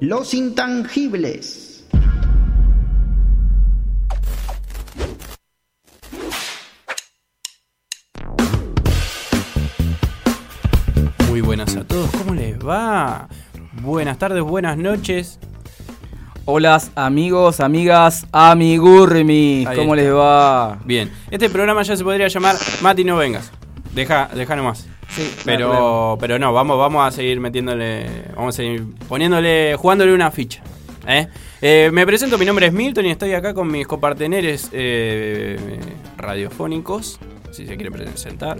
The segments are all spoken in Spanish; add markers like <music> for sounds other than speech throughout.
Los intangibles. Muy buenas a todos, ¿cómo les va? Buenas tardes, buenas noches. Hola amigos, amigas, amigurmis, Ahí ¿cómo está. les va? Bien, este programa ya se podría llamar Mati no vengas. Deja, deja nomás. Sí, Pero, pero no, vamos, vamos a seguir metiéndole, vamos a seguir poniéndole, jugándole una ficha. ¿eh? Eh, me presento, mi nombre es Milton y estoy acá con mis coparteneres eh, radiofónicos. Si se quieren presentar.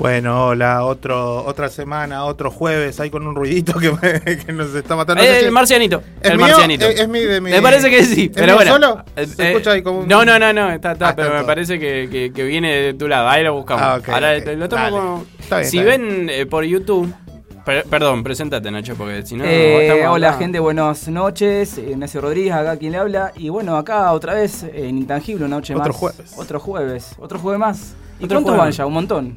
Bueno, hola, otro, otra semana, otro jueves, ahí con un ruidito que, me- <laughs> que nos está matando. Eh, si- el marcianito. ¿Es el mío? marcianito. ¿Es- es mi- de mi- Me parece que sí, ¿Es pero bueno. solo? Eh, Se eh, escucha ahí como un- No, no, no, no, está, está, Ah, pero está me todo. parece que, que- que viene de tu lado. Ahí lo buscamos. Ah, Ahora ok. te- lo tomo como. Está bien, si está ven eh, por YouTube. per- perdón, preséntate, Nacho, porque si no. Eh, hola acá. gente, buenas noches, eh, Ignacio Rodríguez, acá quien le habla, y bueno, acá otra vez en Intangible, una noche Otro más. jueves. Otro jueves, otro jueves más. ¿Y cuántos van ya? Un montón.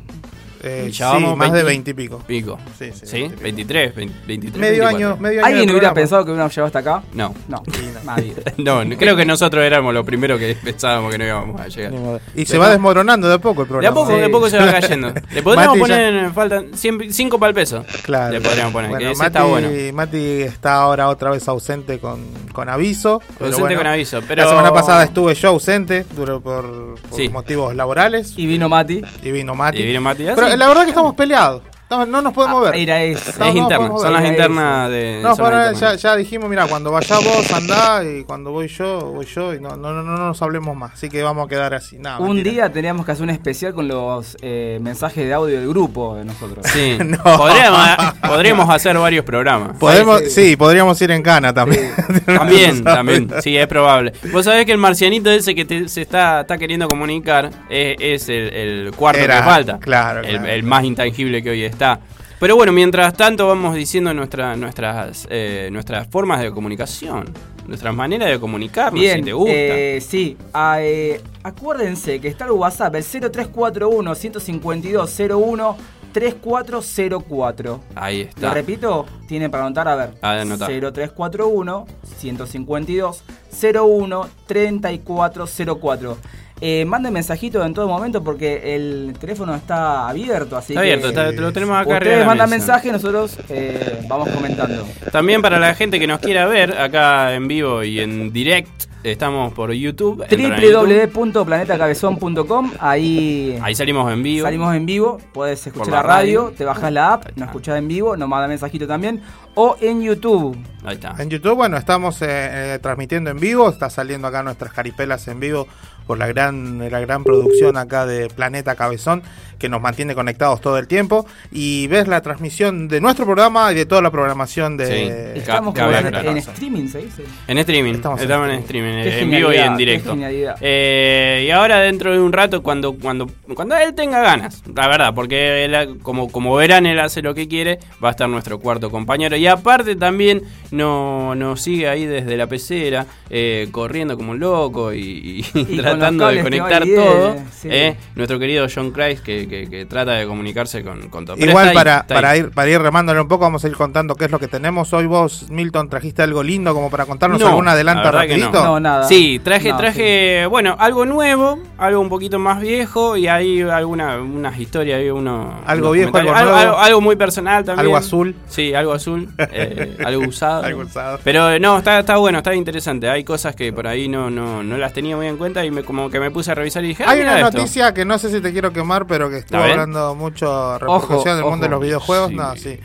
Eh, Ya sí, vamos más de 20 20 y pico. Pico. Sí, sí, ¿Sí? 20 y pico. 23, 20 23. Medio 24. año, medio año. ¿Alguien de hubiera pensado que hubiéramos llegado hasta acá? No. No, nadie. <laughs> No, no, creo que nosotros éramos los primeros que pensábamos que no íbamos a llegar. Y se va desmoronando de a poco el De programa. a poco, Sí. de a poco se va <laughs> cayendo. Le podríamos Mati ya- poner, faltan 5 para el peso. Claro. Le podríamos poner, Bueno, que ese Mati, está bueno. Mati está ahora otra vez ausente con, con aviso. pero Ausente bueno, con aviso, pero. La semana pasada estuve yo ausente duro por, por Sí. motivos laborales Y vino Mati. y vino Mati. Y vino Mati. Pero. La verdad que estamos peleados. Estamos- no nos podemos ver. Era eso. Es no, no interna, son ver, las internas de. No, las ya, ya dijimos, mira, cuando vaya vos andá y cuando voy yo, voy yo y no, no, no, no nos hablemos más. Así que vamos a quedar así. Un mentira. día teníamos que hacer un especial con los eh, mensajes de audio del grupo de nosotros. Sí. <laughs> No. Podríamos, podríamos hacer varios programas. Podemos, Sí, sí, sí. podríamos ir en cana también. <laughs> También, también, sí, es probable. Vos sabés que el marcianito ese que te- se está, está queriendo comunicar es, es el, el cuarto Era, que falta. claro, el, claro. el más intangible que hoy está. Pero bueno, mientras tanto vamos diciendo nuestra, nuestras, eh, nuestras formas de comunicación, nuestras maneras de comunicarnos, Bien, si te gusta. eh, sí. Ah, eh, acuérdense que está el WhatsApp, el 0341 152 01 3404. Ahí Lo está. repito, tienen para anotar, a ver. A ver, anotá. 0341 152 01 3404. Eh, manden mensajito en todo momento porque el teléfono está abierto, así Está que abierto, está- lo tenemos acá arriba de ustedes la mandan mesa. mensaje, nosotros eh, vamos comentando. También para la gente que nos quiera ver acá en vivo y en direct, estamos por YouTube. www.planetacabezón.com ahí Ahí salimos en vivo. Salimos en vivo, puedes escuchar la la radio, radio. te bajas la app, nos escuchás en vivo, nos manda mensajito también. O en YouTube. Ahí está. En YouTube, bueno, estamos eh, eh, transmitiendo en vivo, está saliendo acá nuestras caripelas en vivo por la gran, la gran producción acá de Planeta Cabezón, que nos mantiene conectados todo el tiempo. Y ves la transmisión de nuestro programa y de toda la programación de... Sí. Estamos en, en streaming, ¿se dice? En streaming, Estamos estamos, en en streaming, en vivo y en directo. Eh, y ahora dentro de un rato, cuando cuando cuando él tenga ganas, la verdad, porque él, como, como verán, él hace lo que quiere, va a estar nuestro cuarto compañero. Y aparte también no- nos sigue ahí desde la pecera, eh, corriendo como un loco y, <laughs> tratando de conectar todo. sí. eh, nuestro querido John Christ que, que- que trata de comunicarse con, con todo. Igual para, ahí. para ir para ir remándole un poco, vamos a ir contando qué es lo que tenemos. Hoy vos, Milton, trajiste algo lindo como para contarnos No, algún adelanto rapidito. No, nada. Sí, traje, No, traje, bueno, algo nuevo, algo un poquito más viejo y hay alguna, unas historias, hay uno, Algo viejo, algo algo, nuevo. algo muy personal también. Algo azul. Sí, algo azul, eh, algo <laughs> usado. Algo usado. Pero no, está, está bueno, está interesante. Hay cosas que por ahí no, no, no las tenía muy en cuenta y me, como que me puse a revisar y dije, ah, Hay una esto. noticia que no sé si te quiero quemar, pero que estuvo A ver. hablando mucho repercusión del mundo de los videojuegos. Sí. No, sí.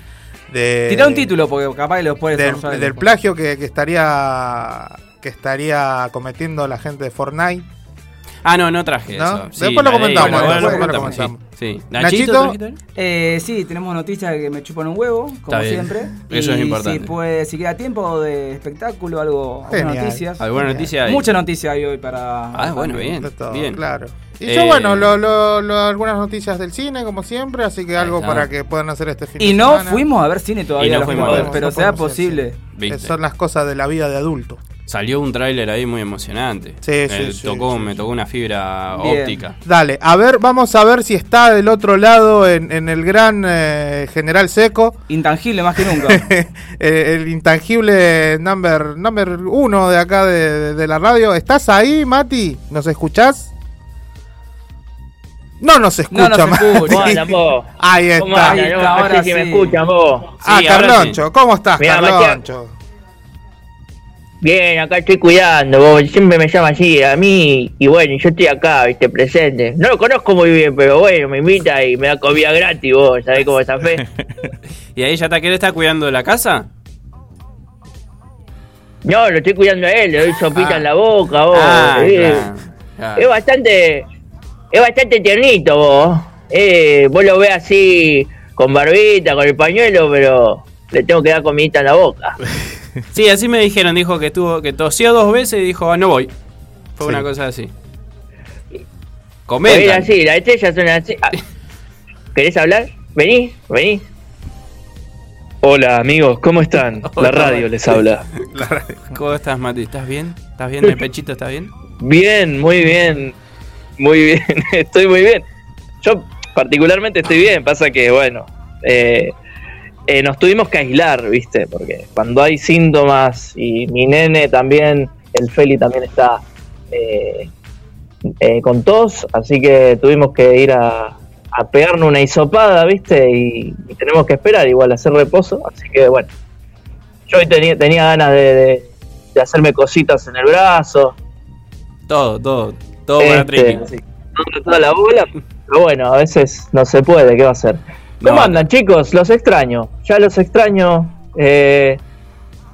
De, Tirá un título porque capaz que lo puedes del, del plagio que, que estaría que estaría cometiendo la gente de Fortnite. Ah, no, no traje ¿No? eso. Sí, Después lo comentamos, pero después bueno, lo comentamos, comentamos. Sí, sí. Nachito. Eh, sí, tenemos noticias que me chupan un huevo, como siempre. Eso Y es importante. Si, puede, si queda tiempo de espectáculo, algo, algunas Genial. noticias. ¿Alguna noticia hay? Mucha noticia hay hoy para. Ah, bueno, bien. todo, bien. claro. Y Eh, yo, bueno, lo, lo- lo- algunas noticias del cine, como siempre, así que algo para que puedan hacer este fin Y de no semana. fuimos a ver cine todavía, Y no los fuimos jueves, a ver. pero No sea posible. Son las cosas de la vida de adulto. Salió un tráiler ahí muy emocionante. Sí, sí, Eh, sí, tocó, sí, me sí. tocó una fibra Bien. óptica. Dale, a ver, vamos a ver si está del otro lado en, en el gran eh, General Seco. Intangible más que nunca. <laughs> Eh, el intangible number, number uno de acá de, de- de la radio. ¿Estás ahí, Mati? ¿Nos escuchás? No nos escucha, No nos escucha. ¿Cómo andan vos? Ahí ¿Cómo está. Ahí está, ahora sé si me sí. escuchan vos. Ah, Sí, Carloncho, ¿cómo estás, Carloncho? Bien, acá estoy cuidando, vos siempre me llama así a mí y bueno, yo estoy acá, viste, presente. No lo conozco muy bien, pero bueno, me invita y me da comida gratis, vos, ¿sabés cómo es esa fe? <laughs> ¿Y ahí ya está, ¿querés estar cuidando de la casa? No, lo estoy cuidando a él, le doy sopita Ah. en la boca, vos. Ah, claro, claro. Es bastante, es bastante tiernito vos. Eh, vos lo ves así con barbita, con el pañuelo, pero le tengo que dar comidita en la boca. <laughs> <laughs> Sí, así me dijeron, dijo que estuvo, que tosió dos veces y dijo, ah, no voy. Fue Sí. una cosa así. Oye, Comentan. así, las estrellas son así. Ah, <laughs> ¿Querés hablar? Vení, vení. Hola amigos, ¿cómo están? <laughs> Hola. La radio les habla. ¿Cómo estás, Mati? ¿Estás bien? ¿Estás bien? ¿El pechito está bien? Bien, muy bien. Muy bien, estoy muy bien. Yo particularmente estoy bien, pasa que bueno, eh, eh, nos tuvimos que aislar, ¿viste? Porque cuando hay síntomas y mi nene también, el Feli también está eh, eh, con tos, así que tuvimos que ir a, a pegarnos una hisopada, ¿viste? Y, y tenemos que esperar igual, hacer reposo, así que bueno. Yo hoy tenía, tenía ganas de, de- de hacerme cositas en el brazo, Todo, todo. Todo para este, así, dando toda la bola, pero bueno, a veces no se puede, ¿qué va a hacer? ¿Cómo No. andan chicos? Los extraño, ya los extraño, eh,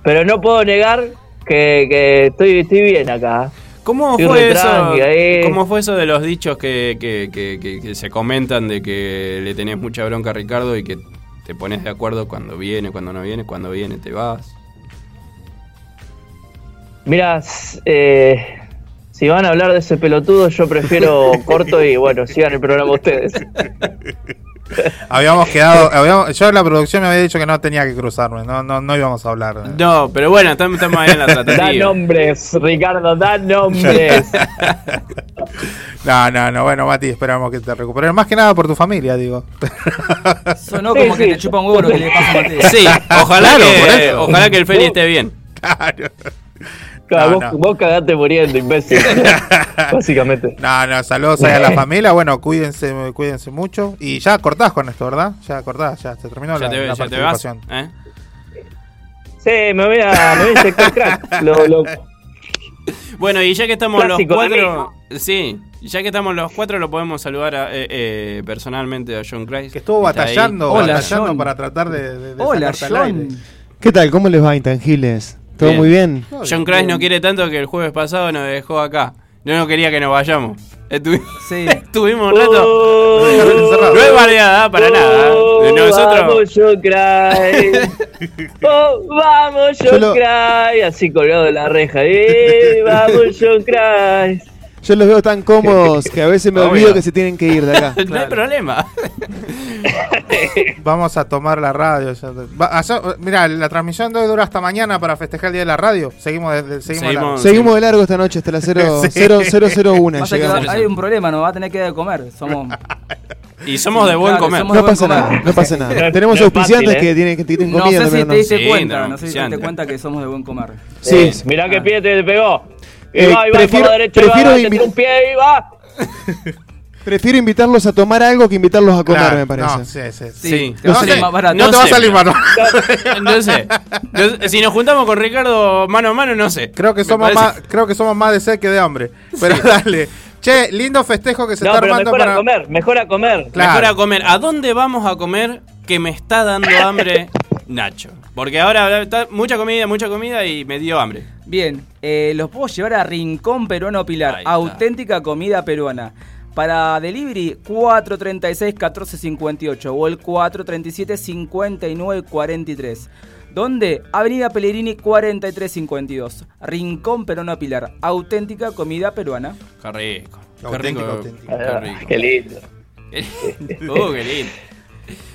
pero no puedo negar que, que estoy, estoy bien acá. ¿Cómo Estoy fue eso? ¿Cómo fue eso de los dichos que, que- que- se comentan de que le tenés mucha bronca a Ricardo y que te pones de acuerdo cuando viene, cuando no viene, cuando viene te vas? Mira, s- eh, si van a hablar de ese pelotudo, yo prefiero <laughs> corto y bueno, sigan el programa ustedes. <laughs> Habíamos quedado, habíamos- yo en la producción me había dicho que no tenía que cruzarme, no, no, no íbamos a hablar. No, pero bueno, estamos, estamos ahí en la <laughs> Da tratativa. nombres, Ricardo, da nombres. <laughs> No, no, no, bueno, Mati, esperamos que te recuperes. Más que nada por tu familia, digo. Sonó Sí, como que sí. te chupa un huevo lo que le pasa a Mateo. Sí, ojalá, Claro, por que, eso. ojalá que el Feli esté bien. Claro. Claro, No, vos, no. vos cagaste muriendo, imbécil. <laughs> Básicamente. No, no, saludos ahí a la familia. Bueno, cuídense, cuídense mucho. Y ya cortás con esto, ¿verdad? Ya cortás, ya se terminó Ya la, te, la ya te vas. participación. ¿eh? Sí, me voy a, me voy a crack. <laughs> Lo, lo- Bueno, y ya que estamos Clásico los cuatro, sí, ya que estamos los cuatro, lo podemos saludar a, eh, eh, personalmente a John Christ. Que estuvo batallando, Hola, batallando John. para tratar de, de- de Hola, sacarte al aire. John. ¿Qué tal? ¿Cómo les va, Intangibles? ¿Todo Bien. muy bien? John Christ no quiere tanto que el jueves pasado nos dejó acá. No, no quería que nos vayamos. Estuvi- Sí. <laughs> Estuvimos un rato. Oh. No es variedad para nada. oh, Nosotros. Vamos, yo cry. <laughs> Oh, vamos, yo, Yo lo- cry. Así colgado de la reja. Eh, vamos, yo cry. Yo los veo tan cómodos <laughs> que a veces me Obvio. olvido que se tienen que ir de acá. No hay problema. <laughs> Vamos a tomar la radio. te- Mirá, la transmisión de hoy dura hasta mañana para festejar el día de la radio. Seguimos, desde- seguimos, la- Seguimos. Seguimos de largo esta noche hasta las <laughs> 0, Sí. 0, 001. Pasa que llegamos. hay un problema, nos va a tener que de comer. Somos. <laughs> Y somos de buen Claro, comer. No pasa comer. nada, no pasa nada. Tenemos no es auspiciantes fácil, ¿eh? que tienen que tienen No comida, sé si te no. diste Sí, cuenta, no, no sé si te diste cuenta que somos de buen comer. Sí, Eh, mirá qué Ah. pie te pegó. Y Eh, va, y va prefiero- por la derecha, y va, prefiero te un pie y va. Prefiero invitarlos a tomar algo que invitarlos a comer, Claro, me parece. No, sí, sí, sí. Sí. Te va a No salir sé, más <laughs> barato. No, No te va a salir malo. No sé. Si nos juntamos con Ricardo mano a mano, no sé. Creo que Me somos parece- más, creo que somos más de sed que de hambre. Pero dale. Che, lindo festejo que se No, está pero armando mejor para. a comer, mejor a comer. Claro. Mejor a comer. ¿A dónde vamos a comer que me está dando hambre Nacho? Porque ahora está mucha comida, mucha comida y me dio hambre. Bien, eh, los puedo llevar a Rincón Peruano Pilar, auténtica comida peruana. Para delivery 436-1458 o el 437-5943. ¿Dónde? Avenida Pellegrini 4352. Rincón Peruano Pilar, auténtica comida peruana. Qué rico. Qué rico. auténtico. Qué rico. Qué lindo. Uh, <laughs> qué lindo.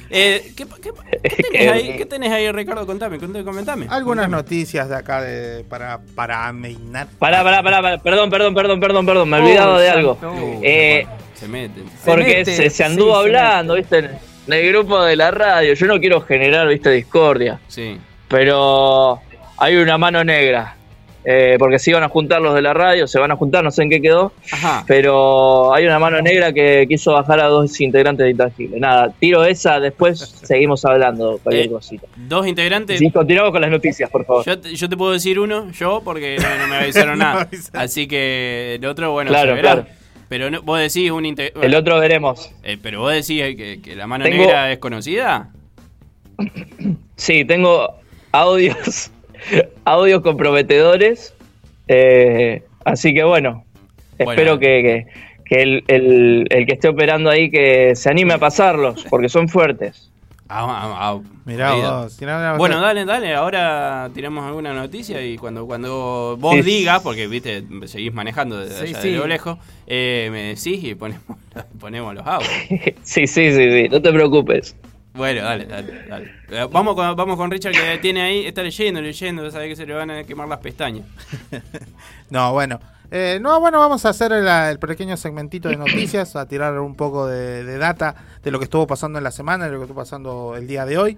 Eh, ¿qué, qué- qué <laughs> tenés ahí, ¿Qué tenés ahí, Ricardo? Contame, contame, comentame. Algunas Contame. noticias de acá de, para, para ameinar. Pará, pará, pará, pará, perdón, perdón, perdón, perdón, perdón, me he olvidado Oh, de algo. santo. Eh, Se meten. porque mete, se, se anduvo sí, se hablando, viste, en en el grupo de la radio. Yo no quiero generar, viste, discordia. Sí. pero hay una mano negra. Eh, porque se iban a juntar los de la radio, se van a juntar, no sé en qué quedó, Ajá. pero hay una mano negra que quiso bajar a dos integrantes de Intangible. Nada, tiro esa, después <laughs> seguimos hablando, cualquier Eh, cosita. Dos integrantes. Sí, continuamos con las noticias, por favor. Yo te, yo te puedo decir uno, yo, porque no, no me avisaron <laughs> No nada. avisaron. Así que el otro, bueno, Claro, se verá. claro. Pero no, vos decís un inte- El otro veremos. Eh, pero vos decís que, que la mano Tengo- negra es conocida. <coughs> Sí, tengo audios, <laughs> audios comprometedores. eh, así que bueno, Bueno. espero que, que- que el, el- el que esté operando ahí que se anime a pasarlos, porque son fuertes. Ah, ah, ah, Mirá vos. Bueno, no- dale, dale, ahora tiramos alguna noticia y cuando, cuando vos Sí. digas, porque viste, seguís manejando desde Sí, allá sí. de lo lejos, eh, me decís y ponemos, <laughs> ponemos los audios. <laughs> Sí, sí, sí, sí, no te preocupes. Bueno, dale, dale, dale. Eh, Vamos con, vamos con Richard que tiene ahí, está leyendo, leyendo, sabe que se le van a quemar las pestañas. <laughs> No, bueno. Eh, no, bueno, vamos a hacer el, pequeño segmentito de noticias, a tirar un poco de, data de lo que estuvo pasando en la semana, de lo que estuvo pasando el día de hoy.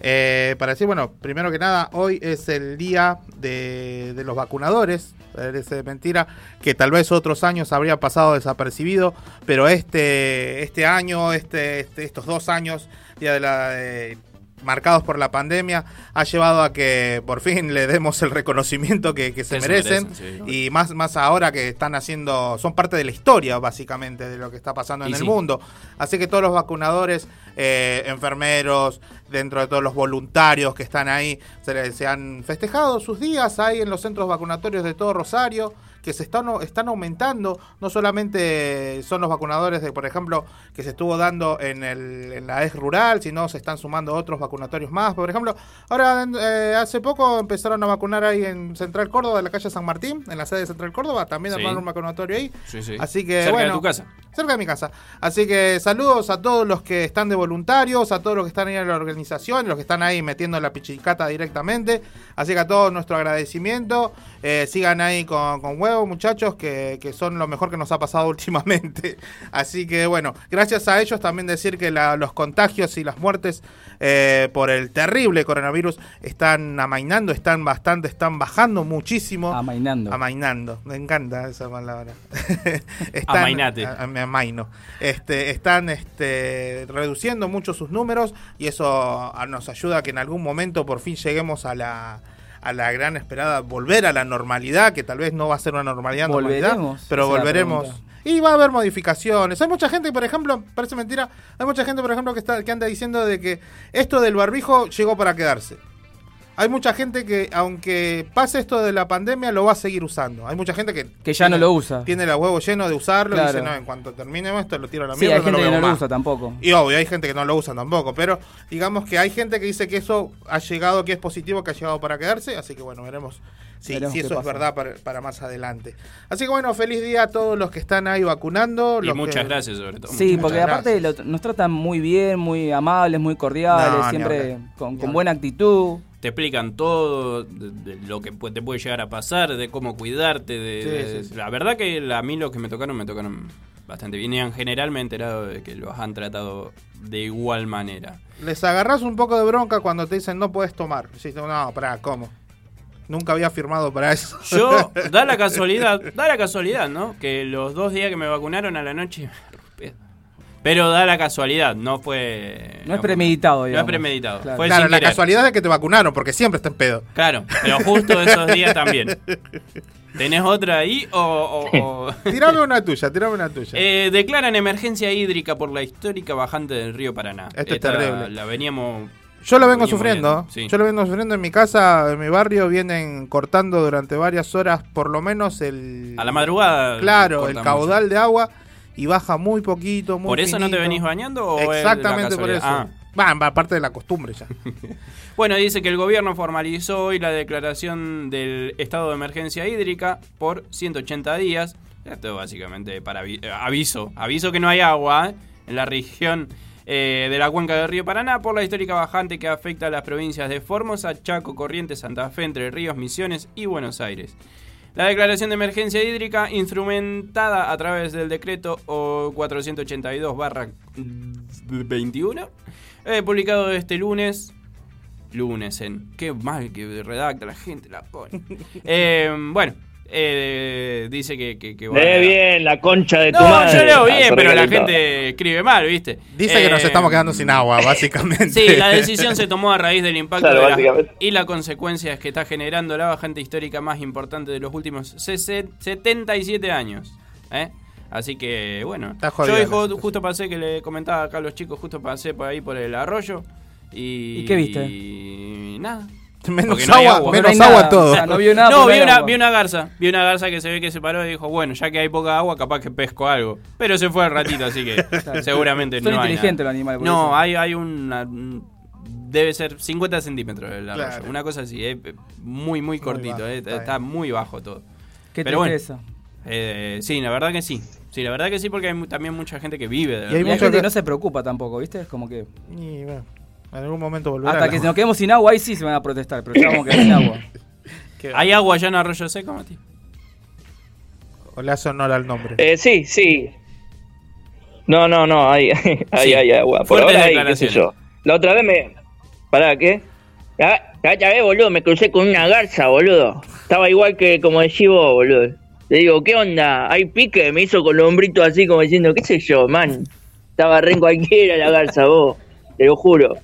Eh, para decir, bueno, primero que nada, hoy es el día de, los vacunadores. Parece mentira que tal vez otros años habría pasado desapercibido, pero este, este año, este, este- estos dos años, día de la, de- marcados por la pandemia, ha llevado a que por fin le demos el reconocimiento que, que se merecen. merecen, sí. y más, más ahora que están haciendo, son parte de la historia básicamente de lo que está pasando en el mundo. Así que todos los vacunadores, eh, enfermeros, dentro de todos los voluntarios que están ahí, se, se han festejado sus días ahí en los centros vacunatorios de todo Rosario que se están, están aumentando, no solamente son los vacunadores de, por ejemplo, que se estuvo dando en, el, en la ES rural, sino se están sumando otros vacunatorios más. Por ejemplo, ahora eh, hace poco empezaron a vacunar ahí en Central Córdoba, en la calle San Martín, en la sede de Central Córdoba, también Sí. armaron un vacunatorio ahí. Sí, sí. Así que, Cerca bueno, de tu casa. Cerca de mi casa. Así que saludos a todos los que están de voluntarios, a todos los que están ahí en la organización, los que están ahí metiendo la pichicata directamente. Así que a todos nuestro agradecimiento. Eh, sigan ahí con, con muchachos, que, que son lo mejor que nos ha pasado <laughs> últimamente. Así que bueno, gracias a ellos también decir que la- los contagios y las muertes eh, por el terrible coronavirus están amainando, están bastante, están bajando muchísimo. Amainando. Amainando, me encanta esa palabra. <laughs> Amainate. a- a- me amaino. Este, están este, reduciendo mucho sus números y eso a- nos ayuda a que en algún momento por fin lleguemos a la a la gran esperada volver a la normalidad, que tal vez no va a ser una normalidad, normalidad ¿Volveremos? pero es la volveremos. Y va a haber modificaciones. Hay mucha gente, por ejemplo, parece mentira, hay mucha gente, por ejemplo, que está que anda diciendo de que esto del barbijo llegó para quedarse. Hay mucha gente que, aunque pase esto de la pandemia, lo va a seguir usando. Hay mucha gente que... Que ya no lo usa. Tiene la huevo lleno de usarlo y dice, no, en cuanto termine esto, lo tiro a la Sí, mierda, hay no gente lo que veo no lo más". usa tampoco. Y obvio, hay gente que no lo usa tampoco, pero digamos que hay gente que dice que eso ha llegado, que es positivo, que ha llegado para quedarse, así que bueno, veremos si, Veremos si eso es verdad para, para más adelante. Así que bueno, feliz día a todos los que están ahí vacunando. Y los muchas que- gracias sobre todo. Sí, Muchas porque gracias. aparte lo- nos tratan muy bien, muy amables, muy cordiales, No, siempre con, buena actitud. Te explican todo, de, de lo que te puede llegar a pasar, de cómo cuidarte. De, Sí, de- sí, sí. La verdad que a mí los que me tocaron, me tocaron bastante bien. Y en general me he enterado de que los han tratado de igual manera. Les agarras un poco de bronca cuando te dicen no puedes tomar. Decís, no, pará, ¿cómo? Nunca había firmado para eso. Yo, da la <laughs> casualidad, da la casualidad, ¿no? Que los dos días que me vacunaron a la noche. Pero da la casualidad, no fue. No es premeditado, No es digamos. premeditado. Claro. Fue claro, sin la querer. casualidad es que te vacunaron, porque siempre está en pedo. Claro, pero justo esos días también. ¿Tenés otra ahí o.? o- o- <laughs> Tirame una tuya, tirame una tuya. Eh, declaran emergencia hídrica por la histórica bajante del río Paraná. Esto es terrible. La veníamos. Yo lo vengo sufriendo. sí. Yo lo vengo sufriendo en mi casa, en mi barrio, vienen cortando durante varias horas, por lo menos el. A la madrugada. Claro, el caudal de agua y baja muy poquito, muy ¿Por eso no te venís bañando o es Exactamente por eso. Ah. Va, de la costumbre ya. <laughs> Bueno, dice que el gobierno formalizó hoy la declaración del estado de emergencia hídrica por 180 días. Esto básicamente para avi- aviso, aviso que no hay agua ¿eh? en la región eh, de la cuenca del río Paraná por la histórica bajante que afecta a las provincias de Formosa, Chaco, Corrientes, Santa Fe, Entre Ríos, Misiones y Buenos Aires. La declaración de emergencia hídrica, instrumentada a través del decreto 482-21, eh, publicado este lunes. Lunes en. Qué mal que redacta la gente, la pone. <laughs> Eh, bueno, eh, dice que. que, que Lee bien la concha de tu No, madre. yo leo bien, Ah, pero la gente escribe mal, ¿viste? Dice que nos Eh, estamos quedando sin agua, <laughs> básicamente. Sí, la decisión se tomó a raíz del impacto Claro, de y la consecuencia es que está generando la bajante histórica más importante de los últimos sese- 77 años. ¿eh? Así que, bueno, Está yo justo pasé que le comentaba acá a los chicos, justo pasé por ahí por el arroyo y... ¿Y qué viste? Y nada. <laughs> Menos no hay agua, agua. No menos hay agua nada. todo. O sea, no vio nada. No, vi hay una, vi una garza, vi una garza que se ve que se paró y dijo, bueno, ya que hay poca agua, capaz que pesco algo. Pero se fue al ratito, así que <laughs> seguramente Son no hay inteligentes nada. animales, por No, eso. hay, hay una... un- Debe ser 50 centímetros el arroyo. Claro. Una cosa así, eh, muy, muy cortito. bajo, eh, está muy bajo todo. Qué pero bueno. tristeza. Eh, sí, la verdad que sí. Sí, la verdad que sí, porque hay también mucha gente que vive de Y hay Y hay mucho gente que- que no se preocupa tampoco, ¿viste? Es como que. Y, bueno, en algún momento volverá. Hasta que agua. nos quedemos sin agua, ahí sí se van a protestar, pero ya vamos a quedar sin agua. <laughs> ¿Hay agua allá en Arroyo Seco, Mati? O le hace honor al nombre. Eh, sí, sí. No, no, no, hay, <laughs> hay, Sí. hay agua. Por Fuertes ahora hay, qué sé yo. La otra vez me... ¿Para qué? Ya, ya, ya ves, boludo, me crucé con una garza, boludo. Estaba igual que como decís vos, boludo. Le digo, ¿qué onda? ¿Hay pique? Me hizo con los hombritos así como diciendo, qué sé yo, man. Estaba re en cualquiera la garza, vos. Te lo juro.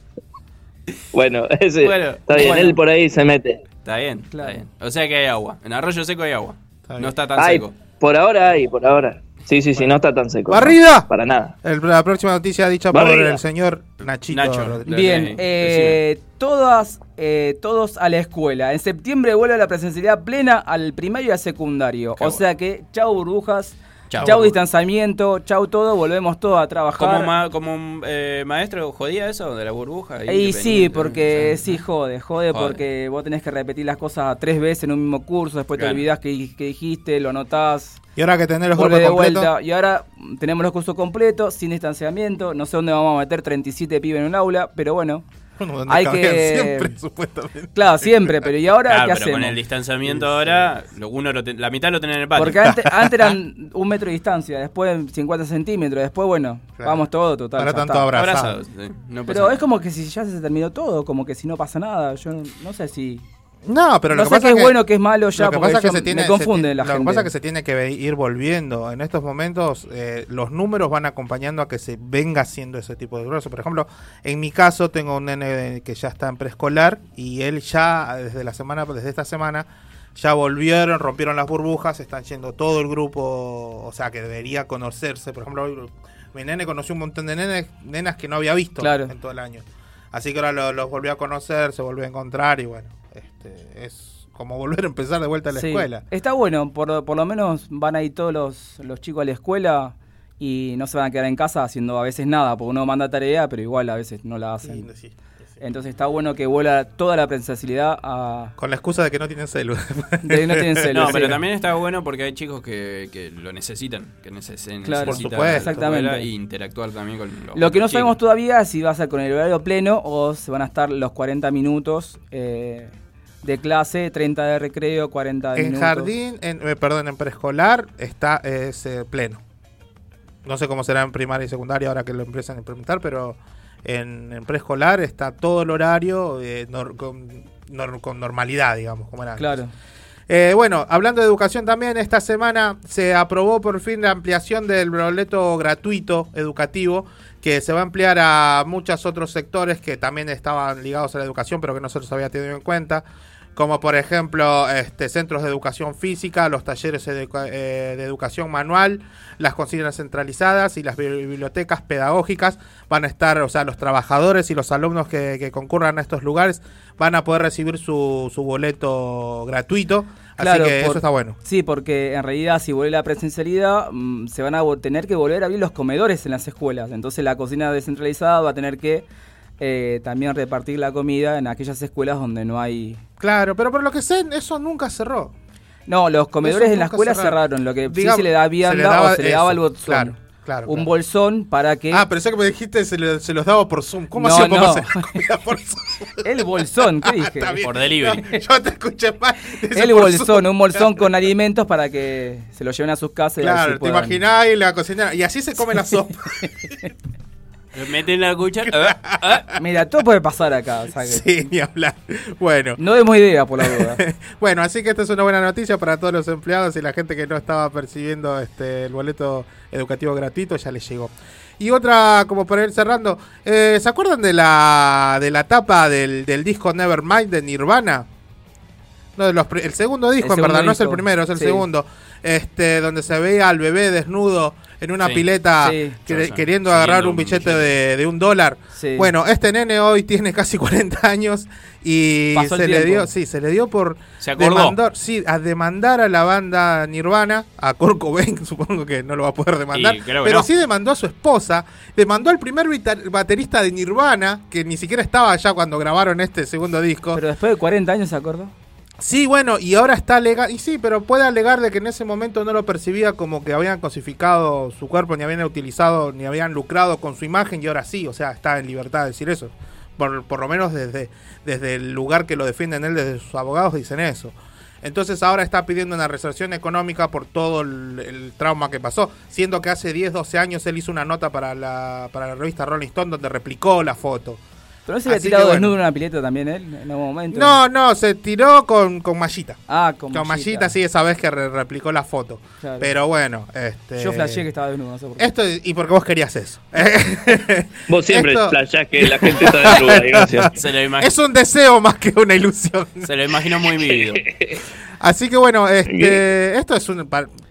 Bueno, <laughs> ese... Bueno, está bien, bueno. él por ahí se mete. Está bien, Claro. está bien. O sea que hay agua. En Arroyo Seco hay agua. Está no está tan Ay, seco. por ahora hay, por ahora. Sí, sí, sí, no está tan seco. ¡Barrida! Para nada. El- la próxima noticia dicha por Barriga. el señor Nachito Nacho. Rodríguez. Bien, eh, todas, eh, todos a la escuela. En septiembre vuelve la presencialidad plena al primario y al secundario. Qué o bueno. sea que, chau burbujas, Chau. chau, distanciamiento, chau todo, volvemos todos a trabajar. Como, ma- como eh, maestro, ¿jodía eso de la burbuja? Y sí, porque ¿no? sí, jode, jode, Jode. porque vos tenés que repetir las cosas tres veces en un mismo curso, después Claro. te olvidás que, que dijiste, lo anotás, Y ahora que tenés los de completos. vuelta. Y ahora tenemos los cursos completos, sin distanciamiento, no sé dónde vamos a meter 37 pibes en un aula, pero bueno, Bueno, donde Hay que- siempre, <laughs> supuestamente. claro, siempre, pero ¿y ahora Claro, qué pero hacemos? con el distanciamiento ahora, uno lo ten- la mitad lo tenés en el patio. Porque antes, antes eran <laughs> un metro de distancia, después 50 centímetros, después bueno, Claro. vamos todo, total. Ahora tanto abrazados. Abrazados. sí, no pasa Pero nada. es como que si ya se terminó todo, como que si no pasa nada, yo no, no sé si... No, pero no lo que sé pasa qué es que- bueno, qué es malo ya, lo que porque pasa es que se tiene, me confunde la lo gente. que pasa es que se tiene que ir volviendo. En estos momentos, eh, los números van acompañando a que se venga haciendo ese tipo de cosas. Por ejemplo, en mi caso, tengo un nene que ya está en preescolar y él ya, desde la semana, desde esta semana, ya volvieron, rompieron las burbujas, están yendo todo el grupo, o sea, que debería conocerse. Por ejemplo, mi nene conoció un montón de nenes, nenas que no había visto Claro. en todo el año. Así que ahora lo- los volvió a conocer, se volvió a encontrar y bueno, este, es como volver a empezar de vuelta a la Sí. escuela. Está bueno, por, por lo menos van a ir todos los, los chicos a la escuela y no se van a quedar en casa haciendo a veces nada, porque uno manda tarea, pero igual a veces no la hacen. Sí, sí, sí. Entonces está bueno que vuela toda la presencialidad a... Con la excusa de que no tienen celu. de que no tienen celu, <laughs> No, sí. pero también está bueno porque hay chicos que, que lo necesitan, que neces- Claro. necesitan Por supuesto. Exactamente. e interactuar también con los Lo que no sabemos todavía es si va a ser con el horario pleno o se van a estar los 40 minutos eh, de clase, 30 de recreo, 40 de en minutos. jardín, en, eh, perdón, en preescolar está es, eh, pleno. No sé cómo será en primaria y secundaria ahora que lo empiezan a implementar, pero en, en preescolar está todo el horario eh, nor- con, nor- con normalidad, digamos, como era antes. Claro. Eh, bueno, hablando de educación también, esta semana se aprobó por fin la ampliación del boleto gratuito educativo, que se va a ampliar a muchos otros sectores que también estaban ligados a la educación, pero que no se los había tenido en cuenta, como por ejemplo este, centros de educación física, los talleres educa- eh, de educación manual, las cocinas centralizadas y las bi- bibliotecas pedagógicas van a estar, o sea, los trabajadores y los alumnos que, que concurran a estos lugares van a poder recibir su, su boleto gratuito. Así Claro, que por- eso está bueno. Sí, porque en realidad si vuelve la presencialidad, mm, se van a tener que volver a abrir los comedores en las escuelas. Entonces la cocina descentralizada va a tener que eh, también repartir la comida en aquellas escuelas donde no hay... Claro, pero por lo que sé, eso nunca cerró. No, los comedores Eso en la escuela cerraron. cerraron. Lo que Digamos, sí se le da vianda se le daba o se le daba eso, el botzón. claro, un claro. bolsón para que... Ah, pero sé que me dijiste se, se los daba por Zoom. ¿Cómo No, hacía no. hacer <laughs> comida por Zoom? <laughs> El bolsón, ¿qué <laughs> dije? Por delivery. No, yo te escuché mal. El bolsón, Zoom. un bolsón con alimentos para que se lo lleven a sus casas y Claro, te puedan- imaginás y la cocinera. Y así se come la sopa. Meten la cuchara. ah, ah. Mira, todo puede pasar acá. o sea que sí, ni hablar. Bueno. No demos idea, por la duda. <laughs> Bueno, así que esta es una buena noticia para todos los empleados y la gente que no estaba percibiendo este el boleto educativo gratuito ya les llegó. Y otra, como para ir cerrando, eh, ¿se acuerdan de la de la tapa del, del disco Nevermind de Nirvana? No, de los el segundo disco, en segundo verdad, no es el primero, es el sí. segundo. Este, donde se veía al bebé desnudo en una Sí. pileta Sí. quer- Sí, queriendo sí. agarrar un un billete de, de un dólar. Sí. Bueno, este nene hoy tiene casi <laughs> 40 años y Pasó se le dio, sí, se le dio por demandar, sí, a demandar a la banda Nirvana, a Kurt Cobain, <laughs> supongo que no lo va a poder demandar, pero no. sí demandó a su esposa, demandó al primer baterista de Nirvana, que ni siquiera estaba allá cuando grabaron este segundo disco. Pero después de 40 años se acordó. Sí, bueno, y ahora está alegando, y sí, pero puede alegar de que en ese momento no lo percibía como que habían cosificado su cuerpo, ni habían utilizado, ni habían lucrado con su imagen, y ahora sí, o sea, está en libertad de decir eso. Por, por lo menos desde, desde el lugar que lo defienden él, desde sus abogados, dicen eso. Entonces ahora está pidiendo una resarción económica por todo el, el trauma que pasó, siendo que hace 10, 12 años él hizo una nota para la, para la revista Rolling Stone donde replicó la foto. ¿Pero no se había tirado bueno. desnudo en una pileta también él en algún momento? No, no, se tiró con, con mallita. Ah, con, Con Mallita, sí, esa vez que re- replicó la foto. Claro. Pero bueno, este. Yo flasheé que estaba desnudo, no sé por qué. Esto, y porque vos querías eso. <laughs> Vos siempre Esto- flashás que la gente está desnuda, <laughs> Ignacio. Se lo, es un deseo más que una ilusión. se lo imagino muy vivido. Así que bueno, este, esto es un.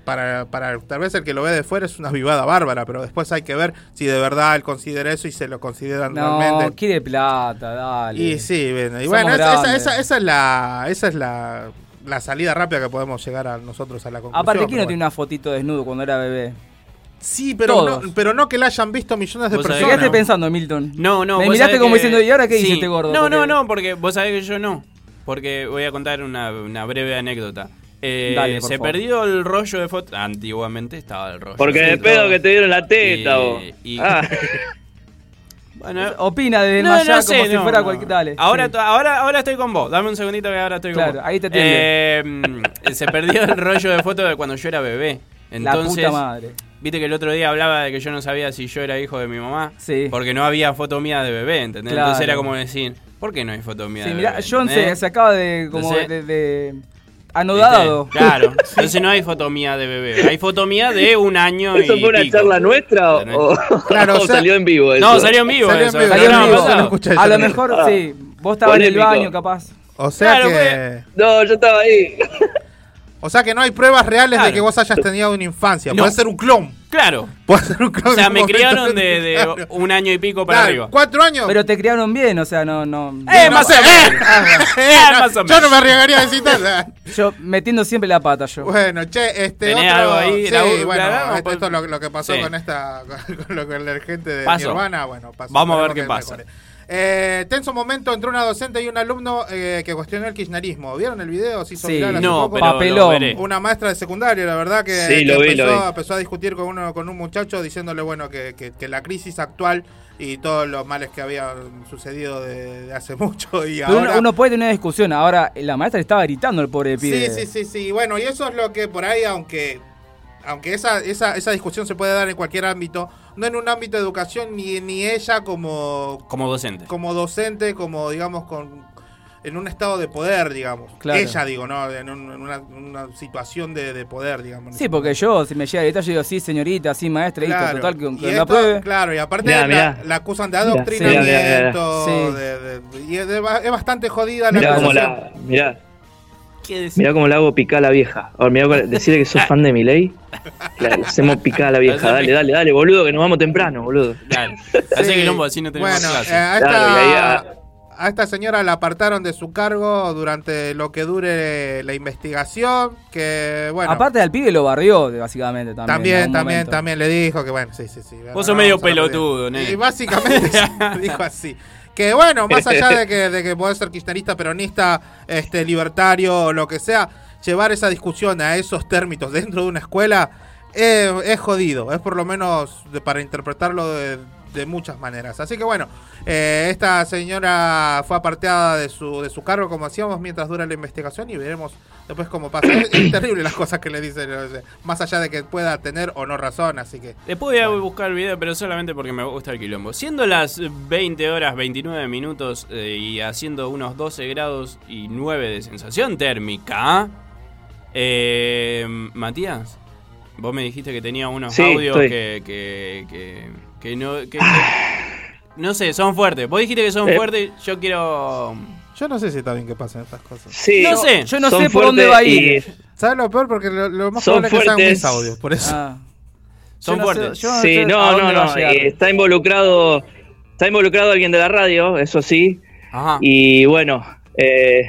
Para, para, tal vez el que lo ve de fuera es una vivada bárbara, pero después hay que ver si de verdad él considera eso y se lo consideran No, realmente. quiere plata, dale. Y sí, bueno, y Somos bueno, esa, esa, grandes. esa- esa es la. Esa es la. La salida rápida que podemos llegar a nosotros a la conclusión. Aparte, ¿quién no bueno. tiene una fotito desnudo cuando era bebé? Sí, pero no, pero no que la hayan visto millones de Vos sabés ¿Qué personas. quedaste pensando, Milton? No, no. Me miraste como que- diciendo, ¿y ahora qué dice Sí. este gordo? No, no, no, porque vos sabés que yo no. Porque voy a contar una, una breve anécdota. Eh, Dale, se favor. perdió el rollo de fotos. Antiguamente estaba el rollo. Porque de pedo que te dieron la teta, Y- vos. y- Ah, <laughs> Bueno, Opina desde no, más allá no sé, como si fuera no. cualquier... Dale. Ahora, sí. ahora, ahora estoy con vos. Dame un segundito que ahora estoy con Claro, vos. ahí te. Eh, mm, se perdió el rollo de fotos de cuando yo era bebé. Entonces, la puta madre. viste que el otro día hablaba de que yo no sabía si yo era hijo de mi mamá. Sí. Porque no había foto mía de bebé, ¿entendés? Claro. Entonces era como decir, ¿por qué no hay foto mía Sí, de mirá, bebé? John se, se acaba de... como Entonces- de... de- anodado. ¿Viste? Claro. Entonces no hay foto mía de bebé. Hay foto mía de un año ¿Eso y fue una pico. charla nuestra o, o- Claro, o <laughs> o sea- salió en vivo eso? No, salió en vivo Salió en eso. vivo, el Salió en programa vivo, pasado. lo escuché. A lo mejor, Ah. sí. Vos estabas en el baño, capaz. O sea Claro, que. No, yo estaba ahí. O sea que no hay pruebas reales de que vos hayas tenido una infancia. No. Puede ser un clon. Claro. Puede ser un clon. O sea, me criaron de, un año y pico para Claro, arriba. ¿Cuatro años? Pero te criaron bien, o sea, no... no ¡Eh, No, más o eh, menos! <laughs> eh, <laughs> Eh, más o Yo no menos. me arriesgaría a decir nada. <laughs> Yo metiendo siempre la pata, yo. Bueno, che, este ¿Tenés otro... algo ahí, Sí, bueno, esto, esto es lo, lo que pasó Sí. con esta... Con lo con el gente de Pasó. Nirvana, bueno, pasó. Vamos a ver qué pasa. mejore. Eh, tenso momento entre una docente y un alumno eh, que cuestionó el kirchnerismo. ¿Vieron el video? Se hizo Sí. viral hace No, poco. pero Papelón. lo veré. Una maestra de secundaria, la verdad, que, Sí, que lo vi, empezó, lo vi. empezó a discutir con uno con un muchacho diciéndole, bueno, que, que- que la crisis actual y todos los males que habían sucedido de, de hace <laughs> mucho y Pero ahora... uno, uno puede tener una discusión. Ahora, la maestra estaba gritando al pobre pibe. Sí, sí, sí, sí. Bueno, y eso es lo que por ahí, aunque aunque esa, esa, esa discusión se puede dar en cualquier ámbito, no en un ámbito de educación, ni, ni ella como, Como docente. como docente, como digamos, con en un estado de poder, digamos. Claro. Ella, digo, ¿no? En, un- en una, una situación de, de poder, digamos. Sí, porque yo, si me llega a gritar, yo digo, sí, señorita, sí, maestra, total, que aunque Y no esto, apruebe. Claro, y aparte Mirá, la, mirá. la acusan de adoctrinamiento, sí, mirá, mirá, Sí. de- de- y es, de- es bastante jodida la acusación. la. Mirá, ¿Qué decís? mirá cómo la hago picar a la vieja. Ahora, mirá, decirle que sos fan de mi ley. La hacemos picar a la vieja. Dale, dale, dale, boludo, que nos vamos temprano, boludo. Dale. Hace Sí. quilombo, así no tenemos Bueno, clase. eh, a, esta, Claro, y ahí a- a esta señora la apartaron de su cargo durante lo que dure la investigación. Que bueno, Aparte del pibe lo barrió, básicamente, también. también, también, momento. también le dijo que bueno, sí, sí, sí. Vos no, sos medio pelotudo, nene. Y básicamente <laughs> <laughs> dijo así. Que bueno, más allá <laughs> de que, de que podés ser kirchnerista, peronista, este, libertario lo que sea, llevar esa discusión a esos términos dentro de una escuela eh, es jodido. Es por lo menos de- para interpretarlo de, de muchas maneras. Así que bueno, eh, esta señora fue apartada de su, de su cargo, como hacíamos, mientras dura la investigación y veremos después cómo pasa. Es, es terrible las cosas que le dicen, o sea, más allá de que pueda tener o no razón. Así que Después voy a buscar el video, pero solamente porque me gusta el quilombo. Siendo las 20 horas 29 minutos eh, y haciendo unos 12 grados y 9 de sensación térmica, eh, Matías, vos me dijiste que tenía unos Sí, audios estoy. que, que, que, que no... que- que- no sé, son fuertes. Vos dijiste que son Eh. fuertes, yo quiero... yo no sé si está bien que pasen estas cosas. Sí, No sé, Yo no son sé por dónde fuertes va a ir. y- ¿Sabes lo peor? Porque lo, lo más Son probable es que sean fuertes. mis audios, por eso. Ah. Son Yo no sé- fuertes. yo no Sí, sé no, no, no. eh, Está involucrado, está involucrado alguien de la radio, eso sí. Ajá. Y bueno, eh,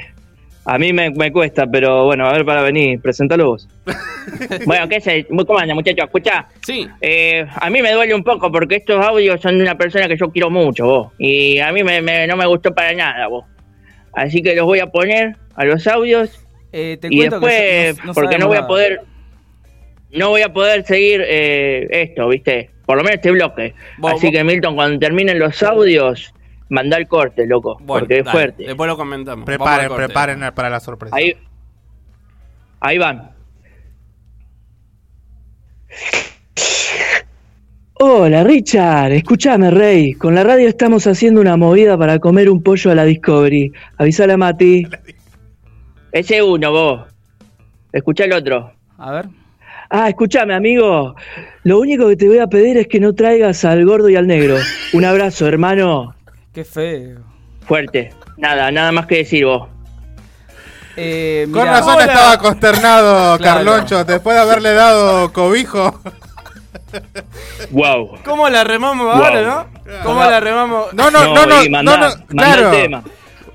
a mí me, me cuesta, pero bueno, a ver para venir, presentalo vos. <laughs> bueno, ¿qué sé? ¿Cómo anda, muchachos? Escucha, Sí. eh, a mí me duele un poco porque estos audios son de una persona que yo quiero mucho, vos. Y a mí me, me- no me gustó para nada, vos. Así que los voy a poner a los audios Eh, te y que después, yo- no- no porque no voy a poder, no voy a poder seguir eh, esto, ¿viste? Por lo menos este bloque. Vos- Así vos- que Milton, cuando terminen los audios, manda el corte, loco, Bueno, porque es dale, fuerte. Después lo comentamos. Preparen, preparen para la sorpresa. Ahí, ahí van. Hola Richard, escúchame Rey, con la radio estamos haciendo una movida para comer un pollo a la Discovery. Avisale a Mati. Ese uno vos. Escucha el otro. A ver. Ah, escúchame amigo, lo único que te voy a pedir es que no traigas al gordo y al negro. Un abrazo hermano, Qué feo. fuerte. Nada, nada más que decir vos. Eh, Con mirá, razón Hola. estaba consternado, <laughs> Claro. Carloncho, después de haberle dado cobijo. Wow. ¿Cómo la remamos Wow. ahora, no? ¿Cómo la remamos? No, no, no, no, y mandá- no, mandá claro. el tema.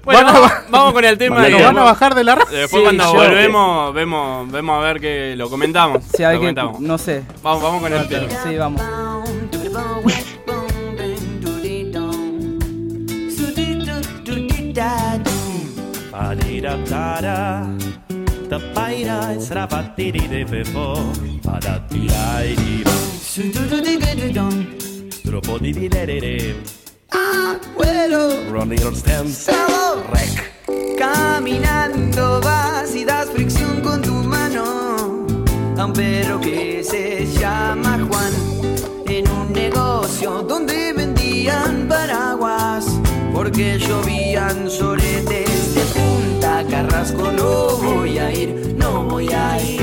Bueno, Van a vamos, ba- vamos con el <laughs> tema. Mandá y el Nos van a bajar de la ra- Después Sí, cuando yo- volvemos, vemos, vemos a ver que lo comentamos. si Lo alguien, comentamos. no sé. Vamos, vamos con el tema. Sí, vamos. Padiratara, tapaira, sravatiri de befo, padatirairi, stropodi di lerere, Ronnie Stems, rec. Caminando vas y das fricción con tu mano. A un perro que se llama Juan. En un negocio donde vendían paraguas. Porque llovían punta carrasco no voy a ir no voy a ir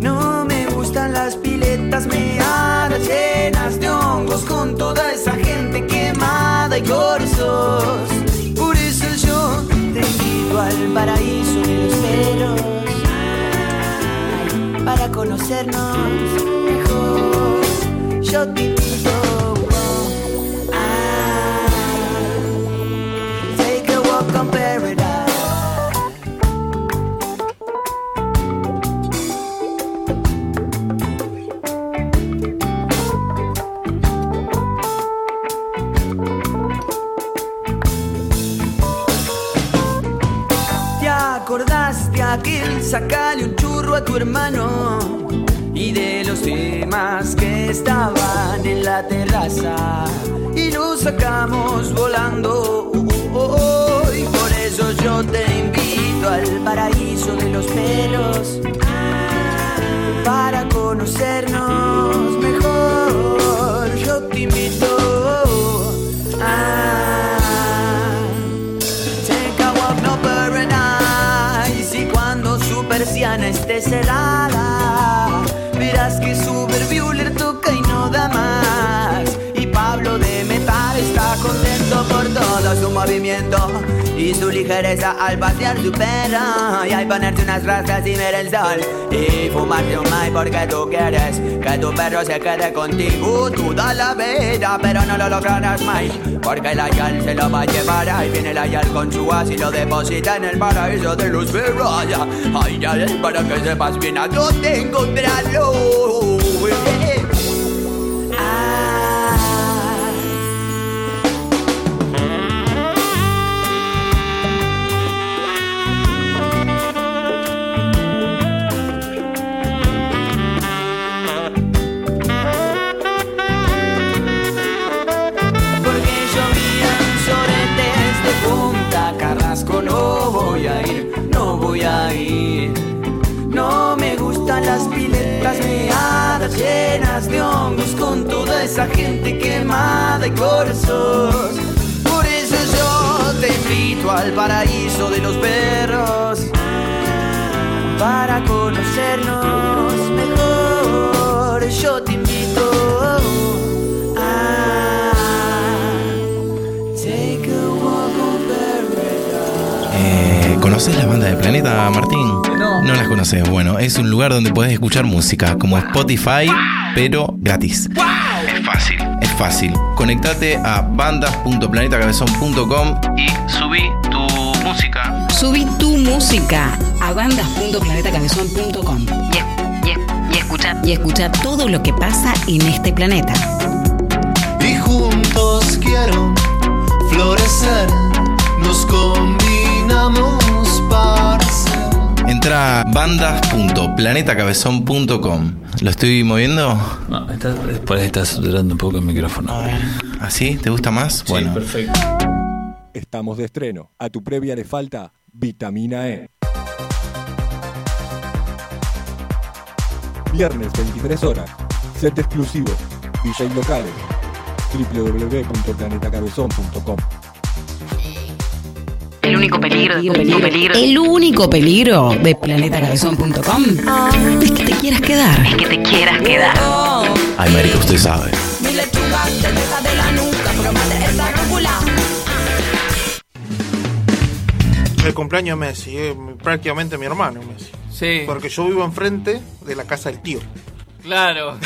no me gustan las piletas meadas llenas de hongos con toda esa gente quemada y corzos. Por eso yo te invito al paraíso de los ay, para conocernos mejor. Yo te sacale un churro a tu hermano? Y de los temas que estaban en la terraza. Y los sacamos volando. Uh, uh, uh, Y por eso yo te invito al paraíso de los pelos Para conocernos persiana esté Y su ligereza al pasear su perro Y al ponerte unas rastas y ver el sol. Y fumarte un mai porque tú quieres Que tu perro se quede contigo. Toda la vida Pero no lo lograrás más. Porque el ayal se lo va a llevar. Ahí viene el ayal con su as y lo deposita en el paraíso de perros Ay, ya para que sepas bien a dónde encontrarlo. Eh, meadas llenas de hongos con toda esa gente quemada y corazón. Por eso yo te invito al paraíso de los perros para conocernos mejor. Yo te invito a take a walk on paradise. Eh, ¿Conoces la banda de Planeta, Martín? No. No las conoces. Bueno, es un lugar donde puedes escuchar música, como Spotify, pero gratis. Es fácil. Es fácil. Conectate a bandas.planetacabezón.com y subí tu música. Subí tu música a bandas.planetacabezón.com y, es- y, es- y escucha, y escucha todo lo que pasa en este planeta. Y juntos quiero florecer, nos combinamos para. Entra a bandas.planetacabezón.com. ¿Lo estoy moviendo? No, está, por ahí está saturando un poco el micrófono. ¿Así? ¿Te gusta más? bueno. perfecto. Estamos de estreno. A tu previa le falta vitamina E. Viernes 23 horas. Set exclusivo. DJ locales. www.planetacabezón.com único peligro, el único peligro de planetacabezón.com es que te quieras quedar. Es que te quieras quedar. Ay, marica, usted sabe. El cumpleaños de Messi, eh, prácticamente mi hermano Messi. Sí. Porque yo vivo enfrente de la casa del tío. Claro.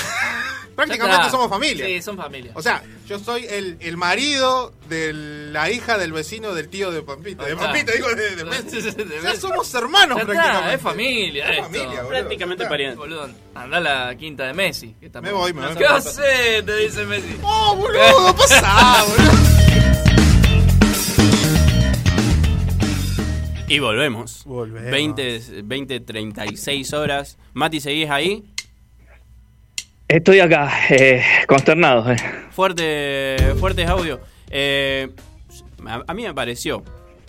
Prácticamente Ya somos familia. Sí, son familia. O sea, yo soy el, el marido de la hija del vecino del tío de Pampita. De. Pampita, digo, de, de <laughs> Messi. De O sea, Messi. somos hermanos Ya está, prácticamente. es familia Es familia, boludo. Prácticamente Ya pariente. Boludo, anda a la quinta de Messi. que Me voy, me voy. ¿Qué haces? Te dice Messi. <laughs> ¡Oh, boludo! ¡Pasá, boludo! Y volvemos. Volvemos. 20, 20, 36 horas. Mati, ¿seguís ahí? Estoy acá, eh, consternado. eh. Fuerte, fuertes audio. Eh, a, a mí me pareció,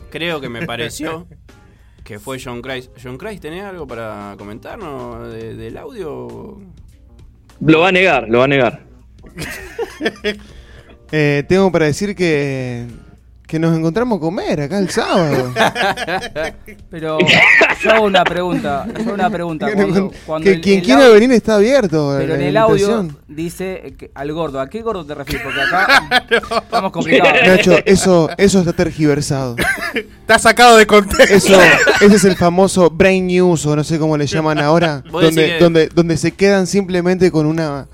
creo que me pareció, <laughs> que fue John Christ. John Christ, ¿tenés algo para comentarnos de- del audio? Lo va a negar, lo va a negar. <laughs> Eh, tengo para decir que, que nos encontramos a comer acá el sábado. <laughs> Pero yo hago una pregunta. Yo hago una pregunta. Cuando, <laughs> cuando que el- quien el quiera audio- venir está abierto. Pero en el audio dice que- al gordo. ¿A qué gordo te refieres? Porque acá <laughs> estamos complicados. Nacho, eso, eso está tergiversado. Está sacado de contexto. Eso, ese es el famoso brain news o no sé cómo le llaman ahora, donde, donde, donde se quedan simplemente con una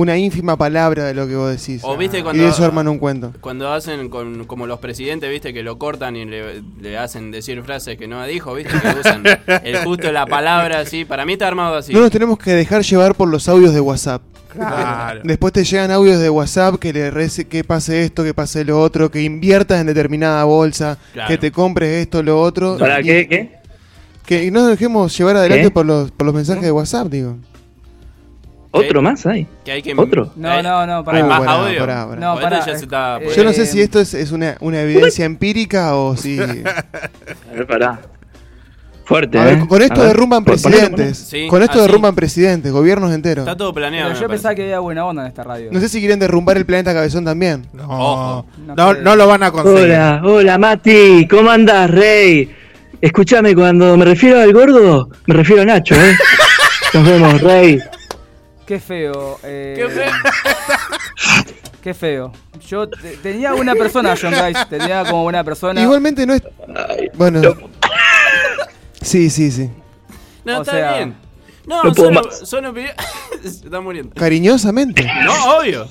una ínfima palabra de lo que vos decís. O viste y de eso arman un cuento. Cuando hacen con, como los presidentes, viste, que lo cortan y le, le hacen decir frases que no dijo, viste, que usan el justo la palabra así. Para mí está armado así. No nos tenemos que dejar llevar por los audios de WhatsApp. Claro. Después te llegan audios de WhatsApp que le rece que pase esto, que pase lo otro, que inviertas en determinada bolsa, Claro. que te compres esto, lo otro. ¿Para y- qué? ¿Qué? Que no nos dejemos llevar adelante ¿Qué? por los, por los mensajes de WhatsApp, digo. ¿Otro más hay? Que hay que, ¿Otro? No, no, no, pará. ¿Hay más Pará, audio? pará, pará. No, O pará, ya se está eh, Yo no sé si esto es, es una, una evidencia empírica o si... <laughs> A ver, pará. Fuerte, A ver, ¿eh? con esto A ver. derrumban presidentes. Sí, con esto así. derrumban presidentes, gobiernos enteros. Está todo planeado. Pero yo pensaba que había buena onda en esta radio. No sé si quieren derrumbar el planeta Cabezón también. No, Ojo. No no lo van a conseguir. Hola, hola Mati, ¿cómo andás, Rey? Escúchame, cuando me refiero al gordo, me refiero a Nacho, ¿eh? <laughs> Nos vemos, Rey. Qué feo. eh, Qué feo. Qué feo. Yo te- tenía buena persona, John Rice. Tenía como buena persona. Igualmente no es... Bueno. Sí, sí, sí. No, O está sea, bien. No, no puedo son, más. son opiniones. <laughs> Se está muriendo. Cariñosamente. No, obvio.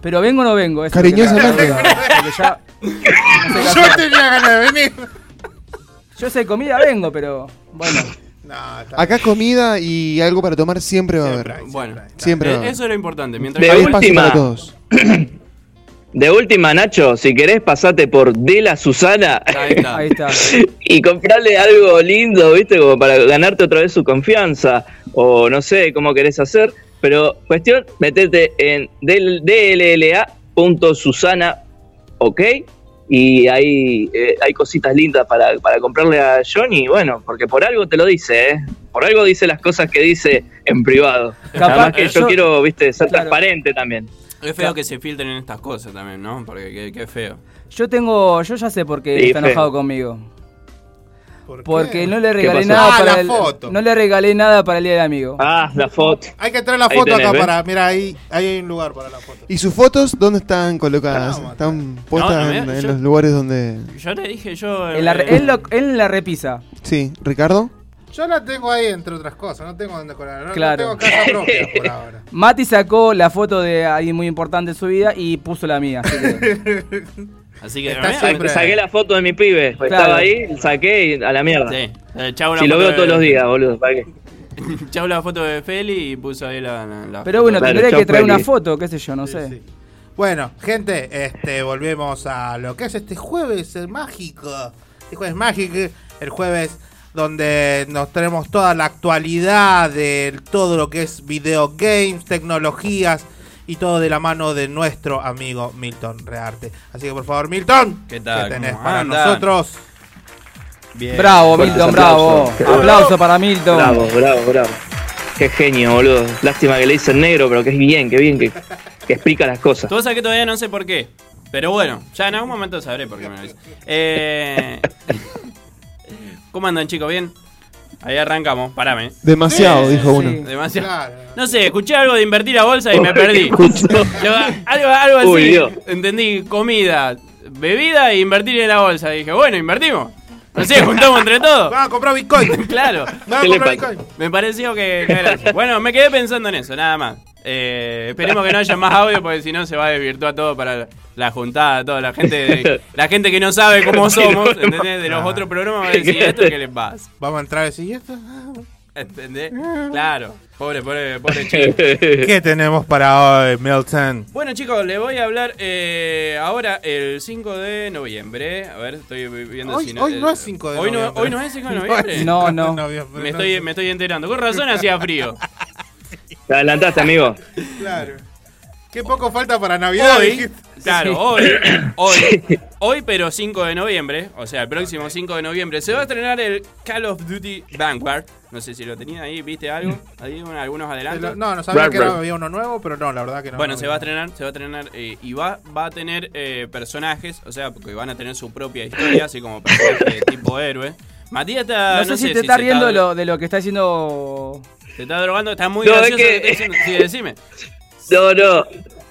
Pero vengo o no vengo. Eso es que- Cariñosamente. porque ya- no sé qué Yo tenía ganas de venir. Yo sé comida vengo, pero bueno. No, Acá comida y algo para tomar siempre va a Siempre haber. hay, Bueno, siempre hay. Siempre va a eh, haber. eso era importante. Mientras De última. para todos. <clears throat> De última, Nacho, si querés pasate por De la Susana Ahí está. Ahí <laughs> está. y comprarle algo lindo, ¿viste? Como para ganarte otra vez su confianza. O no sé cómo querés hacer. Pero cuestión, metete en dll.susana, ¿ok? Y hay, eh, hay cositas lindas para, para comprarle a Johnny, bueno, porque por algo te lo dice, ¿eh? Por algo dice las cosas que dice en privado. Capaz- Nada más que yo, yo- quiero, viste, ser Claro. transparente también. Es feo que se filtren estas cosas también, ¿no? Porque qué, qué feo. Yo tengo, yo ya sé por qué Sí, está feo. enojado conmigo. ¿Por Porque no le regalé nada Ah, para la el, foto. no le regalé nada para el día del amigo. Ah, la foto. Hay que traer la Ahí foto tenés, acá ¿ves? para. Mira, ahí, ahí hay un lugar para la foto. ¿Y sus fotos dónde están colocadas? ¿Están puestas No, no, en, en yo- los lugares donde...? Yo te dije, yo. En la, re- eh, él, lo- él en la repisa. Sí, ¿Ricardo? Yo la tengo ahí, entre otras cosas. No tengo donde colar. No, no Claro. tengo casa <laughs> propia por ahora. Mati sacó la foto de alguien muy importante en su vida y puso la mía. Así que <laughs> Así que. Está mira, siempre- Saqué la foto de mi pibe, Claro. estaba ahí, saqué y a la mierda. Sí. Eh, chau Si lo veo de- todos los días, boludo. ¿para qué? <laughs> Chau la foto de Feli y puso ahí la. la- la Pero bueno, foto. tendría que traer Feli. una foto, qué sé yo, no sé. Bueno, gente, este, volvemos a lo que es este jueves el mágico. Este jueves mágico, el jueves donde nos tenemos toda la actualidad de todo lo que es video games, tecnologías y todo de la mano de nuestro amigo Milton Rearte. Así que por favor, Milton, ¿Qué tal? tenés ¿Cómo para andan? nosotros? Bien. Bravo, Fuertes Milton, bravo. aplausos. Aplauso para Milton. Bravo, bravo, bravo. Qué genio, boludo. Lástima que le dicen negro, pero que es bien, que bien, que, que explica las cosas. Tú sabes que todavía no sé por qué. Pero bueno, ya en algún momento sabré por qué me lo dice. Eh, <laughs> ¿Cómo andan, chicos? ¿Bien? Ahí arrancamos, parame. Demasiado, Sí, dijo sí. uno. Demasiado. Claro. No sé, escuché algo de invertir a bolsa y me perdí. <laughs> Yo, algo, algo así. Dios. Entendí, comida, bebida e invertir en la bolsa. Dije, bueno, invertimos. No sé, juntamos entre todos. <laughs> Vamos a comprar Bitcoin. <laughs> Claro. Vamos a ¿Qué le comprar? Bitcoin. Me pareció que, que era así. Bueno, me quedé pensando en eso, nada más. Eh, esperemos que no haya más audio porque si no se va a desvirtuar todo para la juntada, toda la gente, <laughs> la gente que no sabe cómo somos, ¿entendés? De los otros programas va a decir, ¿esto qué les pasa? Vamos a entrar a decir, ¿y esto? <laughs> ¿Entendés? Claro. Pobre, pobre, pobre chico. <laughs> ¿Qué tenemos para hoy, Milton? Bueno chicos, les voy a hablar eh, ahora el 5 de noviembre. A ver, estoy viendo Hoy- si hoy eh, no es 5 de hoy no- noviembre. hoy no es 5 de <laughs> No noviembre. 5 No, no. noviembre, Me no estoy, es- me estoy enterando. Con razón hacía frío. Te adelantaste, amigo. Claro. Qué poco falta para Navidad. Hoy, dijiste. claro, hoy, <coughs> hoy, hoy, pero 5 de noviembre, o sea, el próximo 5 de noviembre, se va a estrenar el Call of Duty Vanguard. No sé si lo tenía ahí, ¿viste algo? Ahí un- algunos adelantos. No, no sabía que había uno nuevo, pero no, la verdad que no. Bueno, no se va a estrenar, se va a estrenar eh, y va, va a tener eh, personajes, o sea, porque van a tener su propia historia, así como personajes tipo héroe. Matías está, No sé si te está se riendo lo, de lo que está diciendo. ¿Te está drogando? Está muy No, es gracioso que- lo que está diciendo. Sí, decime. <laughs> No, no.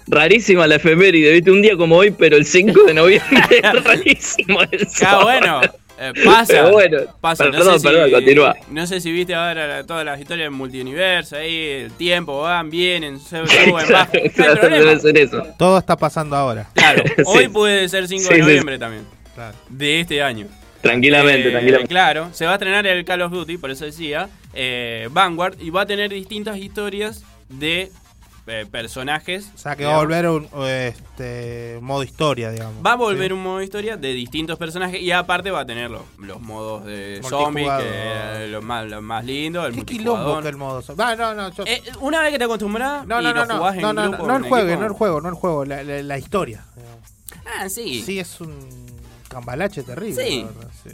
Rarísima la efeméride, ¿viste? Un día como hoy, pero el 5 de noviembre es <laughs> rarísimo eso. Ah, bueno. Eh, pasa. Pero bueno, pasa. perdón, no sé perdón, si, continúa. No sé si viste ahora todas las historias en multiuniverso, ahí el tiempo, van, vienen, se suben, bajan. <laughs> No hay Claro, problema. debe ser eso. Todo está pasando ahora. Claro, <laughs> hoy puede ser 5 Sí, de sí. noviembre también. Claro. De este año. Tranquilamente, Eh, tranquilamente. Claro, se va a estrenar el Call of Duty, por eso decía, eh, Vanguard, y va a tener distintas historias de eh, personajes. O sea que va a volver un este, modo historia, digamos. Va a volver ¿Sí? un modo historia de distintos personajes y aparte va a tener los, los modos de zombies, que es lo más, lo más lindo, el Qué quilombo que el modo. zo- No, no, no. yo- Eh, una vez que te acostumbras no, no, no, en no, no, grupo, no el juego, no el juego, no el juego, la, la, la historia. digamos. Ah, sí. Sí, es un cambalache terrible. Sí.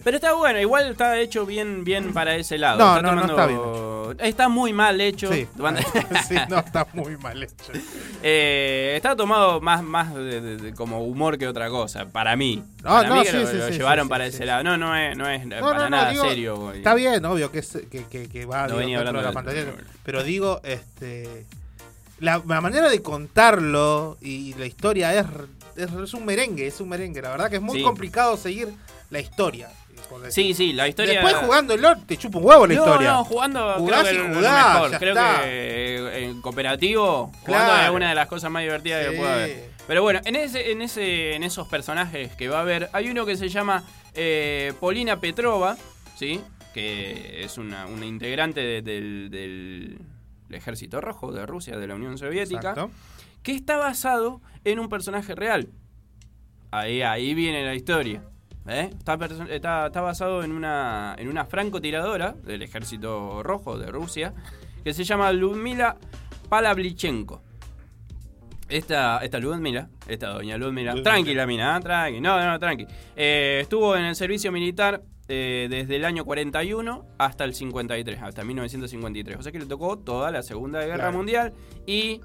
Pero está bueno, igual está hecho bien, bien para ese lado. No, está no, no tomando- Está muy mal hecho. Sí, <laughs> sí, no, está muy mal hecho. <laughs> Eh, está tomado más, más de- de- de como humor que otra cosa, para mí. No, para no, mí que sí, lo, sí, lo sí, llevaron para ese lado. No, no es, no es para nada digo, serio. Está bien, obvio que, es, que, que, que va digo, venía dentro de la hablando pantalla. Pero digo, este. La, la manera de contarlo y la historia es, es, es un merengue, es un merengue. La verdad que es muy Sí. complicado seguir la historia. Sí, sí, la historia. Después jugándolo te chupa un huevo la no, historia. No, jugando Jugás creo y que lo jugás, mejor. ya Creo está. que en cooperativo, jugando Claro. es una de las cosas más divertidas Sí. que puede haber. Pero bueno, en ese, en ese, en esos personajes que va a haber, hay uno que se llama eh, Polina Petrova, ¿sí? Que es una, una integrante de- del, del Ejército Rojo de Rusia, de la Unión Soviética, Exacto. Que está basado en un personaje real. Ahí, ahí viene la historia. ¿eh? Está, está, está basado en una, en una francotiradora del ejército rojo de Rusia que se llama Ludmila Palavlichenko. Esta, esta Ludmila, esta doña Ludmila, tranquila mina, ¿eh? tranqui, no, no, tranqui. Eh, estuvo en el servicio militar eh, desde el año 41 hasta el 53, hasta 1953. O sea que le tocó toda la Segunda Guerra Claro. Mundial y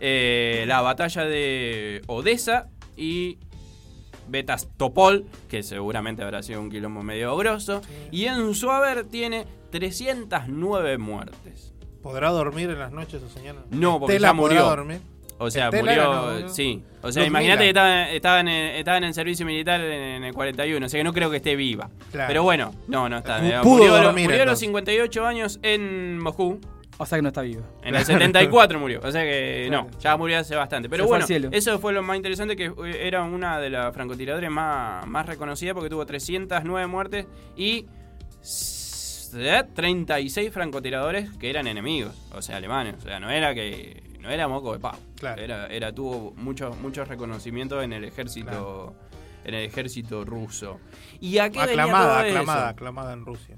eh, la batalla de Odessa y Betastopol, que seguramente habrá sido un quilombo medio grosso. Y en su haber tiene 309 muertes. ¿Podrá dormir en las noches esa señora? No, porque Estela ya murió. dormir. O sea, Estela murió. Sí. O sea, imagínate que estaba, estaba, en el, estaba en el servicio militar en, el 41. O sea, que no creo que esté viva. Claro. Pero bueno, no, no está. Pudo murió dormir, murió a los entonces. 58 años en Moscú. O sea que no está viva. En el 74 murió. O sea que <laughs> Claro. no, ya murió hace bastante. Pero Se bueno, eso fue lo más interesante que era una de las francotiradores más, más reconocidas porque tuvo 309 muertes y s- eh, 36 francotiradores que eran enemigos, o sea, alemanes. O sea, no era que no era moco de pavo. Era, era tuvo muchos muchos reconocimientos en el ejército en el ejército ruso. ¿Y a qué venía Aclamada, eso? aclamada, aclamada en Rusia.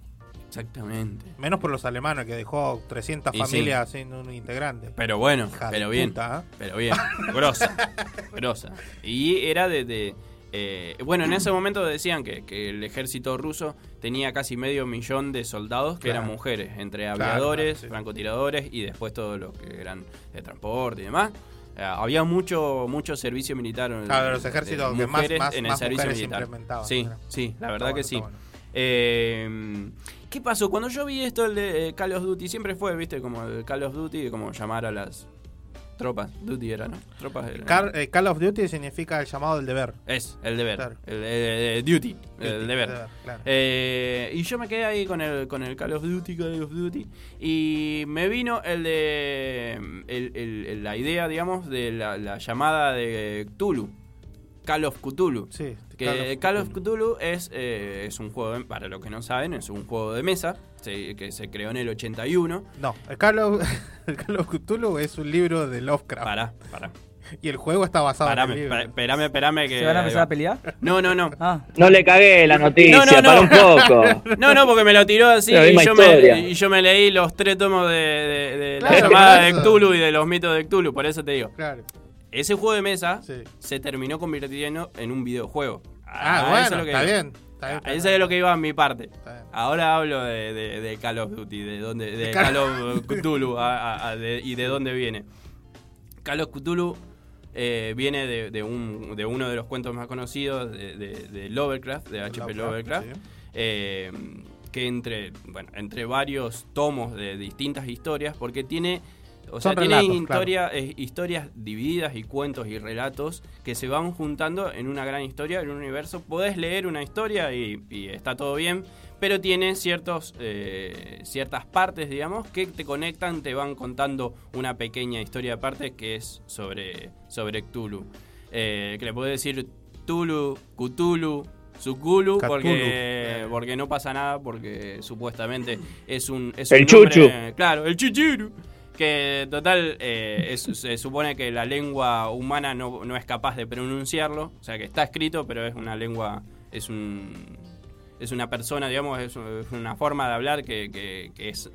Exactamente. Menos por los alemanes, que dejó 300 Y sí. familias sin un integrante. Pero bueno, Hija de pero bien. puta, ¿eh? Pero bien. Grosa. <laughs> grosa. Y era de. de, eh, bueno, en ese momento decían que, que el ejército ruso tenía casi medio millón de soldados que Claro. eran mujeres, entre aviadores, claro, sí. francotiradores y después todos los que eran de transporte y demás. Eh, había mucho mucho servicio militar. eh, Claro, de los de ejércitos que más- mujeres más- en el más servicio mujeres militar. Sí, sí, la verdad que sí. bueno. Eh, ¿Qué pasó? Cuando yo vi esto el de eh, Call of Duty, siempre fue, viste, como el Call of Duty, como llamar a las tropas. Duty era, ¿no? Tropas era. Car- eh, Call of Duty significa el llamado del deber. Es, el deber. Claro. El, duty, el deber. deber, claro. Eh, y yo me quedé ahí con el, con el Call of Duty, Call of Duty. Y me vino el de. el- el- la idea, digamos, de la, la llamada de Cthulhu. Call of Cthulhu. Sí, Que Call of Cthulhu es, eh, es un juego, de- para los que no saben, es un juego de mesa se- que se creó en el 81. No, el Call of, <laughs> el Call of Cthulhu es un libro de Lovecraft. Pará, pará. Y el juego está basado Parame, en el libro. esperame que. ¿Se van a empezar a pelear? No, no, no. Ah. No le cagué la noticia, No, no, no. para un poco. <laughs> No, no, porque me lo tiró así y yo, me, y yo me leí los tres tomos de, de- de la llamada de. Cthulhu y de los mitos de Cthulhu, por eso te digo. Claro. Ese juego de mesa Sí. se terminó convirtiendo en un videojuego. Ah, eso bueno, es lo que está bien. Está bien, está Ese bien. es lo que iba a mi parte. Ahora hablo de, de- de Call of Duty, de dónde, de De Call of Cthulhu a- a- a- de- y de dónde viene. Call of Cthulhu eh, viene de, un, de uno de los cuentos más conocidos de, Lovecraft, de H.P. Lovecraft, Lovecraft, eh, que entre, bueno, entre varios tomos de distintas historias, porque tiene, o sea, Son tiene relatos, historia- eh, historias divididas y cuentos y relatos que se van juntando en una gran historia, en un universo. Podés leer una historia y, y está todo bien, pero tiene ciertos, eh, ciertas partes, digamos, que te conectan, te van contando una pequeña historia aparte que es sobre, sobre Cthulhu. Eh, que le podés decir Tulu, Cthulhu, Cthulhu. porque, porque no pasa nada, porque supuestamente es un... Es El un nombre- chuchu. Claro, el chichiru. Que total, eh, se supone que la lengua humana no, no es capaz de pronunciarlo. O sea, que está escrito, pero es una lengua, es un... Es una persona, digamos, es, una forma de hablar que, que- es,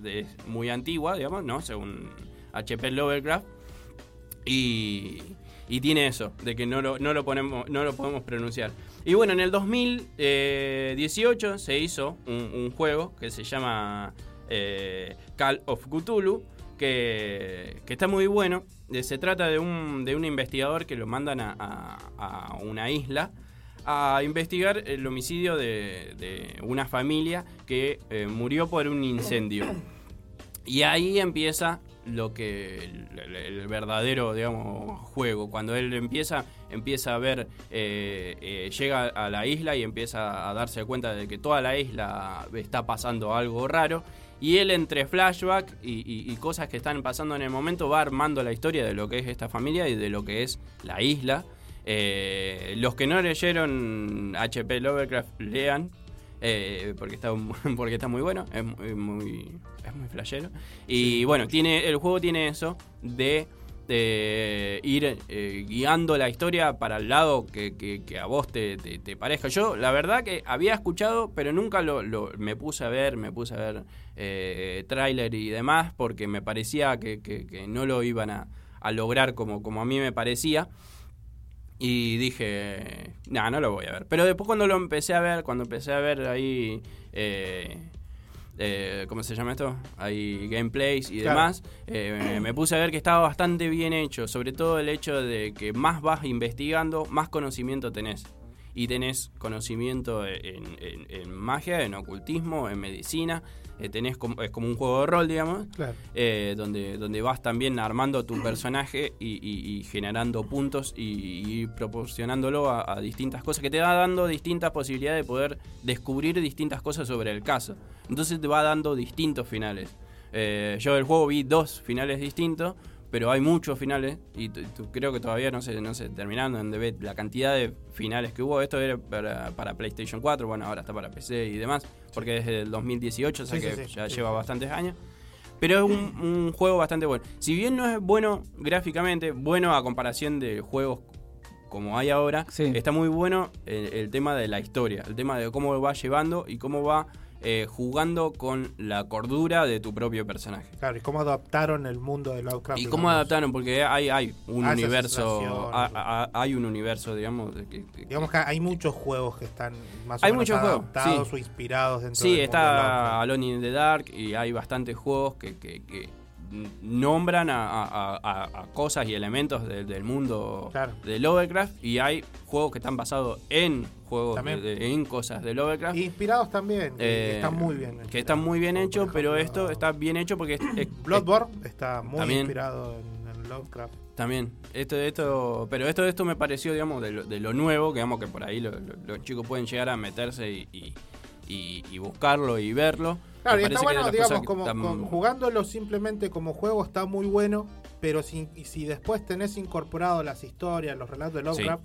muy antigua, digamos, ¿no? Según H.P. Lovecraft. Y, y tiene eso, de que no lo, no lo, ponemos, no lo podemos pronunciar. Y bueno, en el 2018 se hizo un, un juego que se llama eh, Call of Cthulhu, que, está muy bueno. Eh, Se trata de un, de un investigador que lo mandan a, a- una isla a investigar el homicidio de, de una familia que eh, murió por un incendio. Y ahí empieza lo que el, verdadero, digamos, juego. Cuando él empieza, empieza a ver, eh, llega a la isla y empieza a darse cuenta de que toda la isla está pasando algo raro. Y él entre flashback y, y- y cosas que están pasando en el momento va armando la historia de lo que es esta familia y de lo que es la isla. Eh, los que no leyeron HP Lovecraft lean, eh, porque está <laughs> porque está muy bueno, es muy, muy es muy flashero. Y bueno, tiene el juego tiene eso de, de ir eh, guiando la historia para el lado que, a vos te, parezca. Yo la verdad que había escuchado, pero nunca lo, me puse a ver, me puse a ver eh, tráiler y demás, porque me parecía que, no lo iban a, lograr como, como a mí me parecía. Y dije, no, no lo voy a ver. Pero después cuando lo empecé a ver, cuando empecé a ver ahí, eh, ¿cómo se llama esto? Hay gameplays y Claro. demás, eh, me puse a ver que estaba bastante bien hecho. Sobre todo el hecho de que más vas investigando, más conocimiento tenés. Y tenés conocimiento en, en- en magia, en ocultismo, en medicina. Eh, tenés como, es como un juego de rol, digamos Claro. eh, donde, donde vas también armando tu personaje y, y- y generando puntos y, y proporcionándolo a, a distintas cosas, que te va dando distintas posibilidades de poder descubrir distintas cosas sobre el caso. Entonces te va dando distintos finales. Eh, yo del juego vi dos finales distintos, pero hay muchos finales y creo que todavía no se, no se terminaron donde ve la cantidad de finales que hubo. Esto era para, para PlayStation 4, bueno, ahora está para PC y demás, porque desde el 2018, o sea Sí, que sí, ya sí, lleva bastantes años. Pero es un, un juego bastante bueno. Si bien no es bueno gráficamente, bueno a comparación de juegos como hay ahora, está muy bueno el, el tema de la historia, el tema de cómo va llevando y cómo va eh, jugando con la cordura de tu propio personaje. Claro, y cómo adaptaron el mundo de Lovecraft. ¿Y cómo digamos. adaptaron? Porque hay, hay un Ah, universo, hay un universo, digamos, que, que- Digamos que hay muchos juegos que están más o Hay menos muchos juegos, adaptados sí. o inspirados dentro Sí, del mundo de está Alone in the Dark y hay bastantes juegos que, que- que nombran a, a- a- a cosas y elementos de- del mundo Claro. de Lovecraft y hay juegos que están basados en juegos, de- de- en cosas de Lovecraft. Inspirados también, Eh, están muy bien. Que están muy bien hechos, pero esto está bien hecho porque... es- es- <coughs> Bloodborne está muy También. inspirado en, en Lovecraft. También, esto, esto, pero esto, esto me pareció, digamos, de lo, de lo nuevo, que, digamos que por ahí lo- lo- los chicos pueden llegar a meterse y, y- y- y buscarlo y verlo. Claro, y está bueno, digamos, como, jugándolo simplemente como juego está muy bueno, pero si, y si después tenés incorporado las historias, los relatos de Lovecraft,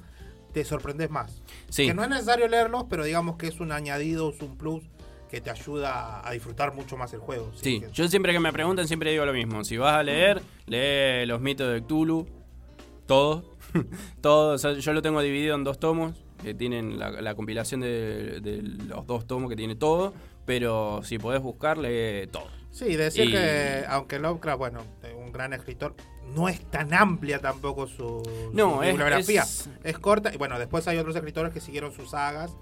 te sorprendes más. Sí. Que no es necesario leerlos, pero digamos que es un añadido, es un plus que te ayuda a disfrutar mucho más el juego. Sí, yo siempre que me preguntan siempre digo lo mismo. Si vas a leer, lee los mitos de Cthulhu, todos. <laughs> todos. O sea, yo lo tengo dividido en dos tomos, que tienen la, la compilación de, de los dos tomos que tiene todo. Pero si podés buscar, lee todo. Sí, decir Y- que aunque Lovecraft, bueno, un gran escritor, no es tan amplia tampoco su, su No, es- bibliografía. es- Es... corta, y bueno, después hay otros escritores que siguieron sus sagas,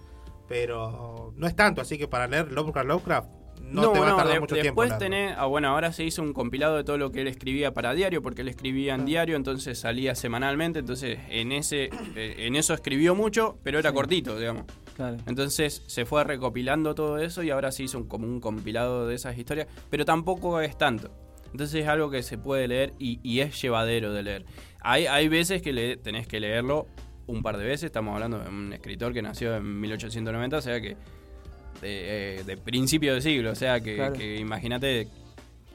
pero no es tanto, así que para leer Lovecraft, Lovecraft, no, te va a tardar de- mucho tiempo. Después en leerlo. tenés, ah, bueno, ahora se hizo un compilado de todo lo que él escribía para diario, porque él escribía en diario, entonces salía semanalmente, entonces en ese, eh, en eso escribió mucho, pero era cortito, digamos. Claro. Entonces se fue recopilando todo eso y ahora se hizo un, como un compilado de esas historias, pero tampoco es tanto. Entonces es algo que se puede leer y, y es llevadero de leer. Hay, hay veces que le, tenés que leerlo un par de veces, estamos hablando de un escritor que nació en 1890, o sea que de, eh, de principio de siglo, o sea que, Claro. que imagínate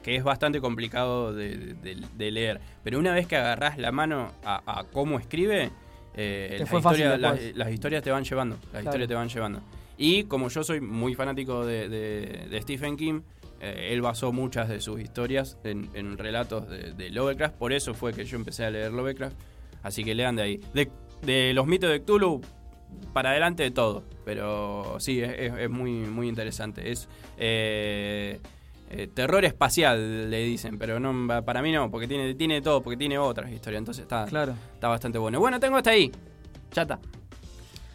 que es bastante complicado de, de- de leer. Pero una vez que agarrás la mano a, a cómo escribe, eh, las, fue historias, las, después. las historias te van llevando. Las Claro. historias te van llevando. Y como yo soy muy fanático de, de- de Stephen King, eh, él basó muchas de sus historias en, en relatos de, de Lovecraft. Por eso fue que yo empecé a leer Lovecraft. Así que lean de ahí. De, de los mitos de Cthulhu, para adelante de todo. Pero sí, es muy, muy interesante. Es eh, eh, terror espacial, le dicen. Pero no para mí no, porque tiene, tiene todo, porque tiene otras historias. Entonces está, Claro. está bastante bueno. Bueno, tengo hasta ahí. Ya está.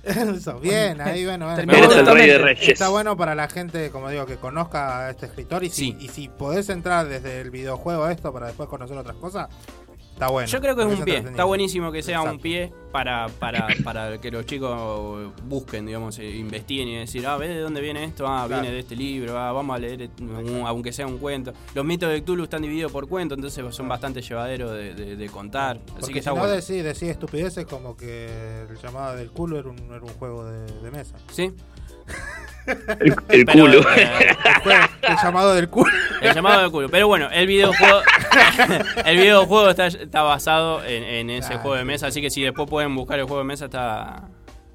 <laughs> Eso, bien, ahí bueno, bueno. Terminó el Rey de Reyes. Está bueno para la gente, como digo, que conozca a este escritor y si, Sí. y si podés entrar desde el videojuego a esto para después conocer otras cosas, está bueno. Yo creo que es un pie. Está buenísimo que sea un pie para, para, <coughs> para que los chicos busquen, digamos, eh, investiguen y decir, ah, ¿ves de dónde viene esto? Ah, Claro. viene de este libro, ah, vamos a leer, un- aunque sea un cuento. Los mitos de Cthulhu están divididos por cuento, entonces son bastante llevaderos de, de- de contar. Así Porque que está si no bueno. decís, decís estupideces como que el llamado del culo era un, era un juego de, de mesa. Sí. <laughs> El, el Pero, culo. eh, <laughs> El, llamado del culo. El llamado de culo. Pero bueno, el videojuego. <laughs> el videojuego está, está basado en, en ese Claro. juego de mesa. Así que si después pueden buscar el juego de mesa, está,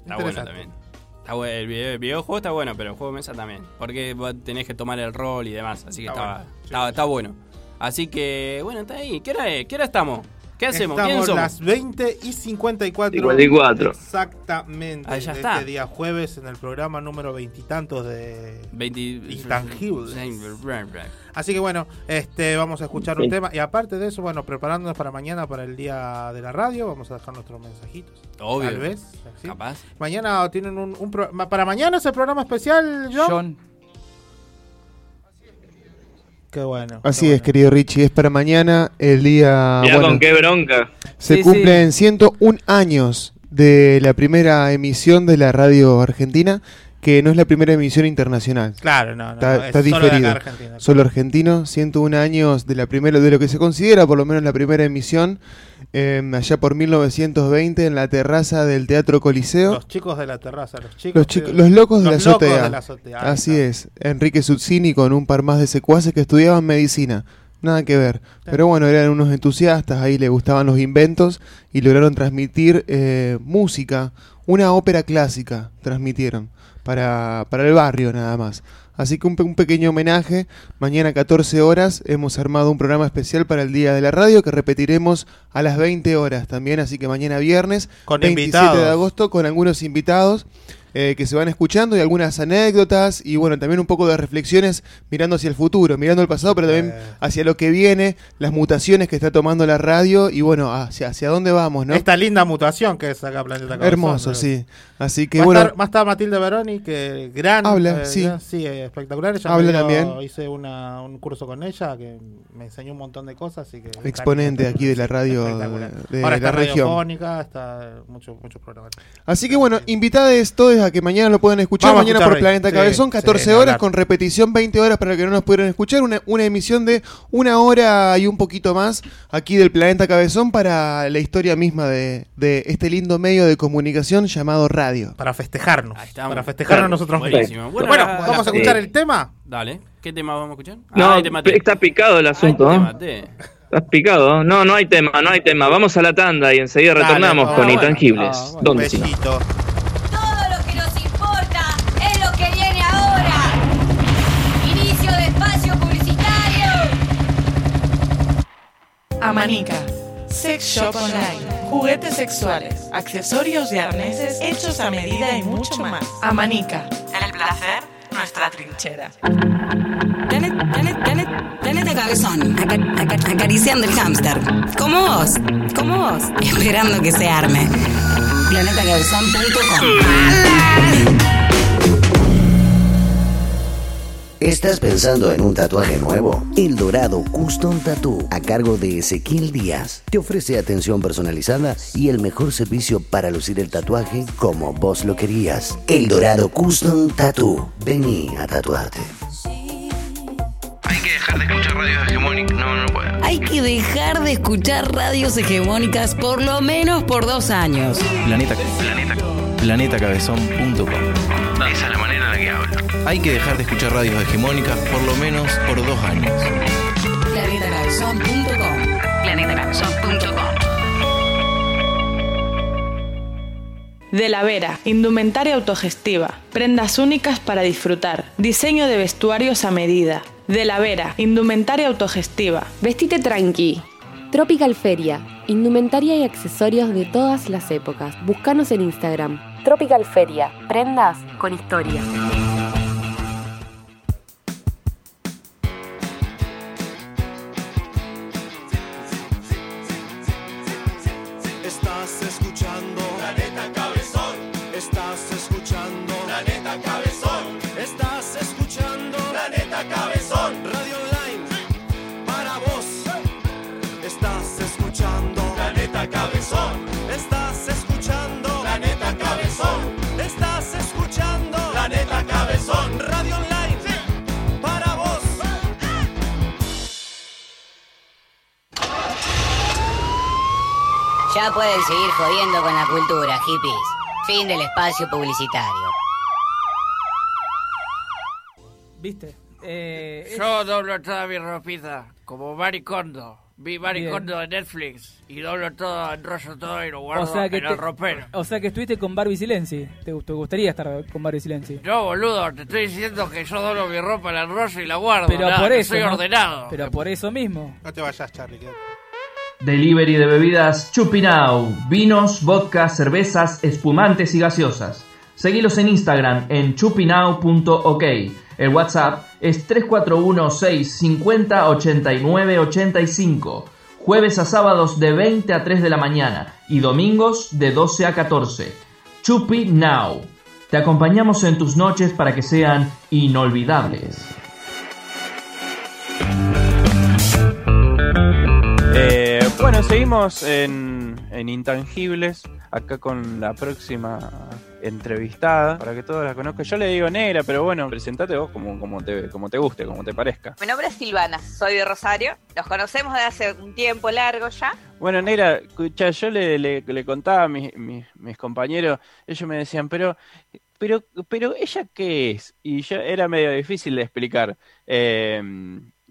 está bueno también. Está bueno, el, video- el videojuego está bueno, pero el juego de mesa también. Porque vos tenés que tomar el rol y demás. Así que Está está, bueno. Sí, está, está bueno. Así que, bueno, está ahí. ¿Qué hora es? ¿Qué hora estamos? ¿Qué hacemos? Estamos ¿Quién somos? las 20 y 54. 54. Exactamente. Ah, ya está. Este día jueves en el programa número veintitantos de 20... Intangibles. Así que bueno, este vamos a escuchar un Sí. tema. Y aparte de eso, bueno, preparándonos para mañana para el día de la radio, vamos a dejar nuestros mensajitos. Obvio. Tal vez. ¿sí? Capaz. Mañana tienen un, un pro- Para mañana es el programa especial, John. John. Qué bueno. Así es, querido Richie, es para mañana el día... Mirá bueno, con qué bronca. Se Sí, cumplen 101 años de la primera emisión de la radio argentina, que no es la primera emisión internacional. Claro, no, no. Está, no, es está solo de acá, diferido. Argentina. Solo argentino, 101 años de la primera, de lo que se considera por lo menos la primera emisión, eh, allá por 1920 en la terraza del Teatro Coliseo. Los chicos de la terraza, los chicos. Los, locos de la locos azotea. de la azotea, ahí Así es. Enrique Zuzzini con un par más de secuaces que estudiaban medicina. Nada que ver. Pero bueno, eran unos entusiastas, ahí les gustaban los inventos y lograron transmitir eh, música, una ópera clásica transmitieron para, para el barrio nada más. Así que un, un pequeño homenaje. Mañana 14 horas hemos armado un programa especial para el Día de la Radio que repetiremos a las 20 horas también. Así que mañana viernes, Con 27 invitados. de agosto, con algunos invitados eh, que se van escuchando y algunas anécdotas y bueno, también un poco de reflexiones mirando hacia el futuro, mirando el pasado, pero también hacia lo que viene, las mutaciones que está tomando la radio y bueno, hacia, hacia dónde vamos, ¿no? Esta linda mutación que es acá Planeta Cabezón, Hermoso, sí. Así que va, bueno, estar, va a estar Matilde Veroni, que gran. Habla, eh, sí. gran- sí, espectacular. Ella Habla dio- también. Hice una, un curso con ella que me enseñó un montón de cosas. Así que Exponente aquí de la radio de- de Ahora la está región. radiofónica, está muchos programas. Así que bueno, invitados todos a que mañana lo puedan escuchar, Vamos mañana escuchar por ahí. Planeta Sí, Cabezón, sí, 14 ni horas, hablar. con repetición 20 horas para que no nos pudieran escuchar, una, una emisión de una hora y un poquito más aquí del Planeta Cabezón para la historia misma de, de este lindo medio de comunicación llamado radio. Para festejarnos. estamos. Para festejarnos nosotros mismos. Bueno, vamos a escuchar eh, el tema. Dale. ¿Qué tema vamos a escuchar? No, maté. está picado el asunto. Te ¿eh? maté. Estás picado. No, no hay tema, no hay tema. Vamos a la tanda y enseguida Dale, retornamos ah, con bueno. Intangibles. Ah, bueno. ¿Dónde Amanica. Sex Shop Online. Juguetes sexuales, accesorios y arneses hechos a medida y mucho más. Amanica. El placer, nuestra trinchera. Planeta, planeta, planeta, planeta Cabezón, aca- aca- acariciando el hámster. Como vos, como vos, esperando que se arme. Planetacabezón.com ¿Estás pensando en un tatuaje nuevo? El Dorado Custom Tattoo, a cargo de Ezequiel Díaz, te ofrece atención personalizada y el mejor servicio para lucir el tatuaje como vos lo querías. El Dorado Custom Tattoo. Vení a tatuarte. Hay que dejar de escuchar radios hegemónicas. No, no puedo. Hay que dejar de escuchar radios hegemónicas por lo menos por dos años. Planeta, planeta, planetacabezón.com. Esa es la manera hablo. Hay que dejar de escuchar radios hegemónicas por lo menos por dos años. De la Vera, indumentaria autogestiva, prendas únicas para disfrutar, diseño de vestuarios a medida. De la Vera, indumentaria autogestiva. Vestite tranqui. Tropical Feria, indumentaria y accesorios de todas las épocas. Búscanos en Instagram. Tropical Feria, prendas con historia. Cabezón. Radio Online para vos. Estás escuchando Planeta Cabezón. Estás escuchando Planeta Cabezón. Estás escuchando Planeta Cabezón. Radio Online para vos. Ya pueden seguir jodiendo con la cultura, hippies. Fin del espacio publicitario. ¿Viste? Eh, es- Yo doblo toda mi ropita, como Maricondo. Vi Maricondo de Netflix y doblo todo, enrollo todo y lo guardo o sea que en el te- ropero. O sea que estuviste con Barbie Silenzi. ¿Te, te gustaría estar con Barbie Silenzi? No, boludo, te estoy diciendo que yo doblo mi ropa, la enrollo y la guardo. Pero nada, por eso. Soy ¿no? ordenado. Pero por eso mismo. No te vayas, Charlie. quédate. Delivery de bebidas Chupinau, vinos, vodka, cervezas, espumantes y gaseosas. Seguilos en Instagram en chupinau.ok. El WhatsApp es 341-650-8985. Jueves a sábados de 20 a 3 de la mañana y domingos de 12 a 14. Chupi Now. Te acompañamos en tus noches para que sean inolvidables. Eh, bueno, seguimos en, en Intangibles, acá con la próxima entrevistada, para que todos la conozcan. Yo le digo negra, pero bueno, presentate vos como, como, te, como te guste, como te parezca. Mi nombre es Silvana, soy de Rosario. Nos conocemos de hace un tiempo largo ya. Bueno, negra, escucha, yo le, le, le contaba a mis, mis, mis compañeros, ellos me decían, pero pero, pero ella qué es? Y yo era medio difícil de explicar, eh,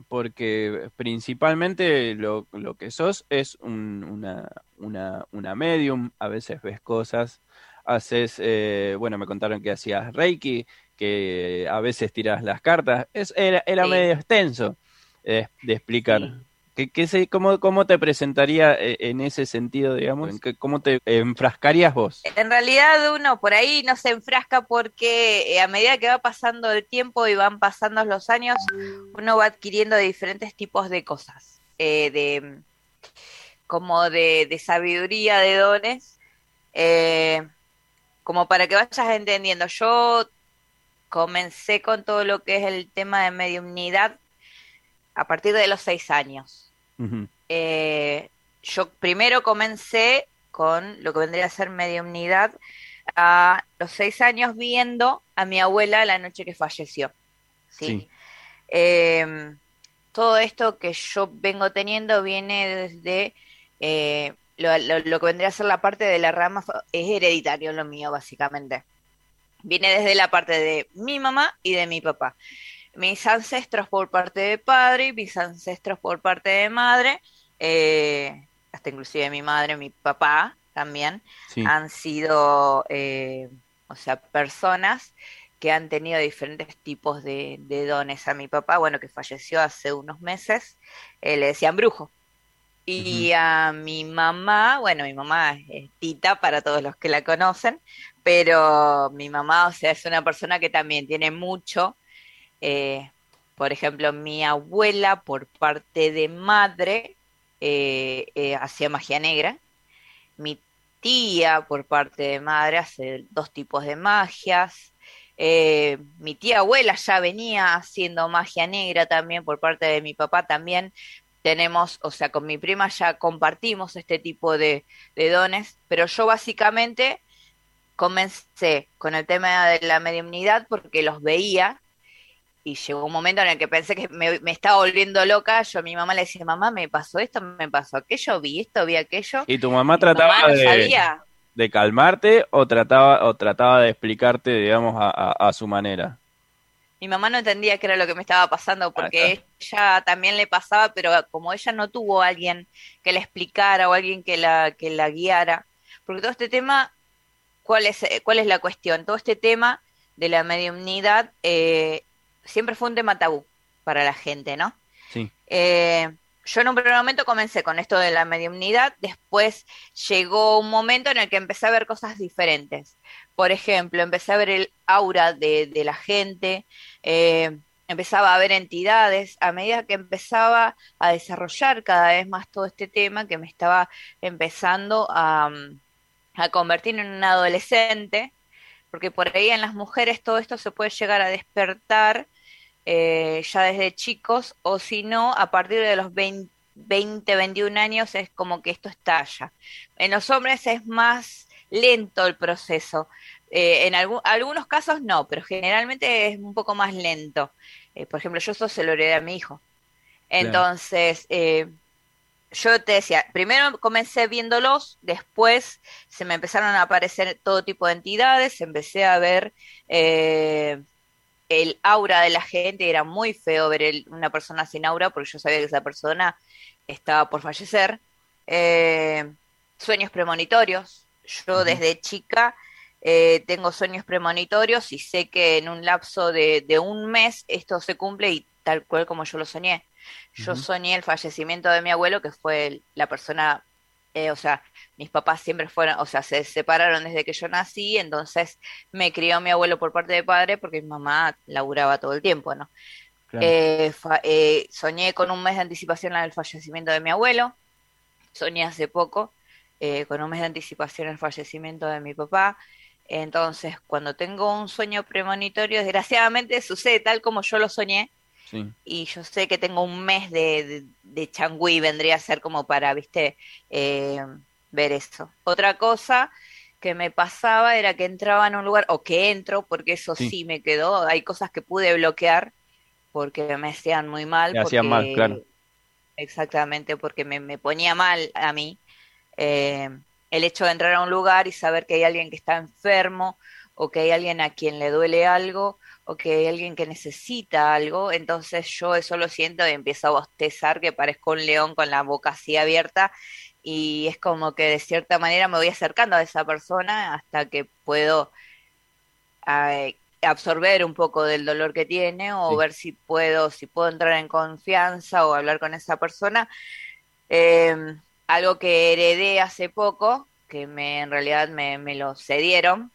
porque principalmente lo, lo que sos es un- una, una, una medium, a veces ves cosas, haces, eh, bueno, me contaron que hacías Reiki, que a veces tiras las cartas, es, era, era Sí. medio extenso eh, de explicar. ¿Qué, qué se- cómo, ¿Cómo te presentaría eh, en ese sentido, digamos? ¿En qué- ¿Cómo te enfrascarías vos? En realidad uno por ahí no se enfrasca porque eh, a medida que va pasando el tiempo y van pasando los años, uno va adquiriendo diferentes tipos de cosas, eh, de como de, de sabiduría, de dones, eh, como para que vayas entendiendo. Yo comencé con todo lo que es el tema de mediumnidad a partir de los seis años. Eh, yo primero comencé con lo que vendría a ser mediumnidad a los seis años viendo a mi abuela la noche que falleció. ¿sí? Eh, todo esto que yo vengo teniendo viene desde eh, lo, lo- lo que vendría a ser la parte de la rama, es hereditario lo mío, básicamente. Viene desde la parte de mi mamá y de mi papá. Mis ancestros por parte de padre y mis ancestros por parte de madre, eh, hasta inclusive mi madre, mi papá también, Sí. han sido, eh, o sea, personas que han tenido diferentes tipos de, de dones. A mi papá, bueno, que falleció hace unos meses, eh, le decían brujo. Y a mi mamá, bueno, mi mamá es Tita para todos los que la conocen, pero mi mamá, o sea, es una persona que también tiene mucho. eh, por ejemplo, mi abuela, por parte de madre, eh, eh, hacía magia negra. Mi tía, por parte de madre, hace dos tipos de magias. Eh, mi tía abuela ya venía haciendo magia negra también por parte de mi papá también. Tenemos, o sea, con mi prima ya compartimos este tipo de, de dones, pero yo básicamente comencé con el tema de la mediumnidad porque los veía y llegó un momento en el que pensé que me, me estaba volviendo loca. Yo a mi mamá le decía, mamá, me pasó esto, me pasó aquello, vi esto, vi aquello. ¿Y tu mamá trataba mamá no de, sabía. de calmarte o trataba, o trataba de explicarte, digamos, a, a- a su manera? Mi mamá no entendía qué era lo que me estaba pasando porque ella también le pasaba, pero como ella no tuvo a alguien que le explicara o alguien que la, que la guiara, porque todo este tema, ¿cuál es, eh, cuál es la cuestión? Todo este tema de la mediumnidad eh, siempre fue un tema tabú para la gente, ¿no? Sí. Eh, yo en un primer momento comencé con esto de la mediumnidad, después llegó un momento en el que empecé a ver cosas diferentes. Por ejemplo, empecé a ver el aura de, la gente, eh, empezaba a ver entidades, a medida que empezaba a desarrollar cada vez más todo este tema, que me estaba empezando a, mm, convertir en un adolescente, porque por ahí en las mujeres todo esto se puede llegar a despertar eh, ya desde chicos, o si no, a partir de los 20, 20, 21 años es como que esto estalla. En los hombres es más lento el proceso. Eh, en algu- algunos casos no, pero generalmente es un poco más lento. Eh, por ejemplo, yo eso se lo heredé a mi hijo. Entonces, eh, yo te decía, primero comencé viéndolos, después se me empezaron a aparecer todo tipo de entidades, empecé a ver eh, el aura de la gente, era muy feo ver el- una persona sin aura, porque yo sabía que esa persona estaba por fallecer. Eh, sueños premonitorios, yo desde chica eh, tengo sueños premonitorios y sé que en un lapso de, de un mes esto se cumple y tal cual como yo lo soñé. Yo soñé el fallecimiento de mi abuelo, que fue la persona, eh, o sea, mis papás siempre fueron, o sea, se separaron desde que yo nací, entonces me crió mi abuelo por parte de padre porque mi mamá laburaba todo el tiempo, ¿no? Claro. Eh, fa- eh, soñé con un mes de anticipación el fallecimiento de mi abuelo, soñé hace poco eh, con un mes de anticipación el fallecimiento de mi papá. Entonces, cuando tengo un sueño premonitorio, desgraciadamente sucede tal como yo lo soñé, Sí. y yo sé que tengo un mes de, de, de changüí, vendría a ser como para, viste, eh, ver eso. Otra cosa que me pasaba era que entraba en un lugar, o que entro, porque eso Sí. sí, me quedó, hay cosas que pude bloquear porque me hacían muy mal. Te hacían mal, claro. Exactamente, porque me, me ponía mal a mí eh, el hecho de entrar a un lugar y saber que hay alguien que está enfermo o que hay alguien a quien le duele algo o que hay alguien que necesita algo, entonces yo eso lo siento y empiezo a bostezar que parezco un león con la boca así abierta y es como que de cierta manera me voy acercando a esa persona hasta que puedo eh, absorber un poco del dolor que tiene o Sí. ver si puedo, si puedo entrar en confianza o hablar con esa persona. Eh, algo que heredé hace poco, que me, en realidad me, me lo cedieron,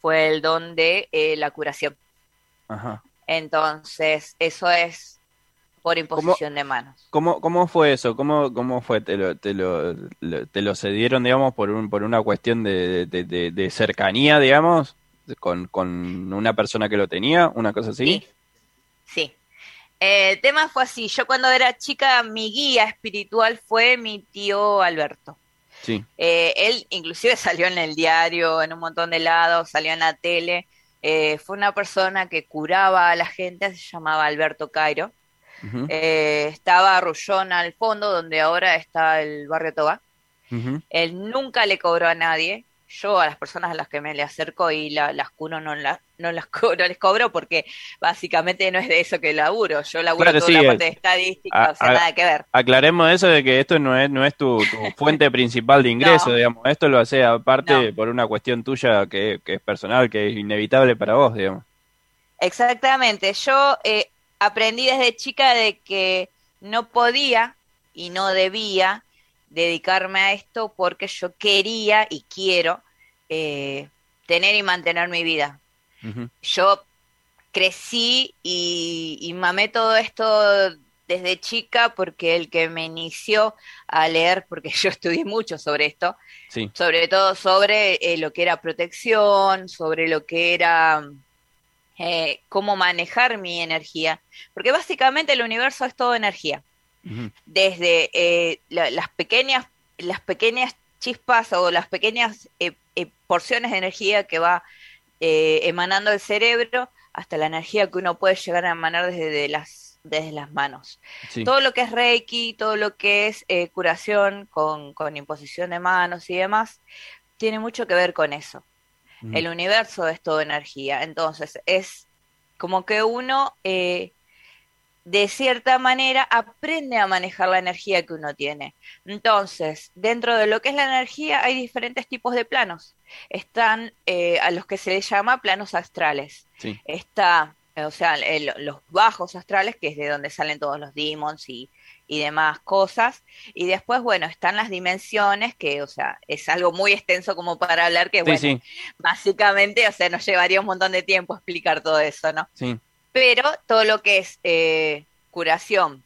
fue el don de eh, la curación. Ajá. Entonces, eso es por imposición de manos. ¿Cómo, ¿Cómo fue eso? ¿Cómo, cómo fue? ¿Te lo, te lo, lo- te lo cedieron, digamos, por, un, por una cuestión de, de, de- de cercanía, digamos, con, con una persona que lo tenía? ¿Una cosa así? Sí. Eh, el tema fue así. Yo cuando era chica, mi guía espiritual fue mi tío Alberto. Sí. Eh, él inclusive <laughs> salió en el diario, en un montón de lados, salió en la tele. Eh, fue una persona que curaba a la gente, se llamaba Alberto Cairo. Eh, estaba Rullón al fondo, donde ahora está el barrio Toba. Él nunca le cobró a nadie. Yo a las personas a las que me le acerco y la- las curo no, la- no, las co- <laughs> no les cobro porque básicamente no es de eso que laburo. Yo laburo Claro, toda sí, la parte de estadística, a- o sea, a- nada que ver. Aclaremos eso de que esto no es, no es tu, tu <laughs> fuente principal de ingreso, No. digamos. Esto lo hace aparte por una cuestión tuya que, que es personal, que es inevitable para vos, digamos. Exactamente. Yo eh, aprendí desde chica de que no podía y no debía dedicarme a esto porque yo quería y quiero eh, tener y mantener mi vida. Yo crecí y, y mamé todo esto desde chica porque el que me inició a leer, porque <laughs> yo estudié mucho sobre esto, Sí. sobre todo sobre eh, lo que era protección, sobre lo que era eh, cómo manejar mi energía, porque básicamente el universo es todo energía, desde eh, la- las pequeñas las pequeñas chispas o las pequeñas eh, eh, porciones de energía que va emanando del cerebro hasta la energía que uno puede llegar a emanar desde de las desde las manos. Sí. Todo lo que es Reiki, todo lo que es curación con, con imposición de manos y demás, tiene mucho que ver con eso. El universo es todo energía. Entonces, es como que uno, eh, de cierta manera, aprende a manejar la energía que uno tiene. Entonces, dentro de lo que es la energía, hay diferentes tipos de planos. Están eh, a los que se les llama planos astrales Sí. está, eh, o sea, el- los bajos astrales, que es de donde salen todos los demons y, y demás cosas. Y después, bueno, están las dimensiones, que, o sea, es algo muy extenso como para hablar, que, Sí, bueno, sí, básicamente, o sea, nos llevaría un montón de tiempo explicar todo eso, ¿no? sí. Pero todo lo que es eh, curación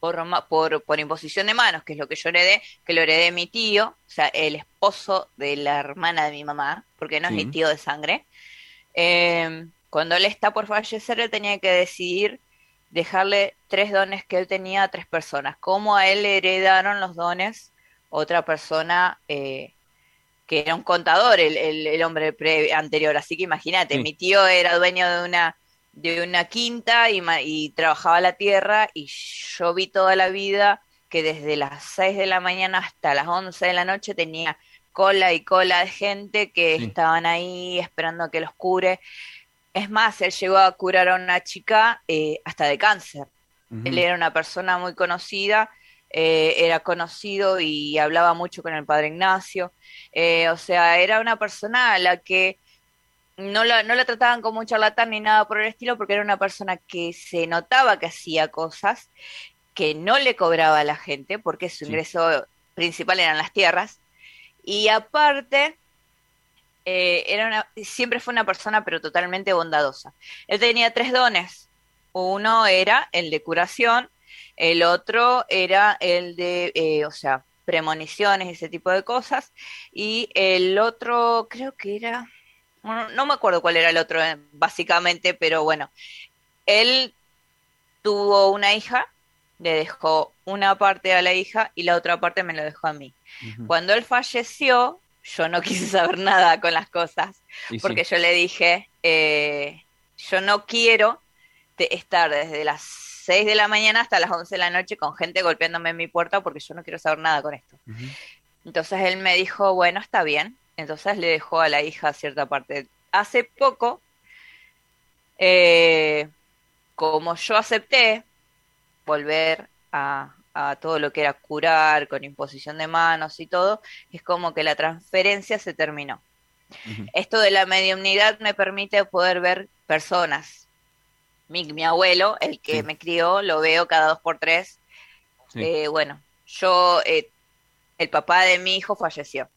por, por, por imposición de manos, que es lo que yo heredé, que lo heredé de mi tío, o sea, el esposo de la hermana de mi mamá, porque no es Sí. mi tío de sangre. Eh, cuando él está por fallecer, él tenía que decidir dejarle tres dones que él tenía a tres personas. ¿Cómo a él le heredaron los dones otra persona eh, que era un contador, el, el- el hombre pre- anterior? Así que imagínate, Sí. mi tío era dueño de una de una quinta y, trabajaba la tierra y yo vi toda la vida que desde las 6 de la mañana hasta las 11 de la noche tenía cola y cola de gente que Sí. estaban ahí esperando a que los cure. Es más, él llegó a curar a una chica eh, hasta de cáncer. Él era una persona muy conocida, eh, era conocido y hablaba mucho con el padre Ignacio. Eh, o sea, era una persona a la que no la, no la trataban como un charlatán ni nada por el estilo, porque era una persona que se notaba que hacía cosas, que no le cobraba a la gente, porque su ingreso principal eran las tierras, y aparte, eh, era una, siempre fue una persona, pero totalmente bondadosa. Él tenía tres dones. Uno era el de curación, el otro era el de, eh, o sea, premoniciones, ese tipo de cosas, y el otro creo que era, no, no me acuerdo cuál era el otro, eh, básicamente, pero bueno, él tuvo una hija, le dejó una parte a la hija y la otra parte me lo dejó a mí. Cuando él falleció, yo no <laughs> quise saber nada con las cosas, Y porque sí. yo le dije, eh, yo no quiero de estar desde las 6 de la mañana hasta las 11 de la noche con gente golpeándome en mi puerta porque yo no quiero saber nada con esto. Entonces él me dijo, bueno, está bien. Entonces le dejó a la hija cierta parte. Hace poco, eh, como yo acepté volver a, a todo lo que era curar con imposición de manos y todo, es como que la transferencia se terminó. Esto de la mediumnidad me permite poder ver personas. Mi, mi abuelo, el que me crió, lo veo cada dos por tres. Sí. Eh, bueno, yo, eh, el papá de mi hijo falleció.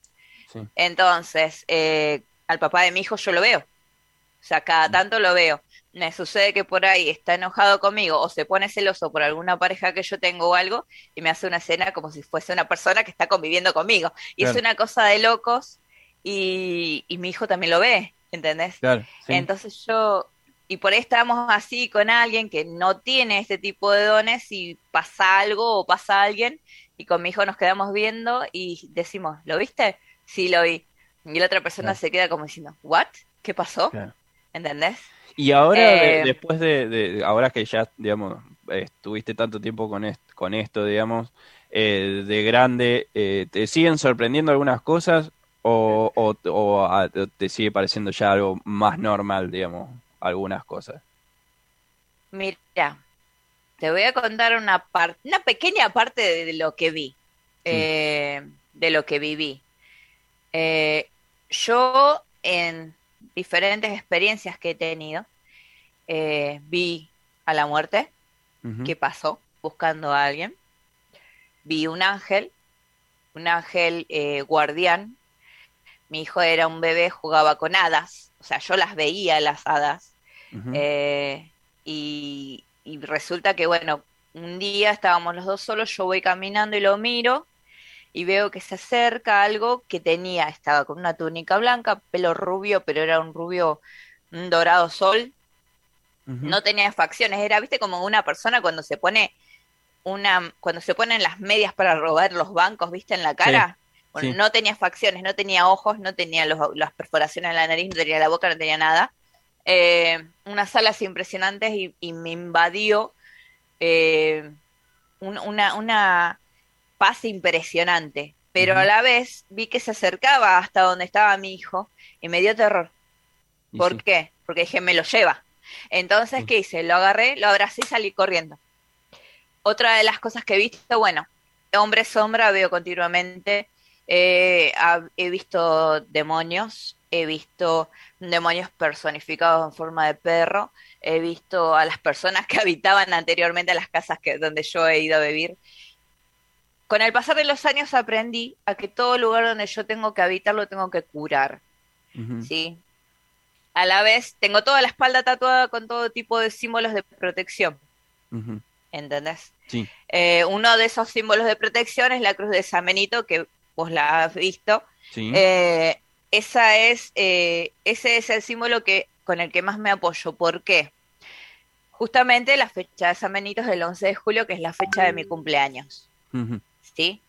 Sí. Entonces, eh, al papá de mi hijo yo lo veo. O sea, cada tanto lo veo. Me sucede que por ahí está enojado conmigo o se pone celoso por alguna pareja que yo tengo o algo y me hace una escena como si fuese una persona que está conviviendo conmigo. Y es una cosa de locos y, y mi hijo también lo ve, ¿entendés? Claro, sí. Entonces yo, y por ahí estamos así con alguien que no tiene este tipo de dones y pasa algo o pasa alguien y con mi hijo nos quedamos viendo y decimos, ¿lo viste? Sí, lo vi. Y la otra persona Claro. se queda como diciendo, ¿what? ¿Qué pasó? Claro. ¿Entendés? Y ahora, de- Eh, después de, de- ahora que ya, digamos, estuviste tanto tiempo con, est- con esto, digamos, eh, de grande, eh, ¿te siguen sorprendiendo algunas cosas o, o, o a- te sigue pareciendo ya algo más normal, digamos, algunas cosas? Mira, te voy a contar una parte, una pequeña parte de lo que vi, eh, de lo que viví. Eh, yo en diferentes experiencias que he tenido, eh, vi a la muerte, que pasó buscando a alguien, vi un ángel, un ángel eh, guardián. Mi hijo era un bebé, jugaba con hadas, o sea, yo las veía las hadas. Eh, y resulta que, bueno, un día estábamos los dos solos, yo voy caminando y lo miro y veo que se acerca algo que tenía, estaba con una túnica blanca, pelo rubio, pero era un rubio, un dorado sol, no tenía facciones, era, viste, como una persona cuando se pone una, cuando se ponen las medias para robar los bancos, viste, en la cara. Bueno, sí. no tenía facciones, no tenía ojos, no tenía los- las perforaciones en la nariz, no tenía la boca, no tenía nada. Eh, unas alas impresionantes y, y me invadió eh, un- una, una paz impresionante. Pero a la vez vi que se acercaba hasta donde estaba mi hijo y me dio terror. ¿Por sí. qué? Porque dije, me lo lleva. Entonces, ¿qué hice? Lo agarré, lo abracé y salí corriendo. Otra de las cosas que he visto, bueno, hombre sombra veo continuamente. eh, he visto demonios, he visto demonios personificados en forma de perro, he visto a las personas que <laughs> habitaban anteriormente a las casas que, donde yo he ido a vivir. Con el pasar de los años aprendí a que todo lugar donde yo tengo que habitar lo tengo que curar. ¿sí? A la vez, tengo toda la espalda tatuada con todo tipo de símbolos de protección, Ujú. ¿entendés? Sí. Eh, uno de esos símbolos de protección es la cruz de San Benito, que vos la has visto. Sí. Eh, esa es, eh, ese es el símbolo que, con el que más me apoyo. ¿Por qué? Justamente la fecha de San Benito es el 11 de julio, que es la fecha de mi cumpleaños. ¿Sí?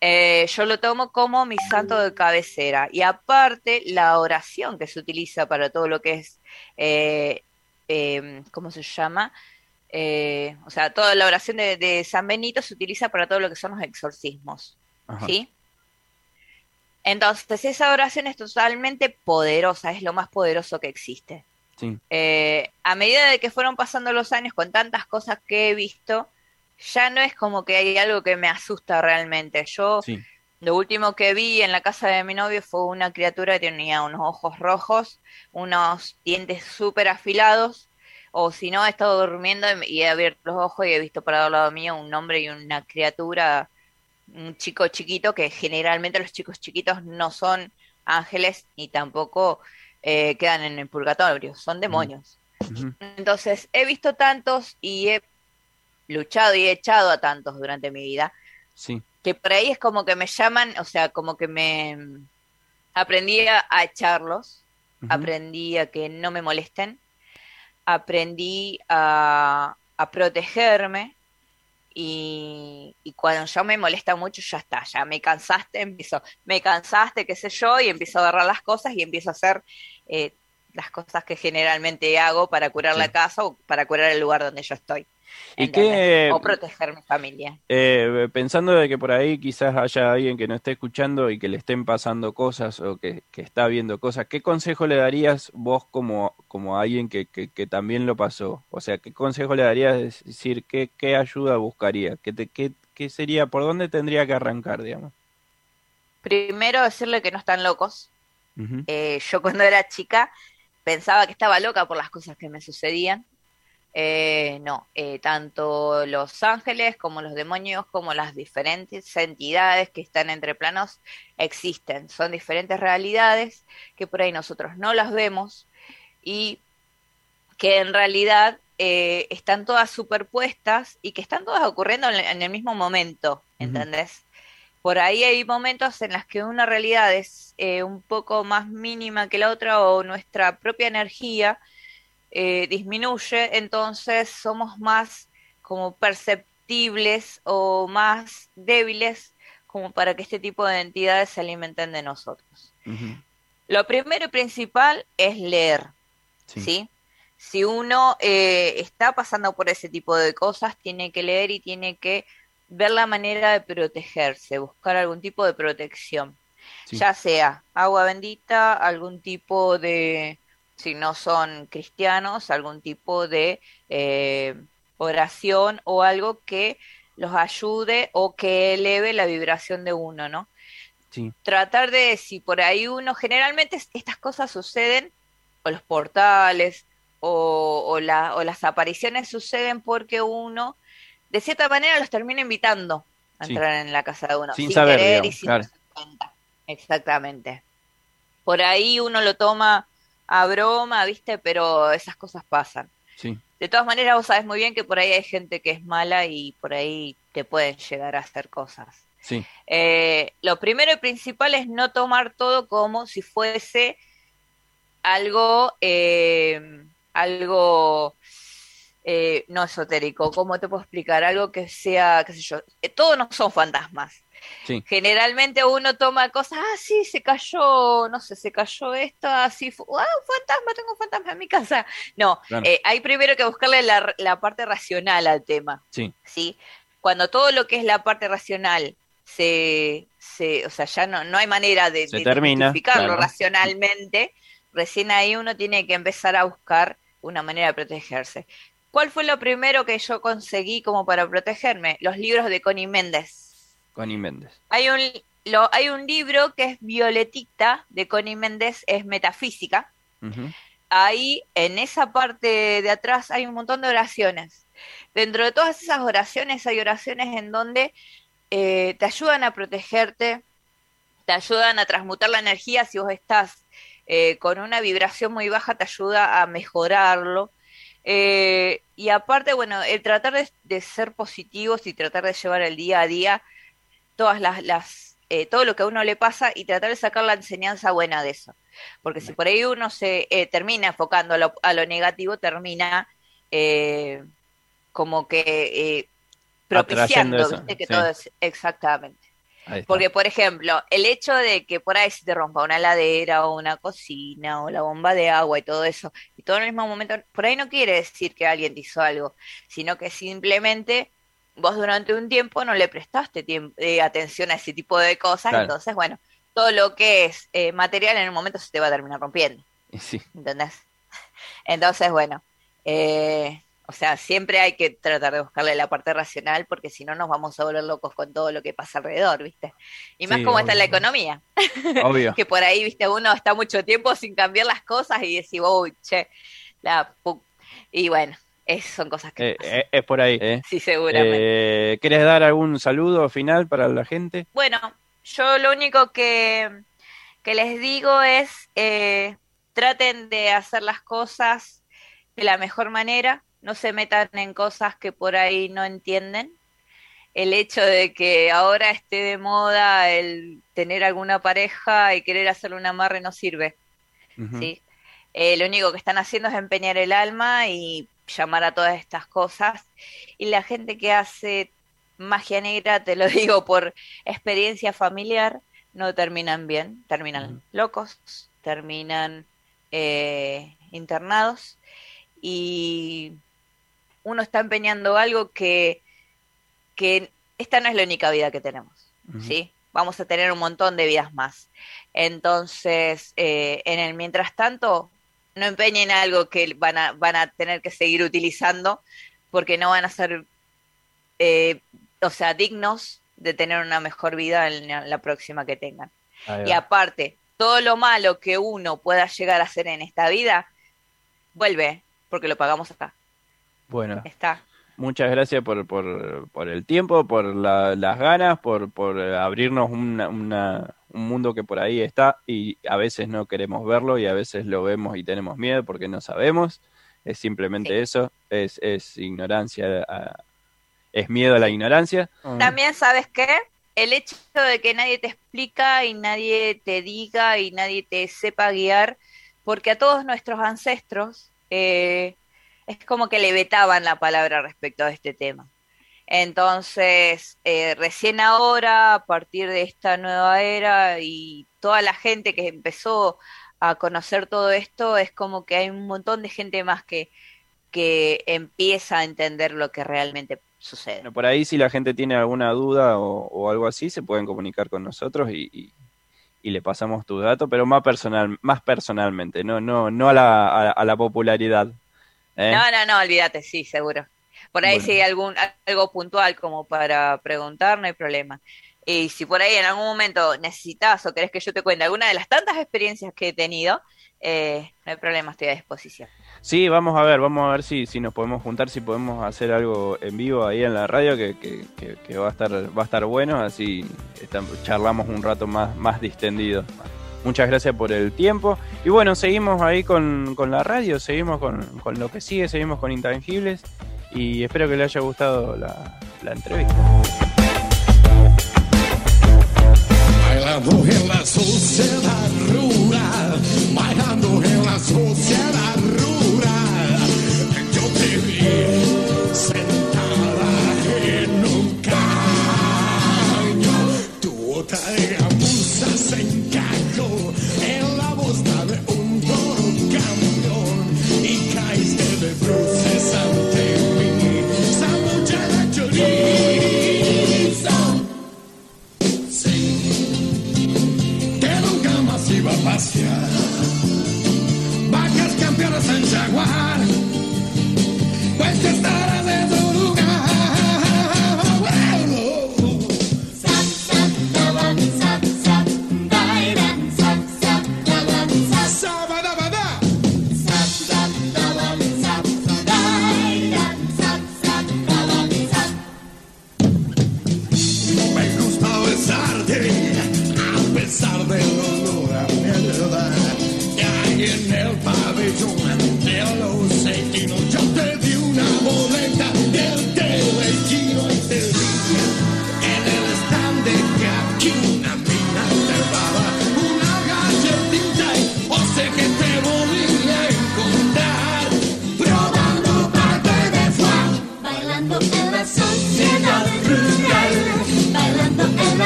Eh, yo lo tomo como mi santo de cabecera. Y aparte, la oración que se utiliza para todo lo que es, eh, eh, ¿cómo se llama? Eh, o sea, toda la oración de, de San Benito se utiliza para todo lo que son los exorcismos, Ajá. ¿sí? Entonces, esa oración es totalmente poderosa, es lo más poderoso que existe. Sí. A medida de que fueron pasando los años con tantas cosas que he visto, ya no es como que hay algo que me asusta realmente. Yo Sí. Lo último que vi en la casa de mi novio fue una criatura que tenía unos ojos rojos, unos dientes súper afilados, o si no, he estado durmiendo y he abierto los ojos y he visto para al lado mío un hombre y una criatura, un chico chiquito, que generalmente los chicos chiquitos no son ángeles ni tampoco eh, quedan en el purgatorio, son demonios. Entonces, he visto tantos y he luchado y he echado a tantos durante mi vida, Sí. que por ahí es como que me llaman, o sea, como que me aprendí a, echarlos, aprendí a que no me molesten, aprendí a, a protegerme y, y cuando ya me molesta mucho ya está, ya me cansaste, empiezo, me cansaste, qué sé yo, y empiezo a agarrar las cosas y empiezo a hacer eh, las cosas que generalmente hago para curar la casa o para curar el lugar donde yo estoy. ¿Y qué, O proteger mi familia. eh, pensando de que por ahí quizás haya alguien que no esté escuchando y que le estén pasando cosas o que, que está viendo cosas, ¿qué consejo le darías vos como, como alguien que, que, que también lo pasó? O sea, ¿qué consejo le darías? Es decir, ¿qué, qué ayuda buscaría? ¿Qué, te, qué, ¿Qué sería? ¿Por dónde tendría que arrancar, digamos? Primero decirle que no están locos. Eh, yo cuando era chica pensaba que estaba loca por las cosas que me sucedían. Eh, no, eh, tanto los ángeles como los demonios, como las diferentes entidades que están entre planos existen. Son diferentes realidades que por ahí nosotros no las vemos y que en realidad eh, están todas superpuestas y que están todas ocurriendo en, en el mismo momento, ¿entendés? Por ahí hay momentos en los que una realidad es eh, un poco más mínima que la otra o nuestra propia energía eh, disminuye, entonces somos más como perceptibles o más débiles como para que este tipo de entidades se alimenten de nosotros. Lo primero y principal es leer, ¿sí? Si uno eh, está pasando por ese tipo de cosas, tiene que leer y tiene que ver la manera de protegerse, buscar algún tipo de protección, Sí. ya sea agua bendita, algún tipo de, si no son cristianos, algún tipo de eh, oración o algo que los ayude o que eleve la vibración de uno, ¿no? Sí. tratar de, si por ahí uno, generalmente es- estas cosas suceden, o los portales, o, o, la- o las apariciones suceden porque uno, de cierta manera, los termina invitando a Sí. entrar en la casa de uno, Sin saber, querer y sin claro. Exactamente. Por ahí uno lo toma a broma, ¿viste? Pero esas cosas pasan. Sí. De todas maneras, vos sabés muy bien que por ahí hay gente que es mala y por ahí te pueden llegar a hacer cosas. Sí. Eh, lo primero y principal es no tomar todo como si fuese algo, eh, algo eh, no esotérico. ¿Cómo te puedo explicar? Algo que sea, qué sé yo, todos no son fantasmas. Sí. Generalmente uno toma cosas, ah, sí, se cayó, no sé, se cayó esto, así, fu- ah, un fantasma, tengo un fantasma en mi casa. No, Claro. eh, hay primero que buscarle la, la parte racional al tema. Sí. ¿sí? Cuando todo lo que es la parte racional se, se o sea, ya no, no hay manera de, de justificarlo claro. racionalmente, recién ahí uno tiene que empezar a buscar una manera de protegerse. ¿Cuál fue lo primero que yo conseguí como para protegerme? Los libros de Connie Méndez. Connie Méndez. Hay un, lo, hay un libro que es Violetita de Connie Méndez, es metafísica. Ahí, en esa parte de atrás, hay un montón de oraciones. Dentro de todas esas oraciones hay oraciones en donde eh, te ayudan a protegerte, te ayudan a transmutar la energía si vos estás eh, con una vibración muy baja, te ayuda a mejorarlo. Eh, y aparte, bueno, el tratar de, de ser positivos y tratar de llevar el día a día todas las, las eh, todo lo que a uno le pasa y tratar de sacar la enseñanza buena de eso. Porque si por ahí uno se eh, termina enfocando a lo, a lo negativo, termina eh, como que eh, propiciando, ¿viste? Que sí. todo es exactamente. Porque, por ejemplo, el hecho de que por ahí se te rompa una heladera o una cocina o la bomba de agua y todo eso, y todo en el mismo momento, por ahí no quiere decir que alguien te hizo algo, sino que simplemente vos durante un tiempo no le prestaste eh, atención a ese tipo de cosas, Claro. entonces, bueno, todo lo que es eh, material en un momento se te va a terminar rompiendo, <laughs> Sí. ¿entendés? Entonces, bueno, eh, O sea, siempre hay que tratar de buscarle la parte racional porque si no nos vamos a volver locos con todo lo que pasa alrededor, ¿viste? Y más Sí, como está la economía. <laughs> Obvio. que por ahí, ¿viste? Uno está mucho tiempo sin cambiar las cosas y decir, uy, che, la pu-". Y bueno, es, son cosas que... Eh, eh, es por ahí. ¿eh? Sí, seguramente. Eh, ¿Querés dar algún saludo final para la gente? Bueno, yo lo único que, que les digo es eh, traten de hacer las cosas de la mejor manera, no se metan en cosas que por ahí no entienden. El hecho de que ahora esté de moda el tener alguna pareja y querer hacerle un amarre no sirve. ¿sí? Eh, lo único que están haciendo es empeñar el alma y llamar a todas estas cosas. Y la gente que hace magia negra, te lo <laughs> digo por experiencia familiar, no terminan bien, terminan locos, terminan eh, internados y uno está empeñando algo que, que esta no es la única vida que tenemos, ¿sí? Vamos a tener un montón de vidas más. Entonces, eh, en el mientras tanto, no empeñen algo que van a, van a tener que seguir utilizando porque no van a ser, eh, o sea, dignos de tener una mejor vida en la, la próxima que tengan. Y aparte, todo lo malo que uno pueda llegar a hacer en esta vida, vuelve, porque lo pagamos acá. Bueno, Está. muchas gracias por, por, por el tiempo, por la- las ganas, por, por abrirnos una- una- un mundo que por ahí está y a veces no queremos verlo y a veces lo vemos y tenemos miedo porque no sabemos. Es simplemente eso, es, es ignorancia, a- es miedo a la ignorancia. También, ¿sabes qué? El hecho de que nadie te explica y nadie te diga y nadie te sepa guiar, porque a todos nuestros ancestros eh, es como que le vetaban la palabra respecto a este tema. Entonces, eh, recién ahora, a partir de esta nueva era y toda la gente que empezó a conocer todo esto, es como que hay un montón de gente más que, que empieza a entender lo que realmente sucede. Bueno, por ahí si la gente tiene alguna duda o, o algo así, se pueden comunicar con nosotros y, y- y le pasamos tu dato, pero más personal, más personalmente, no, no, no a la, a, a la popularidad. ¿eh? No, no, no, olvídate, sí, seguro. Por ahí Bueno. si hay algún, algo puntual como para preguntar, no hay problema. Y si por ahí en algún momento necesitas o querés que yo te cuente alguna de las tantas experiencias que he tenido, eh, no hay problema, estoy a disposición. Sí, vamos a ver, vamos a ver si, si nos podemos juntar, si podemos hacer algo en vivo ahí en la radio que, que, que- que va a estar va a estar bueno, así charlamos un rato más, más distendido. Muchas gracias por el tiempo. Y bueno, seguimos ahí con, con la radio, seguimos con, con lo que sigue, seguimos con Intangibles y espero que le haya gustado la, la entrevista. Bailando en la sociedad rural, bailando en la sociedad rural. Yo te vi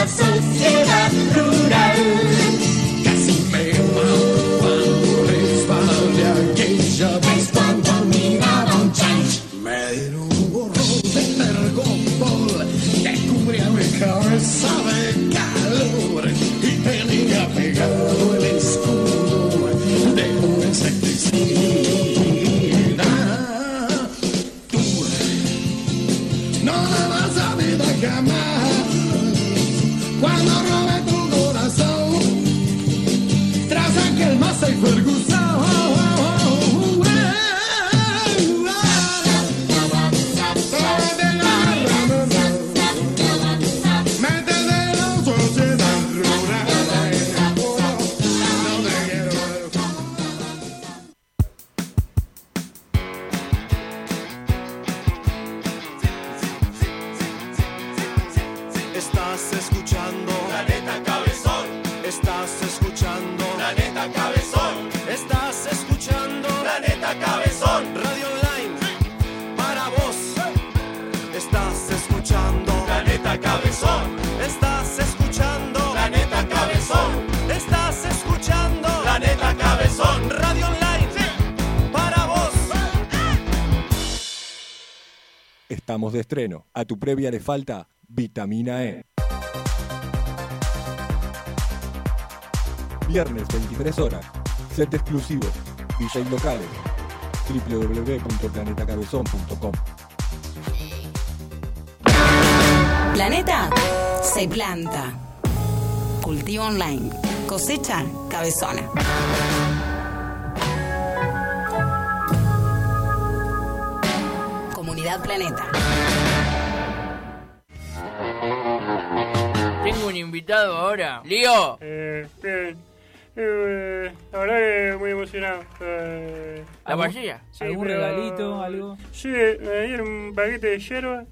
bailando en de estreno. A tu previa le falta vitamina E. Viernes 23 horas. Set exclusivo. DJ locales. www.planetacabezón.com Planeta se planta. Cultivo online. Cosecha cabezona. Planeta. Tengo un invitado ahora. Lío. Eh, bien. Eh, la verdad que muy emocionado. Eh, ¿La vajilla? sí, ¿Algún pero- regalito, algo? Sí, me dieron un paquete de hierba.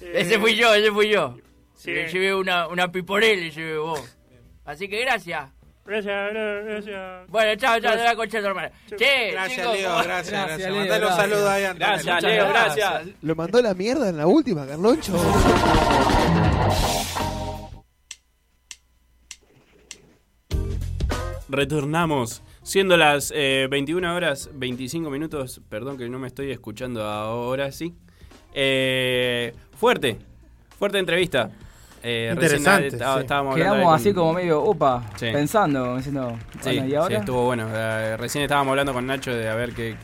Eh, Ese fui yo, ese fui yo. Sí. Le llevé una, una piporel, le llevé vos. Así que gracias. Gracias, gra- gracias. Bueno, chao, chao, Gracias. de la concha hermana. Che, Gracias, chicos, Leo, ¿cómo- gracias, gracias. Leo, Mandale un gracias. saludo ahí a Antonella. Gracias, Muchas Leo, gracias. gracias. Lo mandó la mierda en la última, Carloncho. Retornamos. Siendo las eh, 21 horas 25 minutos, perdón que no me estoy escuchando ahora sí. Eh, fuerte, fuerte entrevista. Eh, recién Interesante, estaba- sí. estábamos Quedamos así con- como medio, Sí. pensando, diciendo, Sí, bueno, ¿y sí, ahora? estuvo bueno. Eh, recién estábamos hablando con Nacho de a ver qué,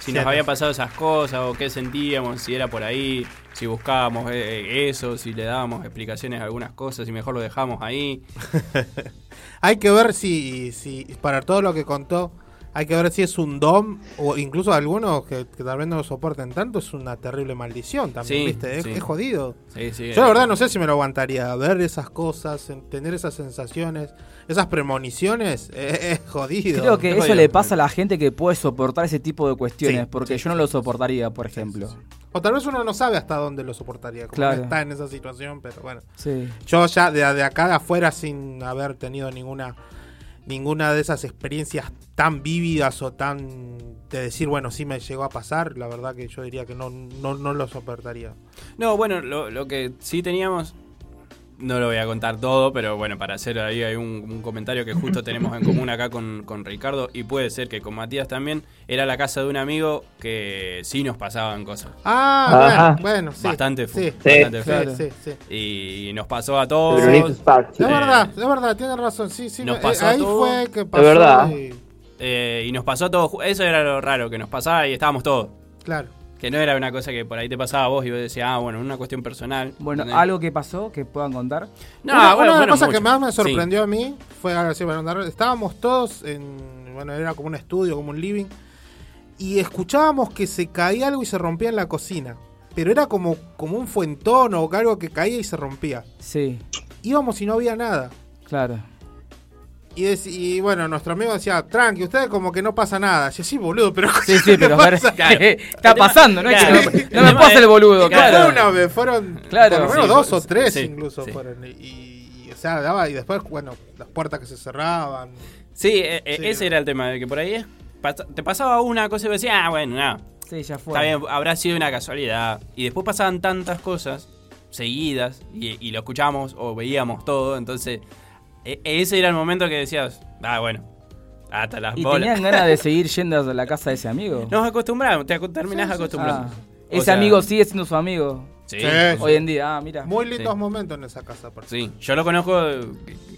si nos había pasado esas cosas o qué sentíamos, si era por ahí, si buscábamos eh, eso, si le dábamos explicaciones a algunas cosas, si mejor lo dejamos ahí. <laughs> Hay que ver si, si, para todo lo que contó, hay que ver si es un dom o incluso algunos que, que tal vez no lo soporten tanto, es una terrible maldición también, Sí, ¿viste? Es, sí. es jodido. Sí, sí, Yo la verdad no sé si me lo aguantaría, ver esas cosas, en- tener esas sensaciones, esas premoniciones, <laughs> eh, es jodido. Creo que Es eso jodido. le pasa a la gente que puede soportar ese tipo de cuestiones, Sí, porque yo no lo soportaría, por ejemplo. O tal vez uno no sabe hasta dónde lo soportaría, como Claro. está en esa situación, pero bueno. Sí. Yo ya de, de acá de afuera, sin haber tenido ninguna ninguna de esas experiencias tan vívidas o tan de decir, bueno, sí me llegó a pasar, la verdad que yo diría que no, no, no lo soportaría. No, bueno, lo, lo que sí teníamos, no lo voy a contar todo, pero bueno, para hacer ahí hay un, un comentario que justo tenemos en común acá con, con Ricardo y puede ser que con Matías también, era la casa de un amigo que sí nos pasaban cosas. Ah, Ajá. bueno, bueno, sí. Bastante, sí, bastante sí, feo. sí, sí. Y nos pasó a todos. Sparks. Es Eh, verdad, es verdad, tiene razón, sí, sí. Nos eh, pasó ahí todo. fue que pasó. verdad. y- eh, y nos pasó a todos. Eso era lo raro, que nos pasaba y estábamos todos. claro. Que no era una cosa que por ahí te pasaba a vos y vos decías, ah, bueno, una cuestión personal. Bueno, ¿entendés? algo que pasó que puedan contar. No, una, bueno, una de las bueno, cosas mucho. que más me Sí. sorprendió a mí fue, ahora sí, estábamos todos en, bueno, era como un estudio, como un living, y escuchábamos que se caía algo y se rompía en la cocina. Pero era como, como un fuentón o algo que caía y se rompía. Sí, Íbamos y no había nada. claro. Y, bueno, nuestro amigo decía, tranqui, ustedes como que no pasa nada. Yo, sí, boludo, pero... Sí, <laughs> sí, pero a ver, Claro. está pasando, ¿no? Es que Claro. no, no me hacer el boludo, Que fue claro. una vez, fueron Claro. por lo menos Sí, dos fue- o tres sí, incluso sí. fueron. Y, y, o sea, daba, y después, bueno, las puertas que se cerraban. Sí, eh, eh, Sí, ese no. era el tema, de que por ahí es- te pasaba una cosa y vos decías, ah, bueno, nada. Sí, ya fue. Está bien, habrá sido una casualidad. Y después pasaban tantas cosas seguidas y, y lo escuchábamos o veíamos todo. Entonces, e- ese era el momento que decías, ah, bueno, hasta las ¿Y bolas. tenían ganas de seguir <laughs> yendo a la casa de ese amigo? Nos acostumbramos, te terminás acostumbrando. Ah, ese sea, amigo sigue siendo su amigo. Sí. Sí, Hoy sí. en día, ah, mira. Muy lindos Sí. momentos en esa casa. Sí, yo lo conozco,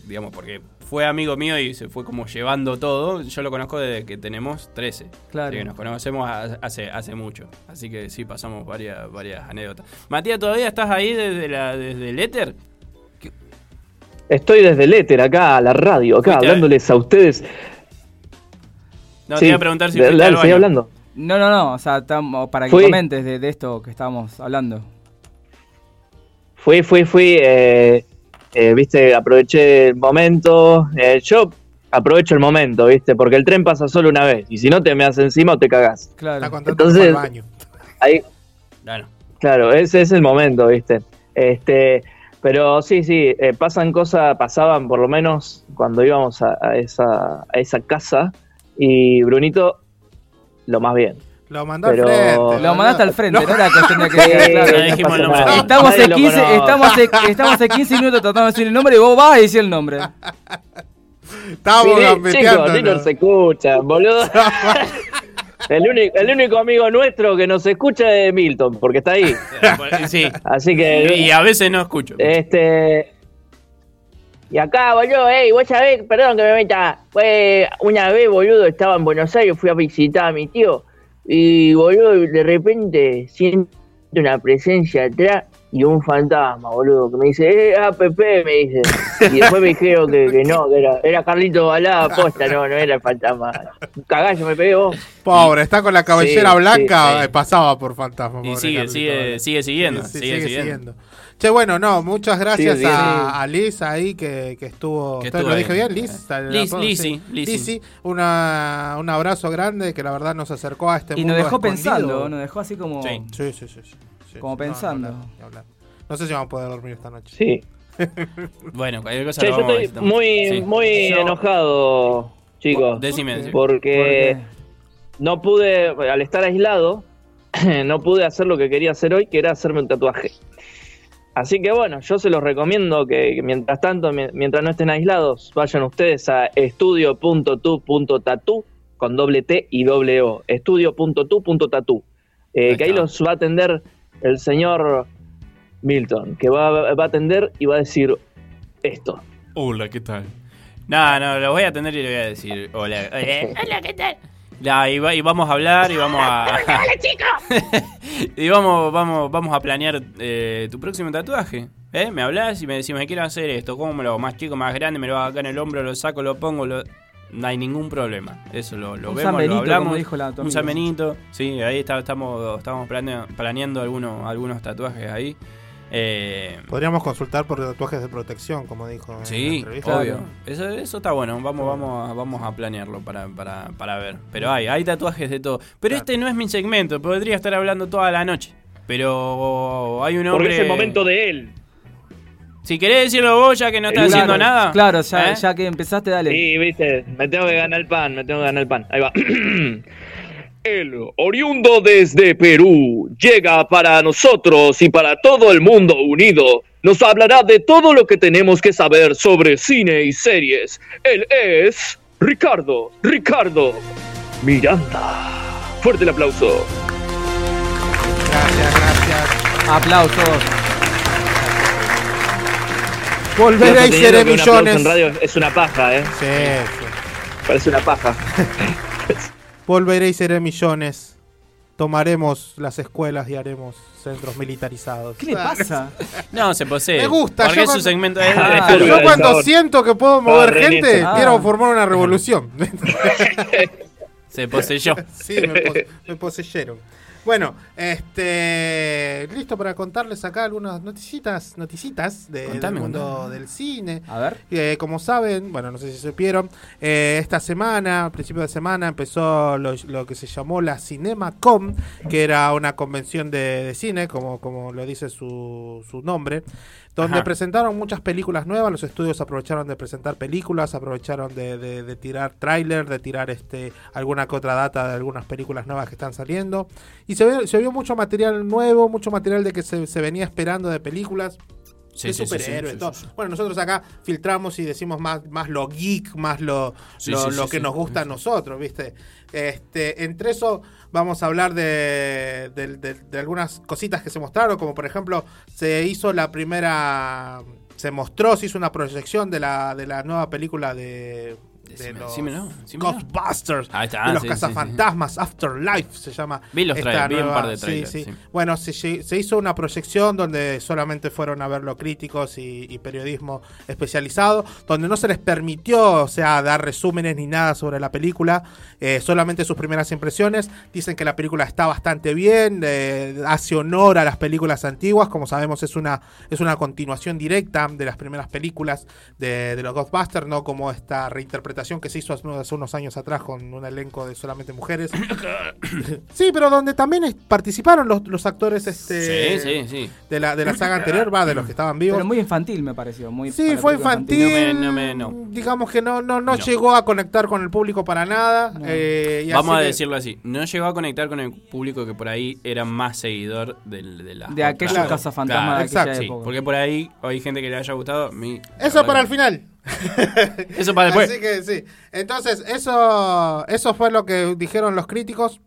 digamos, porque fue amigo mío y se fue como llevando todo. Yo lo conozco desde que tenemos 13. Claro. Así que nos conocemos ha- hace, hace mucho. Así que sí, pasamos varias, varias anécdotas. Matías, ¿todavía estás ahí desde, la, desde el éter? Estoy desde el éter acá, a la radio, acá, Fuiste hablándoles a ustedes. No, Sí, te iba a preguntar si dale, dale, hablando. No, no, no, o sea, estamos- para que Fui. comentes de, de esto que estábamos hablando. Fui, fui, fui, eh, eh, viste, aproveché el momento. eh, yo aprovecho el momento, viste, porque el tren pasa solo una vez. Y si no te me haces encima o te cagás. Claro. Entonces, fue al baño. ahí, Claro. Claro, ese es el momento, ¿viste? Este, pero sí, sí, eh, pasan cosas, pasaban por lo menos cuando íbamos a, a esa, a esa casa y Brunito lo más bien. Lo mandó Pero- al frente. Lo mandaste al frente, no, era cuestión de que <laughs> Sí, claro. no dijimos. Estamos lo 15, conoce. estamos en- <laughs> estamos hace 15 minutos tratando de decir el nombre y vos vas a decir el nombre. Sí, gambeteando, chicos, ¿no? se escucha, boludo. <laughs> El único, el único amigo nuestro que nos escucha es Milton, porque está ahí. <laughs> Sí. Así que. Y a veces no escucho. Este. Y acá, boludo, ey, vos sabés, perdón que me meta. Fue una vez, boludo, estaba en Buenos Aires, fui a visitar a mi tío. Y, boludo, de repente siento una presencia atrás y un fantasma, boludo, que me dice, eh, APP, me dice. Y después me dijeron que, que no, que era, era Carlito Balada posta, no, no era el fantasma. Cagallo me pegué vos. Pobre, está con la cabellera Sí, blanca, sí, sí. eh, pasaba por fantasma. Y sigue, Carlito, sigue, ¿vale? sigue siguiendo. Sí, sigue, sigue siguiendo. siguiendo. Che, bueno, no, muchas gracias a, a Liz ahí que, que estuvo. Que ¿Usted estuvo ¿Lo dije bien? Liz. ¿La- la Liz, Lizzy, sí. Lizzy. Una, un abrazo grande que la verdad nos acercó a este Y mundo. nos dejó escondido. pensando, nos dejó así como, Sí. Sí, sí, sí. sí, sí. como No, pensando. hablar, ni hablar. No sé si vamos a poder dormir esta noche. Sí. <laughs> Bueno, cualquier cosa Che, lo yo vamos a estoy muy, Sí. muy Yo- enojado, chicos. Decime, decime. Porque no pude, al estar aislado, <clears throat> no pude hacer lo que quería hacer hoy, que era hacerme un tatuaje. Así que bueno, yo se los recomiendo que, mientras tanto, mi- mientras no estén aislados, vayan ustedes a estudio.tu.tatu con doble T y doble O. Estudio.tu.tatu. Eh, que ahí los va a atender el señor Milton, que va, va a atender y va a decir esto. Hola, ¿qué tal? No, no, lo voy a atender y le voy a decir hola. eh, <laughs> Hola, ¿qué tal? Ya, y, va- y vamos a hablar y vamos a. <laughs> Hola, <laughs> chicos. y vamos, vamos, vamos a planear eh, tu próximo tatuaje. ¿Eh? Me hablas y me decís, me quiero hacer esto. ¿Cómo me lo hago? Más chico, más grande, me lo hago acá en el hombro, lo saco, lo pongo, lo... no hay ningún problema. Eso lo, lo Un vemos, lo hablamos. como dijo la- tu un samenito. Sí, ahí está, estamos, estamos planea- planeando algunos, algunos tatuajes ahí. Eh, Podríamos consultar por tatuajes de protección, como dijo. en la Sí, obvio. Eso, eso está bueno. Vamos, vamos, a, vamos a planearlo para, para, para ver. Pero hay, hay tatuajes de todo. Pero este no es mi segmento. Podría estar hablando toda la noche. Pero hay un hombre. Porque es el momento de él. Si querés decirlo vos, ya que no estás Claro, haciendo nada. Claro, ya, ¿eh? ya que empezaste, dale. Sí, viste, me tengo que ganar el pan, me tengo que ganar el pan. Ahí va. <clears throat> El oriundo desde Perú llega para nosotros y para todo el mundo unido. Nos hablará de todo lo que tenemos que saber sobre cine y series. Él es Ricardo, Ricardo Miranda. Fuerte el aplauso. Gracias, gracias. Aplausos. Volveré y seré millones. en radio es una paja, ¿eh? Sí, sí. Parece una paja. <laughs> Volveré y seré millones. Tomaremos las escuelas y haremos centros militarizados. ¿Qué le pasa? No, se posee. Me gusta, Porque yo es su cuando- segmento de Ah, Yo cuando Sabor. siento que puedo mover gente, quiero Ah. formar una revolución. <laughs> Se poseyó. <laughs> sí, me, pos- me poseyeron. Bueno, este listo para contarles acá algunas noticitas, noticitas de- Contame, del mundo contame. del cine. A ver. Eh, como saben, bueno, no sé si supieron, eh, esta semana, a principio de semana, empezó lo, lo que se llamó la CinemaCom, que era una convención de, de cine, como, como lo dice su, su nombre, donde Ajá. presentaron muchas películas nuevas, los estudios aprovecharon de presentar películas, aprovecharon de, de- de tirar tráiler, de tirar este alguna que otra data de algunas películas nuevas que están saliendo. Y se, ve- se vio mucho material nuevo, mucho material de que se, se venía esperando de películas Sí, de sí, superhéroes, sí, todo. Bueno, nosotros acá filtramos y decimos más, más lo geek, más lo, lo, que nos gusta a nosotros, ¿viste? Este, entre eso vamos a hablar de, de- de- de algunas cositas que se mostraron, como por ejemplo, se hizo la primera, se mostró, se hizo una proyección de la, de la nueva película de, de los decímelo, decímelo. Ghostbusters, Ahí está, de los sí, sí, cazafantasmas, Afterlife se llama. Vi los trailers, vi un par de trailers. Bueno, se, hizo una proyección donde solamente fueron a verlo críticos y, y periodismo especializado, donde no se les permitió, o sea, dar resúmenes ni nada sobre la película, eh, solamente sus primeras impresiones. Dicen que la película está bastante bien, eh, hace honor a las películas antiguas, como sabemos es una, es una continuación directa de las primeras películas de, de los Ghostbusters, no como esta reinterpretación que se hizo hace unos años atrás con un elenco de solamente mujeres. <coughs> sí, pero donde también participaron los, los actores este, Sí, sí, sí. De, la, de la saga anterior, va, de los que estaban vivos. Pero muy infantil me pareció. Muy Sí, fue infantil. No me- no me- no. Digamos que no, no, no, No. llegó a conectar con el público para nada. eh, y Vamos así a que- decirlo así. No llegó a conectar con el público que por ahí era más seguidor del, de las De aquellos otras. cazafantasmas de aquella exacto, sí, época. porque por ahí hay gente que le haya gustado. la Eso para que- el final. Eso para después. Así que sí. Entonces, eso, eso fue lo que dijeron los críticos.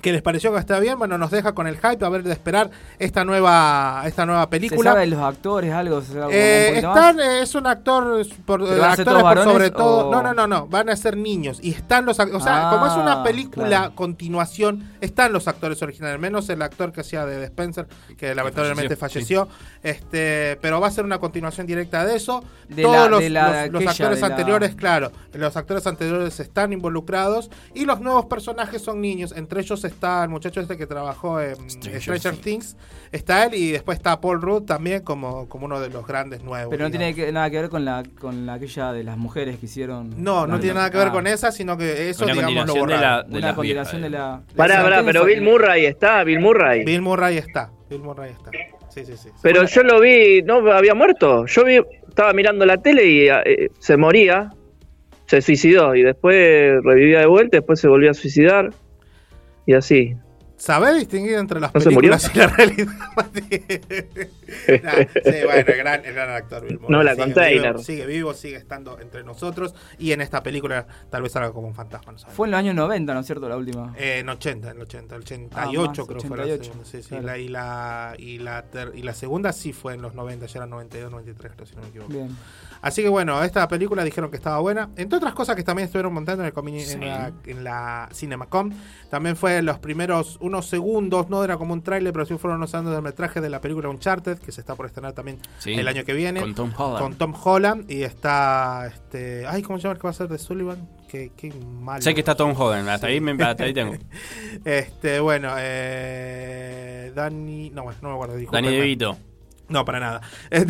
Que les pareció que está bien, bueno, nos deja con el hype a ver de esperar esta nueva, esta nueva ¿Se película. sabe de los actores algo? ¿Se sabe Eh, un están, eh, es un actor por, ¿Pero eh, van a ser actores por sobre todo. o- No, no, no, no, van a ser niños y están los, o sea, Ah, como es una película claro. continuación, están los actores originales, menos el actor que hacía de Spencer, que lamentablemente falleció, este, pero va a ser una continuación directa de eso. De Todos la- los, de la- los- los aquella, actores la- anteriores, claro, los actores anteriores están involucrados y los nuevos personajes son niños, entre ellos está el muchacho este que trabajó en Stranger, Things. está él y después está Paul Rudd también como, como uno de los grandes nuevos. Pero no digamos. tiene que- nada que ver con la con la aquella de las mujeres que hicieron. No, no tiene nada que ver ah. con esa, sino que eso, Una digamos, lo continuación de la- borraron. de Una continuación de la. Pará, de pará, pero Bill Murray está, Bill Murray. Bill Murray está. Bill Murray está. Sí, sí, sí. Pero yo lo vi, no había muerto. Yo vi, estaba mirando la tele y eh, se moría, se suicidó y después revivía de vuelta, después se volvió a suicidar y así. ¿Sabés distinguir entre las ¿No películas y la realidad? <laughs> Nah, sí, bueno, el gran, el gran actor Bill Murray. No, la sigue container. Vivo, sigue vivo, sigue estando entre nosotros. Y en esta película tal vez salga como un fantasma. No. Fue en los años 90, ¿no es cierto? La última. Eh, en 80, en 80, el 88 Ah, más, creo fue la 88, segunda. Sí, sí, claro. la- y, la, y, la ter- y la segunda sí fue en los 90, ya era 92, 93, creo, si no me equivoco. Bien. Así que bueno, esta película dijeron que estaba buena. Entre otras cosas que también estuvieron montando en, el comi- en, la, en la CinemaCom, también fue los primeros unos segundos, no era como un tráiler, pero sí fueron unos segundos del metraje de la película Uncharted, que se está por estrenar también Sí, el año que viene. con Tom Holland. Con Tom Holland. Y está, este, ay, ¿cómo se llama el que va a ser de Sullivan? Qué, qué malo. Sé que está Tom Holland, hasta ahí, me, hasta ahí tengo. <laughs> Este, bueno, eh, Dani, no, bueno, no me acuerdo. Dani. DeVito. No, para nada.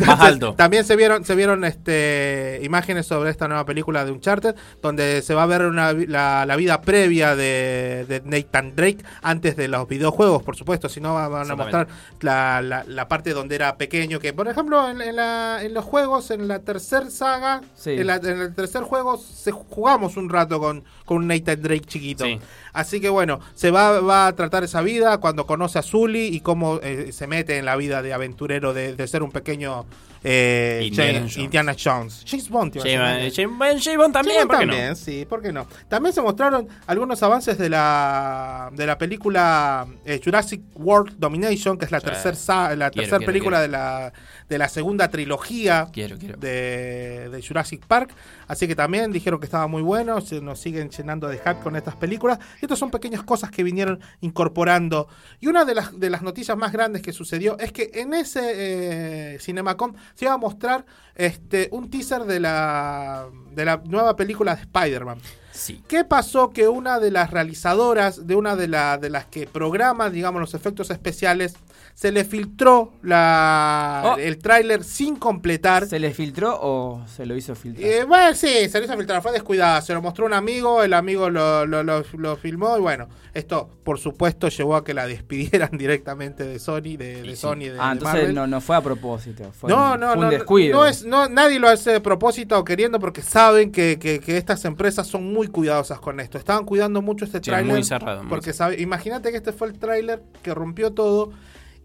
Más alto. También se vieron, se vieron este, imágenes sobre esta nueva película de Uncharted, donde se va a ver una la, la vida previa de, de Nathan Drake antes de los videojuegos, por supuesto. Si no, va- van a mostrar la, la, la parte donde era pequeño. Que, por ejemplo, en, en la- en los juegos, en la tercer saga, Sí. en, el tercer juego, se jugamos un rato con, Nathan Drake chiquito. Sí. Así que bueno, se va, va a tratar esa vida cuando conoce a Zully y cómo eh, se mete en la vida de aventurero de, de ser un pequeño eh, Indiana James- Jones. Indiana Jones. James Bond, decir, James- ¿no? James Bond- también, James ¿por qué no? también, sí, ¿por qué no? También se mostraron algunos avances de la de la película eh, Jurassic World Domination, que es la tercera la quiero, película quiero. de la de la segunda trilogía Quiero, quiero. De, de Jurassic Park. Así que también dijeron que estaba muy bueno, se nos siguen llenando de hype con estas películas. Y estas son pequeñas cosas que vinieron incorporando. Y una de las, de las noticias más grandes que sucedió es que en ese eh, Cinemacom se iba a mostrar este, un teaser de la, de la nueva película de Spider-Man. Sí. ¿Qué pasó? Que una de las realizadoras, de una de, la- de las que programa, digamos, los efectos especiales, se le filtró la, Oh. el tráiler sin completar. ¿Se le filtró o se lo hizo filtrar? Eh, bueno, sí, se lo hizo filtrar, fue descuidada. Se lo mostró un amigo, el amigo lo, lo, lo- lo filmó y bueno, esto por supuesto llevó a que la <laughs> despidieran directamente de Sony, de, de Sony, de, ah, de entonces Marvel. no, no fue a propósito. Fue No, un, no, fue un no, descuido. no es, no, nadie lo hace de propósito o queriendo porque saben que, que- que estas empresas son muy cuidadosas con esto. Estaban cuidando mucho este Sí, tráiler. muy cerrado, Porque sabe- imagínate que este fue el tráiler que rompió todo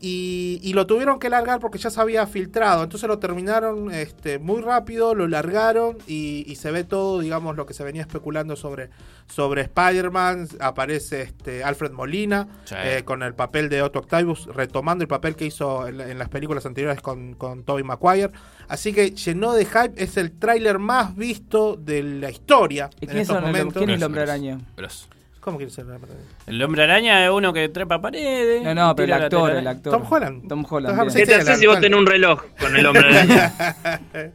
y, y lo tuvieron que largar porque ya se había filtrado. Entonces lo terminaron este, muy rápido, lo largaron y, y se ve todo, digamos, lo que se venía especulando sobre, sobre Spider-Man. Aparece este, Alfred Molina Sí. eh, con el papel de Otto Octavius, retomando el papel que hizo en, en las películas anteriores con, con Tobey Maguire. Así que llenó de hype, es el tráiler más visto de la historia. ¿Y en quién, estos son el- momentos. quién es el hombre araña? ¿Cómo quiere ser el hombre araña? El hombre araña es uno que trepa paredes. No, no, pero el actor, el actor. Tom Holland. Tom Holland. Tom. ¿Qué te haces si vos tenés un reloj con el hombre araña? <laughs>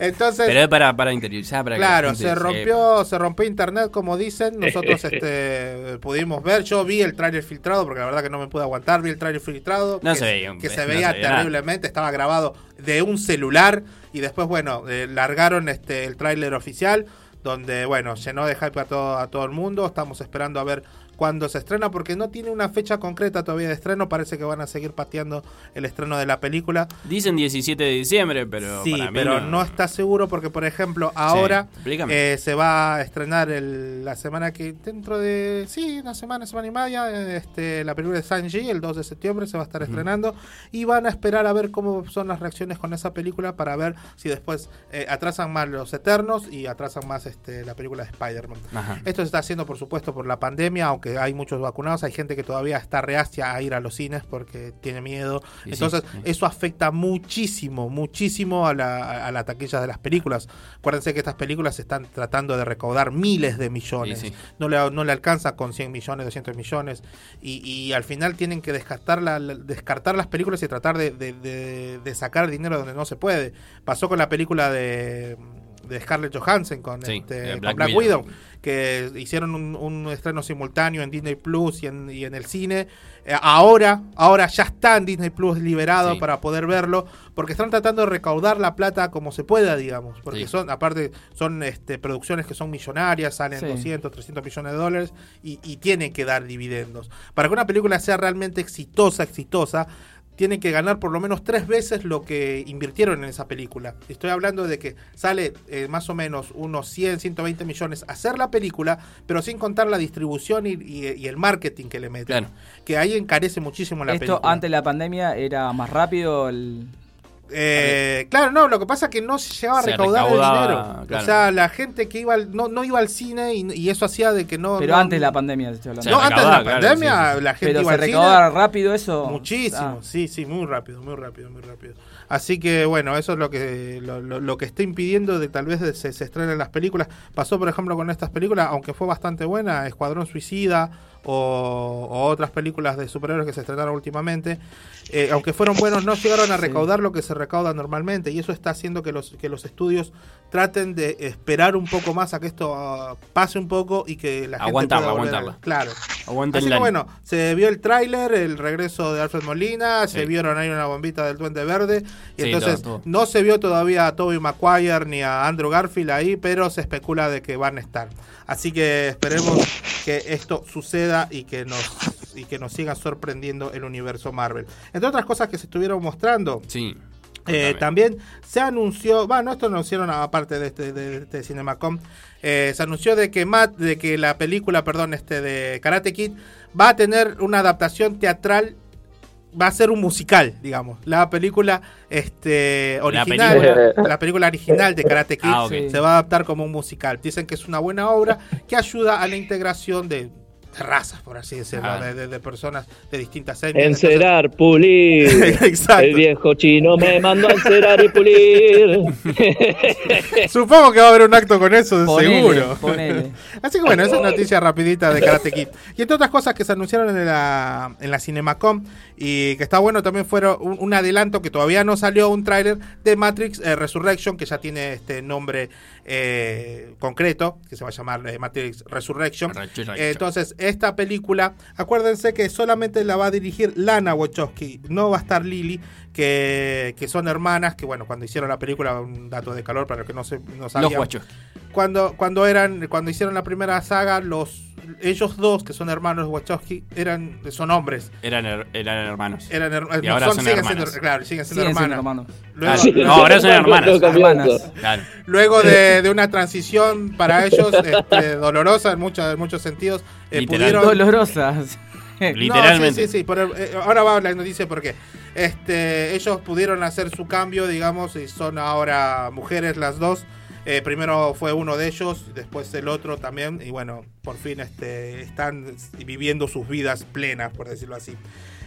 Entonces, Pero es para, para interiorizar. Para que la Claro, gente se sepa. rompió, se rompió internet, como dicen. Nosotros <laughs> este, pudimos ver. Yo vi el tráiler filtrado, porque la verdad que no me pude aguantar. Vi el tráiler filtrado. No que, se veía que se no veía se veía nada. terriblemente. Estaba grabado de un celular. Y después, bueno, eh, largaron este el tráiler oficial. Donde, bueno, llenó de hype a todo, a todo el mundo. Estamos esperando a ver cuándo se estrena, porque no tiene una fecha concreta todavía de estreno. Parece que van a seguir pateando el estreno de la película. Dicen 17 de diciembre, pero. Sí, para mí pero no. está seguro porque, por ejemplo, ahora explícame. eh, se va a estrenar el- la semana que dentro de sí, una semana, semana y media, este, la película de Sanji, el 2 de septiembre se va a estar Ujú. estrenando y van a esperar a ver cómo son las reacciones con esa película para ver si después eh, atrasan más los Eternos y atrasan más este, la película de Spider-Man. Esto se está haciendo, por supuesto, por la pandemia, aunque hay muchos vacunados, hay gente que todavía está reacia a ir a los cines porque tiene miedo. Y Entonces, sí. eso afecta muchísimo, muchísimo a la, a la taquilla de las películas. Acuérdense que estas películas están tratando de recaudar miles de millones. Sí. No, le, no le alcanza con 100 millones, 200 millones. Y, y al final tienen que descartar, la, la- descartar las películas y tratar de, de- de- de sacar dinero donde no se puede. Pasó con la película de, de Scarlett Johansson con, Sí, este, eh, con Black Black, Widow. Widow que hicieron un, un estreno simultáneo en Disney Plus y en, y en el cine. Eh, ahora, ahora ya está en Disney Plus liberado Sí. para poder verlo, porque están tratando de recaudar la plata como se pueda, digamos, porque Sí. son, aparte, son este, producciones que son millonarias, salen Sí. 200, 300 millones de dólares y, y tienen que dar dividendos. Para que una película sea realmente exitosa, exitosa, tienen que ganar por lo menos tres veces lo que invirtieron en esa película. Estoy hablando de que sale eh, más o menos unos 100, 120 millones hacer la película, pero sin contar la distribución y, y- y el marketing que le meten. Claro. Que ahí encarece muchísimo la Esto película. antes de la pandemia era más rápido. El... Eh, claro, no, lo que pasa es que no se llegaba a recaudar recaudaba, el dinero. claro. O sea, la gente que iba al- no, no iba al cine y, y eso hacía de que no. Pero no- antes de la pandemia, estoy hablando. No, antes de la claro, pandemia sí, sí. la gente Pero iba se al cine. recaudaba rápido eso. Muchísimo, Ah. sí, sí, muy rápido, muy rápido, muy rápido. Así que bueno, eso es lo que lo, lo- lo que está impidiendo de tal vez de se, se estrenen las películas. Pasó, por ejemplo, con estas películas, aunque fue bastante buena, Escuadrón Suicida o, o otras películas de superhéroes que se estrenaron últimamente, eh, aunque fueron buenos, no llegaron a recaudar lo que se recauda normalmente y eso está haciendo que los que los estudios traten de esperar un poco más a que esto ah, pase un poco y que la gente Aguantarla, pueda a- aguantarla. Claro. Aguanten Así que bueno, se vio el tráiler, el regreso de Alfred Molina, se vieron ahí una bombita del Duende Verde, y Sí, entonces todo, todo. no se vio todavía a Tobey Maguire ni a Andrew Garfield ahí, pero se especula de que van a estar. Así que esperemos que esto suceda y que nos y que nos siga sorprendiendo el universo Marvel. Entre otras cosas que se estuvieron mostrando, Sí. eh, también se anunció, bueno, esto anunciaron aparte de este, de este Cinemacom, eh, se anunció de que Matt, de que la película, perdón, este de Karate Kid va a tener una adaptación teatral, va a ser un musical, digamos. La película este original, película. la película original de Karate Kid Ah, se va a adaptar como un musical. Dicen que es una buena obra que ayuda a la integración de razas, por así decirlo, Ah. de, de- de personas de distintas etnias. Encerar, <laughs> pulir. Exacto. El viejo chino me mandó a encerar y pulir. <laughs> Supongo que va a haber un acto con eso, de Ponele, seguro. ponele. <laughs> Así que bueno, esa es noticia rapidita de Karate Kid. Y entre otras cosas que se anunciaron en la, en la Cinemacom y que está bueno también fueron un, un adelanto que todavía no salió, un tráiler de Matrix eh, Resurrection, que ya tiene este nombre eh, concreto, que se va a llamar eh, Matrix Resurrection. Resurrection. Entonces, esta película, acuérdense que solamente la va a dirigir Lana Wachowski, no va a estar Lily, que, que son hermanas, que bueno, cuando hicieron la película, un dato de calor para los que no, se, no sabían. Wachowski. Cuando, cuando eran, cuando hicieron la primera saga, los ellos dos, que son hermanos Wachowski, eran, son hombres. Eran, her- eran hermanos. Eran her- Y no, ahora son- son siguen hermanas. siendo, claro, siguen siendo Siguen siendo hermanas. hermanos. Luego, Ah, no, ahora son hermanas. Hermanas. Claro. luego de, <laughs> de una transición para ellos este, dolorosa en, muchos en muchos sentidos, eh, pudieron, Dolorosas. Literalmente. <laughs> No, sí, sí, sí, pero, eh, ahora va la noticia porque este, ellos pudieron hacer su cambio, digamos, y son ahora mujeres las dos. Eh, primero fue uno de ellos, después el otro también, y bueno, por fin este, están viviendo sus vidas plenas, por decirlo así.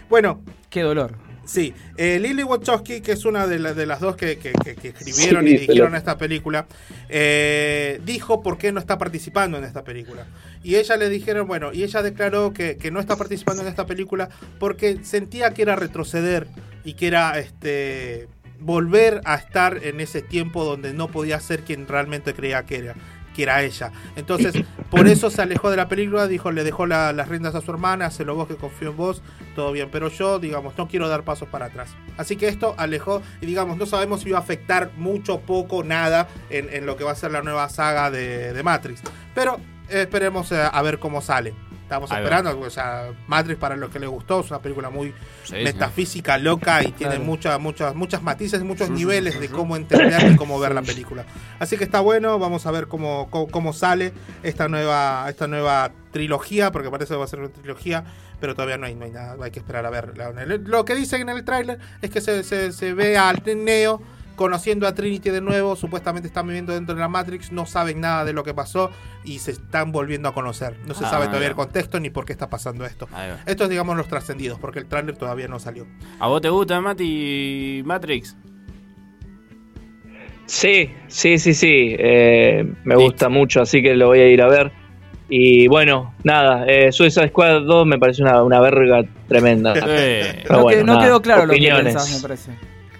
Bueno. Qué dolor. Sí, eh, Lily Wachowski, que es una de, la- de las dos que, que- que- que escribieron Sí, y dirigieron pero- esta película, eh, dijo por qué no está participando en esta película. Y ella le dijeron, bueno, y ella declaró que, que no está participando en esta película porque sentía que era retroceder y que era este volver a estar en ese tiempo donde no podía ser quien realmente creía que era que era ella. Entonces, por eso se alejó de la película, dijo, le dejó la- las riendas a su hermana, hacelo vos que confío en vos, todo bien, pero yo, digamos, no quiero dar pasos para atrás. Así que esto alejó, y digamos, no sabemos si va a afectar mucho, poco, nada en, en lo que va a ser la nueva saga de, de Matrix. Pero eh, esperemos eh, a ver cómo sale. Estamos Ahí va. esperando, o sea, Matrix para los que les gustó, es una película muy Sí, metafísica, loca y <laughs> tiene Claro. muchas, muchas, muchas matices, muchos Sí, sí, niveles sí, de sí. cómo entender y cómo ver la <laughs> película. Así que está bueno, vamos a ver cómo, cómo, cómo sale esta nueva, esta nueva trilogía, porque parece que va a ser una trilogía, pero todavía no hay, no hay nada, hay que esperar a ver. Lo que dicen en el tráiler es que se, se, se ve al Neo conociendo a Trinity de nuevo, supuestamente están viviendo dentro de la Matrix, no saben nada de lo que pasó y se están volviendo a conocer. No se Ah, sabe todavía el contexto ni por qué está pasando esto. Estos digamos los trascendidos, porque el tráiler todavía no salió. ¿A vos te gusta, Mati, Matrix? Sí, sí, sí, sí. eh, me gusta mucho, así que lo voy a ir a ver. Y bueno, nada, eh, Suicide Squad 2 me parece una, una verga tremenda. Pero no, bueno, que- no nada, quedó claro lo que opiniones. pensás, me parece.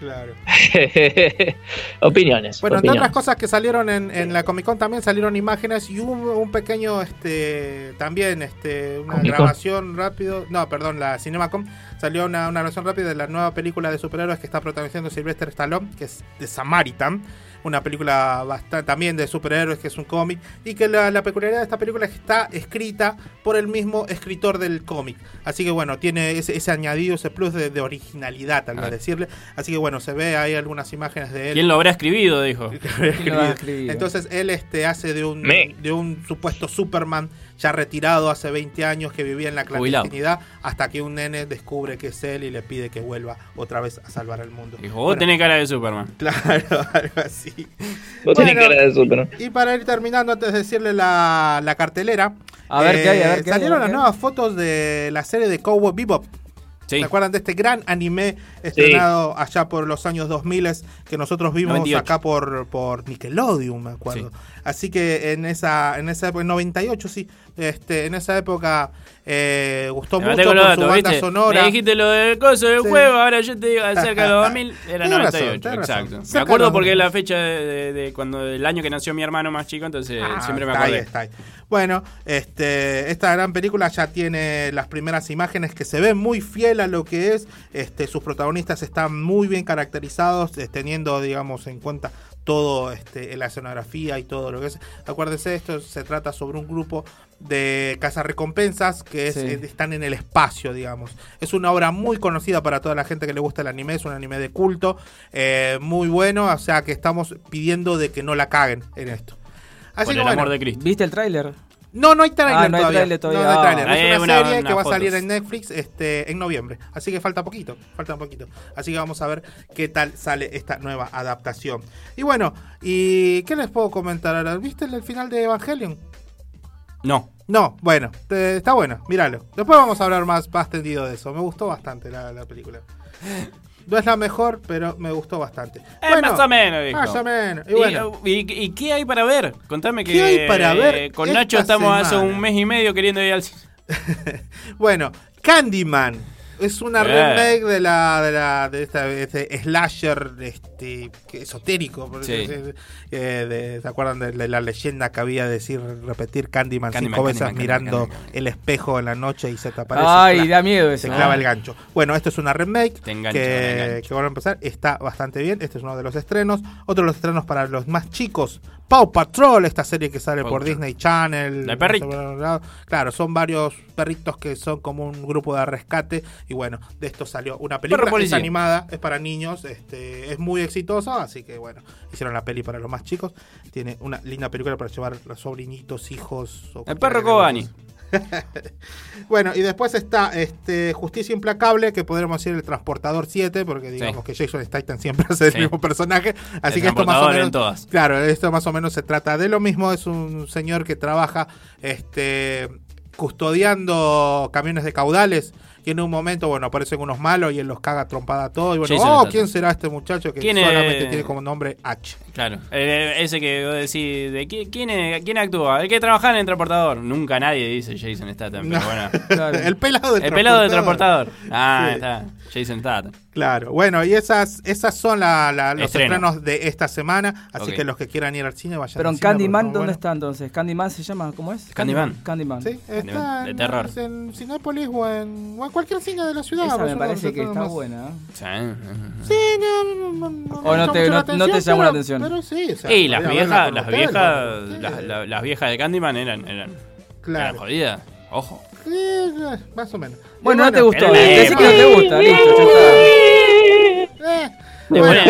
Claro. <laughs> opiniones. Bueno, entre otras cosas que salieron en, en la Comic Con también salieron imágenes y hubo un pequeño, este, también, este, una Comic-Con. grabación rápido, no, perdón, la CinemaCom salió una, una grabación rápida de la nueva película de superhéroes que está protagonizando Sylvester Stallone, que es The Samaritan, una película bastante también de superhéroes que es un cómic y que la, la peculiaridad de esta película es que está escrita por el mismo escritor del cómic, así que bueno, tiene ese, ese añadido, ese plus de, de originalidad, tal vez Ah. decirle, así que bueno, se ve ahí algunas imágenes de él. ¿Quién lo habrá escribido? Dijo. <laughs> Entonces él este hace de un de un supuesto Superman ya retirado hace 20 años que vivía en la Jubilado. clandestinidad hasta que un nene descubre que es él y le pide que vuelva otra vez a salvar al mundo. Dijo, vos Bueno, tenés cara de Superman. <laughs> Claro, algo así. Vos tenés Bueno, cara de Superman. Y para ir terminando, antes de decirle la, la cartelera, eh, A ver qué hay, a ver qué hay, salieron a ver las qué hay. nuevas fotos de la serie de Cowboy Bebop. ¿Se acuerdan de este gran anime estrenado allá por los años 2000 que nosotros vimos 98. acá por, por Nickelodeon, me acuerdo? Así que en esa en esa época, en 98 sí, este, en esa época eh, gustó Levanté mucho por su banda ¿viste? sonora. Me dijiste lo del coso del Sí. juego, ahora yo te digo acerca de los <laughs> 2000, era Tenés 98. razón, exacto. Me acuerdo porque es 2000. la fecha de, de- de cuando el año que nació mi hermano más chico, entonces Ah, siempre me está ahí, está ahí. Bueno, este, esta gran película ya tiene las primeras imágenes que se ven muy fiel a lo que es. Este, sus protagonistas están muy bien caracterizados, eh, teniendo, digamos, en cuenta todo este, la escenografía y todo lo que es. Acuérdense, esto se trata sobre un grupo de cazarrecompensas que es, Sí. eh, están en el espacio, digamos. Es una obra muy conocida para toda la gente que le gusta el anime, es un anime de culto, eh, muy bueno, o sea que estamos pidiendo de que no la caguen en esto. Así Por que el bueno, amor de Cristo. ¿Viste el tráiler? no, no hay tráiler Ah, no hay todavía. tráiler todavía. No, no hay tráiler. Ahí Es hay una, una- serie que va a salir en Netflix este, en noviembre. Así que falta poquito, falta un poquito. Así que vamos a ver qué tal sale esta nueva adaptación. Y bueno, ¿y qué les puedo comentar ahora? ¿Viste el final de Evangelion? No. No, bueno, te- está bueno, míralo. Después vamos a hablar más, más tendido de eso. Me gustó bastante la, la película. No es la mejor, pero me gustó bastante. Eh, más o menos, dijo. Más o menos. Y ¿Y, bueno, y- y qué hay para ver? Contame que ¿Qué hay para ver eh, con Nacho estamos hace un mes y medio queriendo ir al <laughs> cine. Bueno, Candyman. Es una remake de la de la de esta de este slasher este esotérico, Sí. eh, ¿se acuerdan de, de la leyenda que había de decir repetir Candyman, Candyman, cinco veces Candyman, mirando Candyman, el espejo en la noche y se te aparece? Ay, da miedo eso. Se clava Ah. el gancho. Bueno, esto es una remake te que, que van a empezar, está bastante bien. Este es uno de los estrenos. Otro de los estrenos para los más chicos. Paw Patrol, esta serie que sale Paw por Patrol. Disney Channel. De perrito. Claro, son varios perritos que son como un grupo de rescate. Y bueno, de esto salió una película. Es animada, es para niños, este, es muy exitosa. Así que bueno, hicieron la peli para los más chicos. Tiene una linda película para llevar a los sobrinitos, hijos. o El perro que- <laughs> Bueno, y después está este Justicia Implacable, que podríamos decir el Transportador 7, porque digamos que Jason Statham siempre <laughs> hace el Sí. mismo personaje. Así El que esto más o menos. todas. Claro, esto más o menos se trata de lo mismo. Es un señor que trabaja este custodiando camiones de caudales. Y en un momento, bueno, aparecen unos malos y él los caga trompada a todos. Y bueno, Jason oh. ¿quién será este muchacho que ¿Quién solamente es? tiene como nombre H? Claro, eh, ese que vos decís, ¿de qui- quién, es- quién actúa? El que trabaja en el transportador. Nunca nadie dice Jason Statham, pero No. bueno. <laughs> El pelado del El pelado del transportador. transportador. Ah, Sí. está. Jason Statham. Claro, bueno, y esas esas son la- la- los Estreno. estrenos de esta semana, así Ok. que los que quieran ir al cine vayan Pero en Candyman, ¿dónde bueno. está entonces? ¿Candyman se llama? ¿Cómo es? Candyman. Candyman. Sí, está De en, terror. en Cinépolis o en, o en cualquier cine de la ciudad. Esa me parece no- que está más- buena. ¿eh? Sí. Sí, no, no, no, O no llama te- no- la no te atención, llamó la atención. Pero sí, o sea, y las viejas, las viejas, las- las viejas de Candyman eran, eran, Claro. eran jodidas. Ojo. Sí, eh, más o menos. Bueno, no te gustó. La Decí que no te gusta. Listo, ya está. Eh, bueno,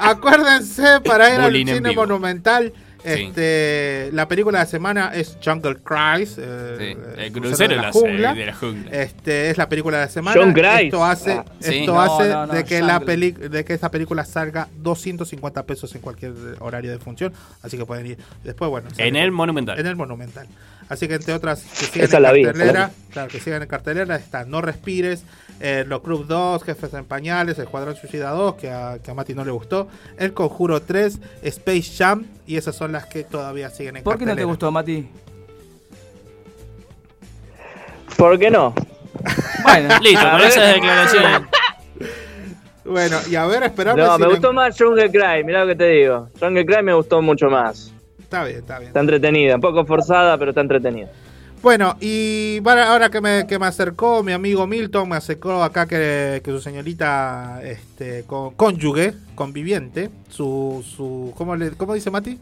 acuérdense para ir al Bullying cine monumental. Sí. Este, la película de la semana es Jungle Cruise. eh, Sí, eh, el crucero de la la- jungla. de la jungla. Este es la película de la semana. John Grice. Esto hace, Ah, esto hace no, no, de que la peli, de que esta película salga 250 pesos en cualquier horario de función, así que pueden ir. Después bueno. En el Monumental. En el Monumental. Así que entre otras que sigan Esa en la cartelera, vi. claro, que sigan en cartelera está No Respires, eh, Los Club 2, Jefes en Pañales, El Escuadrón Suicida 2, que a, que a Mati no le gustó, El Conjuro 3, Space Jam, y esas son las que todavía siguen en ¿Por qué no te cartelera. gustó, Mati? ¿Por qué no? Bueno, <laughs> Listo, A con esas declaraciones. Bueno, y a ver, esperame No, si me le- gustó más Jungle Cry, mirá lo que te digo. Jungle Cry me gustó mucho más. Está bien, está bien. Está entretenida, un poco forzada, pero está entretenida. Bueno, y para- ahora que me, que me acercó mi amigo Milton, me acercó acá que, que su señorita este, con, cónyuge, conviviente, su, su ¿cómo, le, ¿cómo dice Mati?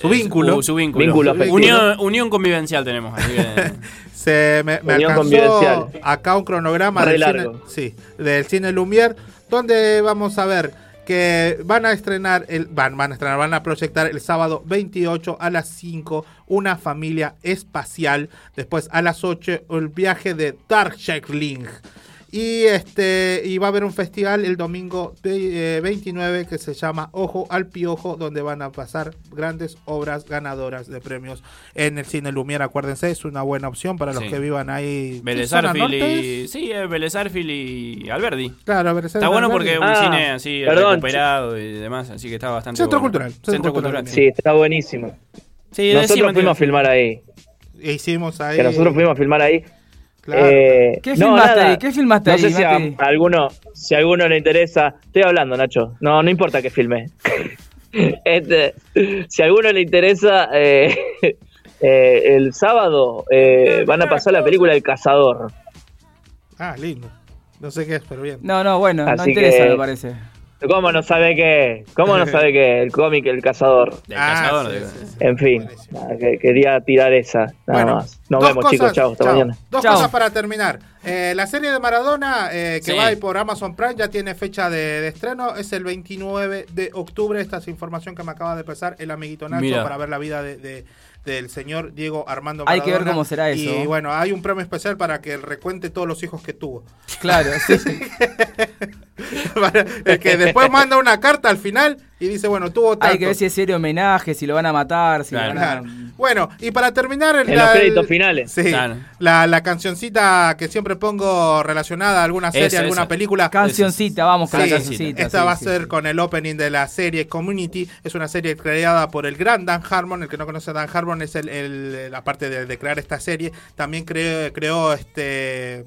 Su vínculo. Su, su vínculo. Vínculo unión, unión convivencial tenemos. Así que, <laughs> Se me, me Unión alcanzó convivencial. acá un cronograma del cine, sí, del cine Lumière, donde vamos a ver que van a estrenar, el, van, a estrenar, van a proyectar el sábado 28 a las 5 una familia espacial, después a las 8 el viaje de Darkling. Y este y va a haber un festival el domingo eh, 29 que se llama Ojo al Piojo, donde van a pasar grandes obras ganadoras de premios en el cine Lumière. Acuérdense, es una buena opción para los Sí. que vivan ahí. Vélez ¿Qué zona Arfield norte y. Sí, es Vélez Arfield y Alberdi. Claro, Está bueno porque es un Ah, cine así perdón. recuperado y demás, así que está bastante Centro bueno. cultural, centro Centro cultural. cultural. Sí, está buenísimo. Sí, Nosotros decime, fuimos a filmar ahí. E hicimos ahí. Que nosotros fuimos a filmar ahí. Claro. Eh, ¿Qué no, filmaste nada. ahí? ¿Qué filmaste no ahí, sé si a, alguno, si a alguno le interesa. Estoy hablando, Nacho. No, no importa que filme. <laughs> Este, si a alguno le interesa, eh, <laughs> eh, el sábado eh, van a pasar la película El Cazador. Ah, lindo. No sé qué es, pero bien. No, no, bueno, no interesa, que- me parece. ¿Cómo no sabe qué? ¿Cómo no sabe qué? El cómic El Cazador. Ah, cazador. sí, digo. sí, sí. En fin, nada, que- quería tirar esa. Nada Bueno, más. Nos vemos, cosas- chicos. Chao, hasta chao. mañana. Dos Chao. cosas para terminar. Eh, la serie de Maradona, eh, que Sí. va a ir por Amazon Prime, ya tiene fecha de, de estreno. Es el 29 de octubre. Esta es información que me acaba de pasar el amiguito Nacho Mira. para ver la vida de, de- del señor Diego Armando Hay Maradona. que ver cómo será eso. Y bueno, hay un premio especial para que recuente todos los hijos que tuvo. Claro, sí, <laughs> <laughs> el que después manda una carta al final y dice, bueno, tuvo tanto. Hay que ver si es serio homenaje, si lo van a matar, si Claro. lo van a... Bueno, y para terminar... el- En los la- créditos el- finales. Sí, Claro. la, la cancioncita que siempre pongo relacionada a alguna serie, Esa, alguna película. Cancioncita, vamos con Sí, la cancioncita. esta sí, va a ser sí. con el opening de la serie Community. Es una serie creada por el gran Dan Harmon. El que no conoce a Dan Harmon es el, el- la parte de, de crear esta serie. También creó, creó este.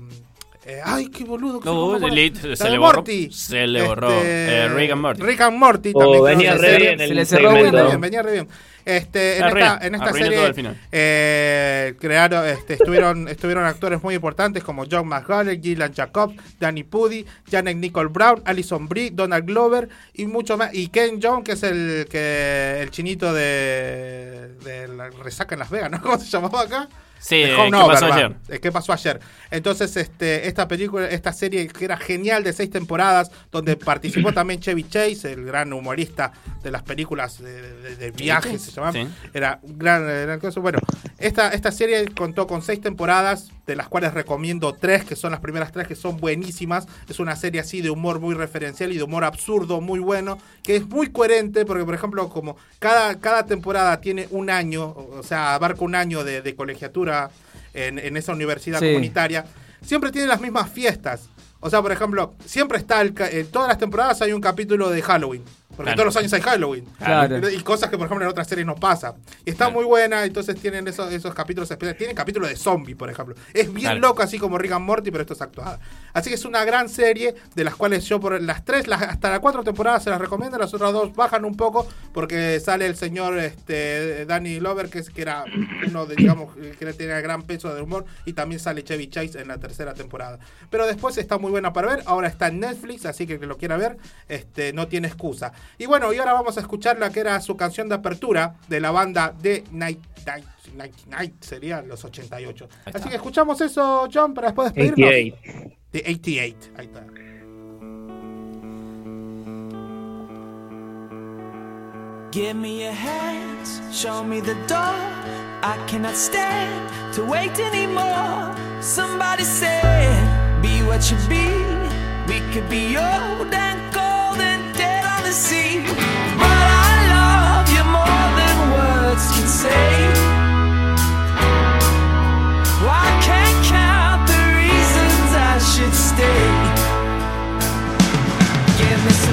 Eh, ay, qué boludo. que No, le- se le borró. Morty. Se le borró. Este, Eh, Rick and Morty. Rick and Morty Oh, también. venía re bien el Se le cerró Venía segmento. re bien, venía re bien. Este, en, Arruina, esta, en esta serie eh, crearon, este, estuvieron, <laughs> estuvieron actores muy importantes como John McGuire, Gillian Jacobs, Danny Pudi, Janet Nicole Brown, Alison Brie, Donald Glover y mucho más. Y Ken Jeong, que es el que el chinito de, de la resaca en Las Vegas, ¿no? <laughs> ¿Cómo se llamaba acá? Sí, eh, ¿qué pasó ayer? Eh, ¿Qué pasó ayer? Entonces, este, esta película, esta serie que era genial de seis temporadas, donde participó <coughs> también Chevy Chase, el gran humorista de las películas de, de- de viajes, se llamaba. Sí. Era un gran, gran cosa. Bueno, esta, esta serie contó con seis temporadas, de las cuales recomiendo tres, que son las primeras tres, que son buenísimas. Es una serie así de humor muy referencial y de humor absurdo, muy bueno, que es muy coherente, porque por ejemplo, como cada, cada temporada tiene un año, o sea, abarca un año de, de colegiatura en, en esa universidad Sí. comunitaria, siempre tiene las mismas fiestas. O sea, por ejemplo, siempre está, el, en todas las temporadas hay un capítulo de Halloween. Porque Claro. todos los años hay Halloween. Claro. Y cosas que, por ejemplo, en otras series no pasa. Y está muy buena, entonces tienen esos, esos capítulos especiales. Tienen capítulos de zombie, por ejemplo. Es bien loco, así como Rick and Morty, pero esto es actuada. Así que es una gran serie, de las cuales yo por las tres, las- hasta las cuatro temporadas se las recomiendo. Las otras dos bajan un poco, porque sale el señor este, Danny Glover, que, es, que era uno de, digamos, que tenía gran peso de humor. Y también sale Chevy Chase en la tercera temporada. Pero después está muy buena para ver. Ahora está en Netflix, así que el que lo quiera ver, este, no tiene excusa. Y bueno, y ahora vamos a escuchar la que era su canción de apertura de la banda de Night Night, Night, Night sería los 88. Así que escuchamos eso, John, para después despedirnos. 88. De 88, ahí está. Give me your hands, show me the door. I cannot stand to wait anymore. Somebody said, Be what you be. We could be old and cold should stay. Give me some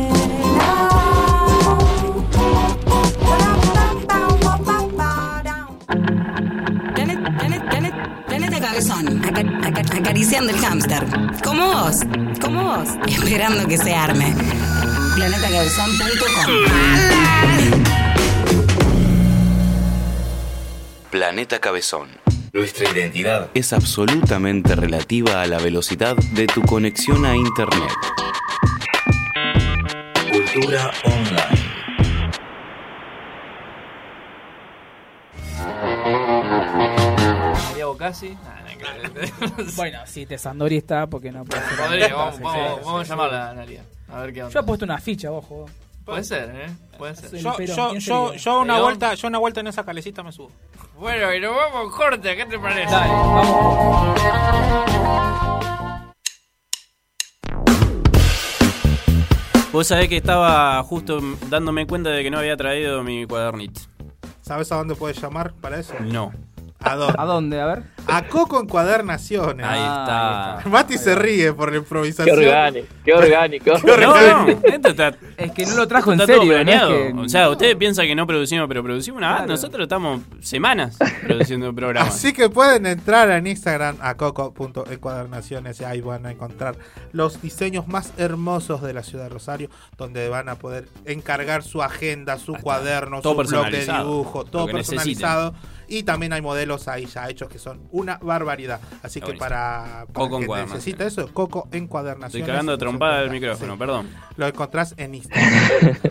Como vos, como vos, esperando que se arme. Planetacabezón.com Planeta Cabezón. Nuestra identidad es absolutamente relativa a la velocidad de tu conexión a Internet. Cultura online. Ver. <laughs> bueno, si te Sandori está, porque no puede ser. Podría, vamos, Sí, vamos, sí, vamos sí. a llamarla a Analia. A ver qué onda. Yo he puesto una ficha, ojo. Puede ser, ¿eh? Puede ser. Yo, yo, una Perón. vuelta, yo una vuelta en esa calecita me subo. Bueno, y nos vamos corte, ¿qué te parece? Dale, vamos. Vos sabés que estaba justo dándome cuenta de que no había traído mi cuadernito. ¿Sabes a dónde puedes llamar para eso? No. ¿A dónde? ¿A dónde? A ver. A Coco Encuadernaciones. Ahí está. Mati se ríe por la Qué improvisación. orgánico, qué <laughs> orgánico. Qué orgánico. No, no, <laughs> esto está, Es que no lo trajo en está todo planeado. que- O sea, ustedes piensan que no producimos, pero producimos una. Claro. Nosotros estamos semanas produciendo programas. Así que pueden entrar en Instagram a coco.encuadernaciones y ahí van a encontrar los diseños más hermosos de la ciudad de Rosario, donde van a poder encargar su agenda, su cuaderno, Todo su blog de personalizado, dibujo, todo personalizado. Y también hay modelos ahí ya hechos que son una barbaridad. Así que buenísimo. para, para Coco que necesita eso, Coco Encuadernaciones. Estoy cagando de trompada el micrófono, Sí. perdón. Lo encontrás en Instagram.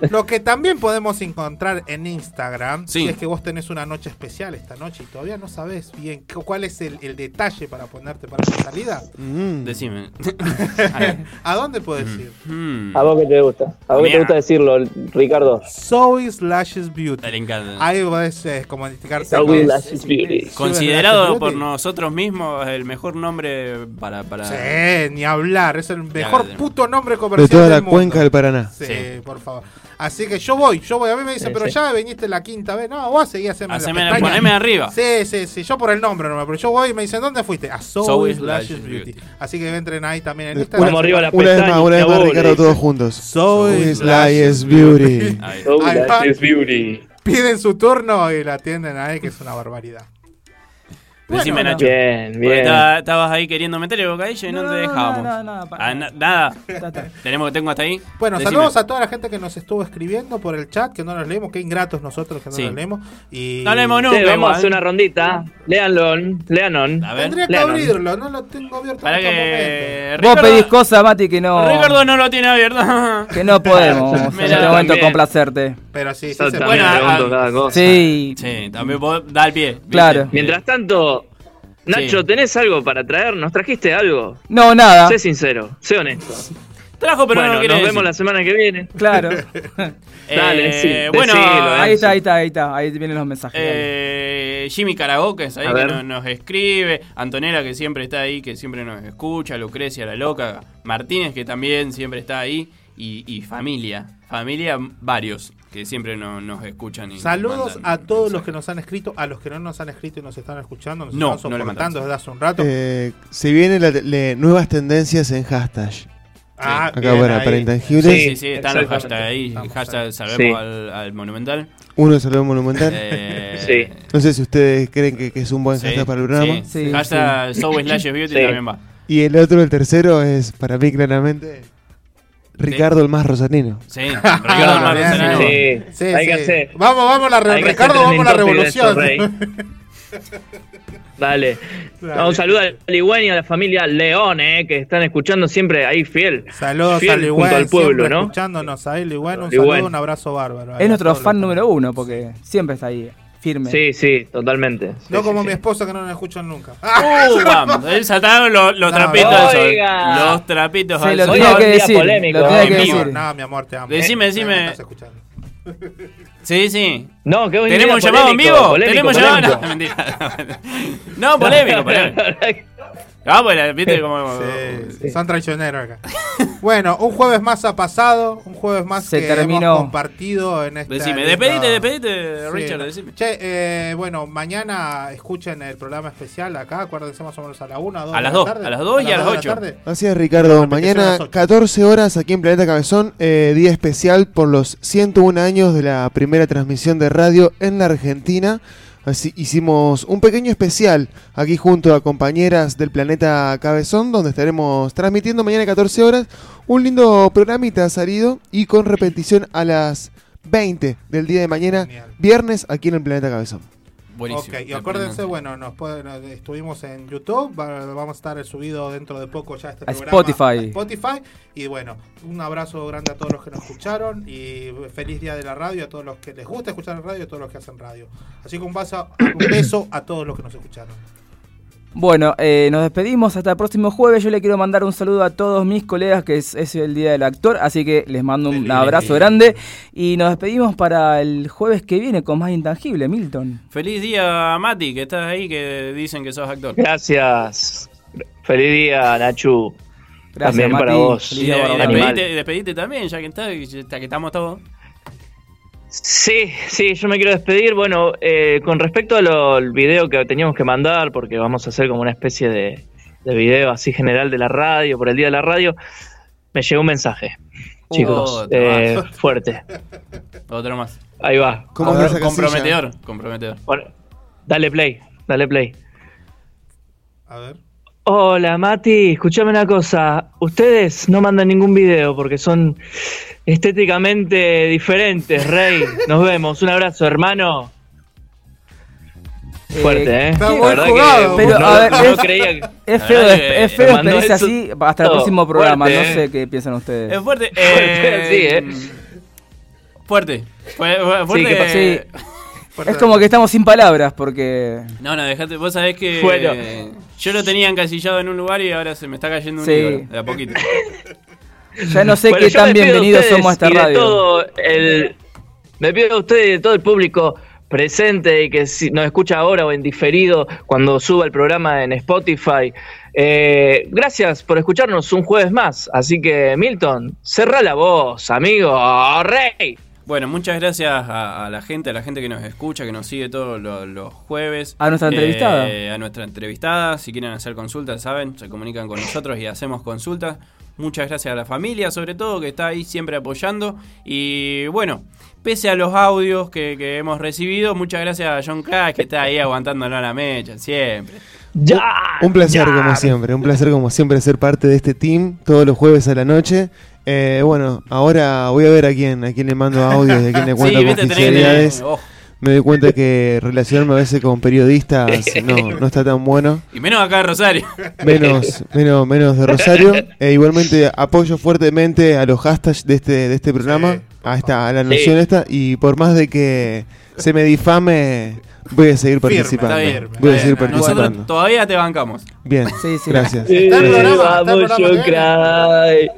<laughs> Lo que también podemos encontrar en Instagram Sí. si es que vos tenés una noche especial esta noche y todavía no sabés bien cu- cuál es el, el detalle para ponerte para la salida. Mm. Decime. <laughs> ¿A dónde puedes ir? Mm. A vos que te gusta. A vos que te gusta decirlo, Ricardo. Zoe Lashes Beauty. Ahí podés eh, como indicarte Zoe los- Lashes Beauty. Considerado por Beauty. nosotros mismos el mejor nombre para. para... Sí, ni hablar. Es el mejor Ya, puto nombre De comercial toda del la mundo. cuenca del Paraná. Sí, Sí. por favor. Así que yo voy, yo voy. A mí me dicen, Sí, pero sí. ya viniste la quinta vez. No, vos seguís haciendo Haceme la- poneme arriba. Sí, sí, sí. Yo por el nombre nomás. Pero yo voy y me dicen, ¿dónde fuiste? A Zoe Zoe Lashes Lashes Beauty. Beauty. Así que entren ahí también en Una, Instagram. Vamos arriba la una vez más, una vez más, Ricardo, todos juntos. Zoe Lashes Beauty. Zoe. Lashes Beauty. Piden su turno y la atienden ahí, que es una barbaridad. Decime, Bueno, Nacho. Bien, Porque bien. estaba- estabas ahí queriendo meter el bocadillo y no, No, te dejábamos. no, no, Ah, na- nada. Tenemos, tengo hasta ahí. Bueno, Decime. saludos a toda la gente que nos estuvo escribiendo por el chat, que no nos leemos. Qué ingratos nosotros que no Sí. nos leemos. Y No leemos Sí, nunca. vamos igual. a hacer una rondita. Léanlo. A ver. Tendría que Lennon. abrirlo, no lo tengo abierto Para en estos momentos. que. Vos pedís cosas, Mati, que no. Ricardo no lo tiene abierto. <laughs> Que no podemos <laughs> en este momento complacerte. Pero sí, sí se también Bueno, cosa. Sí. Sí, también vos da el pie. Claro. Mientras tanto, Nacho, Sí. ¿tenés algo para traer? ¿Nos trajiste algo? No, nada. Sé sincero, sé honesto. Trajo, pero bueno, no quiere nos decir. vemos la semana que viene. Claro. <laughs> Dale, Eh, decí- bueno, decilo, Ahí está, ahí está, ahí está. Ahí vienen los mensajes. dale. Eh, Jimmy Caragoques ahí A que ver. nos, nos escribe, Antonella que siempre está ahí, que siempre nos escucha, Lucrecia la loca, Martínez que también siempre está ahí y, y familia, familia varios que siempre no- nos escuchan. Y Saludos mandan a todos los que nos han escrito, a los que no nos han escrito y nos están escuchando, nos No, están no soportando mandamos. desde hace un rato. Eh, se vienen la- nuevas tendencias en hashtag. Ah, Acá bien para, ahí. para intangibles. Sí, sí, sí, están los hashtags ahí, Estamos hashtag salvemos Sí. al, al monumental. Uno el monumental. Eh, Sí. No sé si ustedes creen que, que es un buen sí, hashtag para el programa. sí. Sí, hashtag So Slashes Beauty Sí. también va. Y el otro, el tercero, es para mí claramente Ricardo el más rosarino. Sí, Ricardo Mar <laughs> bien, Rosalino. Sí, Sí, hay que sí. hacer. Vamos, vamos a la re- Ricardo, vamos a la revolución. <laughs> Dale. Dale. No, un saludo a Ligüen y a la familia León, eh, que están escuchando siempre ahí fiel. Saludos fiel a junto Ligüen, al pueblo, ¿no? escuchándonos ahí, Ligüen, un Ligüen. saludo, un abrazo bárbaro. Es nuestro todos fan número uno porque siempre está ahí, firme. Sí, sí, totalmente. Sí, No sí, como sí. mi esposa que no nos escuchan nunca. <laughs> Uh, <laughs> vamos, ahí saltaron los, los No, trapitos al sol. oiga. Los trapitos al lo sol. Es que decir. polémico, Lo tenía en que vivo. decir. No, mi amor, te amo. Decime, Eh, decime. me estás escuchando. <laughs> Sí, sí. No, un ¿Tenemos llamado en vivo? polémico, ¿Tenemos llamado? polémico. No, mentira. No, polémico, polémico. Ah, la- viste como... Sí, son traicioneros acá. bueno, un jueves más ha pasado, un jueves más Se que terminó. hemos compartido en este. Decime, despedite, despedite, Richard, Sí. decime. Che, eh, bueno, mañana escuchen el programa especial acá, acuérdense más o menos a la 1, 2 A las dos, a las dos y a las dos de ocho. la tarde. Así es, Ricardo. A Mañana, las ocho. 14 horas, aquí en Planeta Cabezón, eh, día especial por los 101 años de la primera transmisión de radio en la Argentina. Así hicimos un pequeño especial aquí junto a compañeras del Planeta Cabezón, donde estaremos transmitiendo mañana 14 horas un lindo programita salido y con repetición a las 20 del día de mañana, viernes, aquí en el Planeta Cabezón. Buenísimo. Ok, y acuérdense, bueno, nos pueden, eh, estuvimos en YouTube, va- vamos a estar subido dentro de poco ya este A programa. Spotify. a Spotify. Y bueno, un abrazo grande a todos los que nos escucharon y feliz día de la radio a todos los que les gusta escuchar la radio y a todos los que hacen radio. Así que un, vaso- un beso a todos los que nos escucharon. Bueno, eh, nos despedimos hasta el próximo jueves. Yo le quiero mandar un saludo a todos mis colegas, que es, es el Día del Actor, así que les mando un abrazo grande. Y nos despedimos para el jueves que viene con más intangible, Milton. Feliz día, Mati, que estás ahí, que dicen que sos actor. Gracias. Feliz día, Nachu. Gracias, También Mati. para vos. Y, y animal. despedite, despedite también, ya que, está, ya que estamos todos. Sí, sí, yo me quiero despedir. Bueno, eh, con respecto al video que teníamos que mandar, porque vamos a hacer como una especie de, de video así general de la radio, por el día de la radio, me llegó un mensaje, chicos, Otro eh, fuerte. <laughs> Otro más. Ahí va. ¿Cómo ver? Comprometedor, comprometedor. Bueno, dale play, dale play. A ver. Hola Mati, escúchame una cosa. Ustedes no mandan ningún video porque son estéticamente diferentes, Rey. Nos vemos. Un abrazo, hermano. Fuerte, ¿eh? Está La muy verdad jugado. que Pero, no, a ver, no es- creía que... Es feo, es feo despedirse eso así hasta el próximo programa. fuerte, no ¿eh? sé qué piensan ustedes. Es fuerte. <laughs> Fuerte, sí, eh, ¿eh? Fuerte. Fue- fue- fuerte. ¿qué pasa? Es como que estamos sin palabras porque. No, no, dejate. Vos sabés que Bueno. eh, yo lo tenía encasillado en un lugar y ahora se me está cayendo un Sí. ídolo, de a poquito. <laughs> Ya no sé Bueno, qué tan bienvenidos somos a esta y de radio. todo el, me pido a ustedes y de todo el público presente y que si nos escucha ahora o en diferido cuando suba el programa en Spotify. eh, gracias por escucharnos un jueves más. Así que, Milton, cerra la voz, amigo. ¡Rey! Bueno, muchas gracias a, a la gente, a la gente que nos escucha, que nos sigue todos los, los jueves. A nuestra Eh, entrevistada. A nuestra entrevistada. Si quieren hacer consultas, saben, se comunican con nosotros y hacemos consultas. Muchas gracias a la familia, sobre todo, que está ahí siempre apoyando. Y bueno, pese a los audios que, que hemos recibido, muchas gracias a John Crash, que está ahí aguantándonos a la mecha, siempre. ¡Ya! Un placer como siempre, un placer como siempre ser parte de este team todos los jueves a la noche. Eh, bueno, ahora voy a ver a quién, a quién le mando audios, a quién le <laughs> Sí, cuento confidencialidades. oh. Me doy cuenta que relacionarme a veces con periodistas <laughs> no, no está tan bueno. Y menos acá en Rosario. <laughs> Menos, menos, menos de Rosario. E igualmente apoyo fuertemente a los hashtags de este, de este programa, a esta, a la noción Sí. esta, y por más de que se me difame, voy a seguir Firme, participando. está bien. Voy a seguir Nosotros participando. todavía te bancamos. Bien, gracias. Eh, Gracias. vamos, John Cry.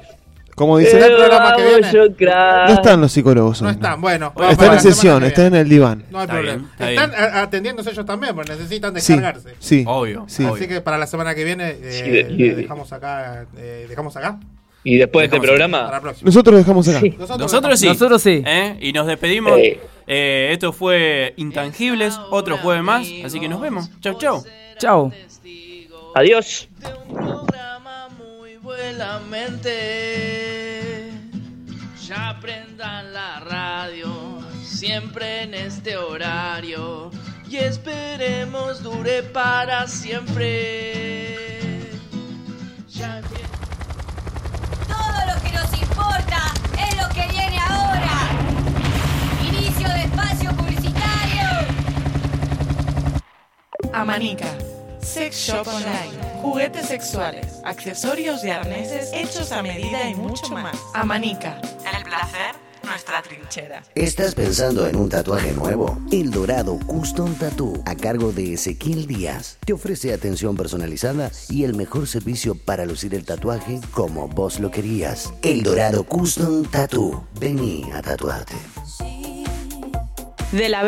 Como dice, Eh, vamos, John Cry. no están los psicólogos. No están, bueno. Están en sesión, que están en el diván. No hay Está problema. bien, está Están bien. atendiéndose ellos también, porque necesitan descargarse. sí, Obvio, sí. Así que para la semana que viene eh, Sí, de- le y- dejamos acá. eh, dejamos acá. Y después de este programa... Para la próxima. Nosotros dejamos acá. Nosotros, Nosotros sí. Nosotros sí. ¿Eh? Y nos despedimos. Eh, esto fue Intangibles, otro jueves más. Así que nos vemos. Chau, chau. Chao. Adiós. Mente. Ya prendan la radio, siempre en este horario. Y esperemos dure para siempre. Ya Todo lo que nos importa es lo que viene ahora. Inicio de espacio publicitario. Amanica. Sex Shop Online. Juguetes sexuales, accesorios y arneses hechos a medida y mucho más. Amanica. El placer, nuestra trinchera. ¿Estás pensando en un tatuaje nuevo? El Dorado Custom Tattoo, a cargo de Ezequiel Díaz, te ofrece atención personalizada y el mejor servicio para lucir el tatuaje como vos lo querías. El Dorado Custom Tattoo. Vení a tatuarte. De la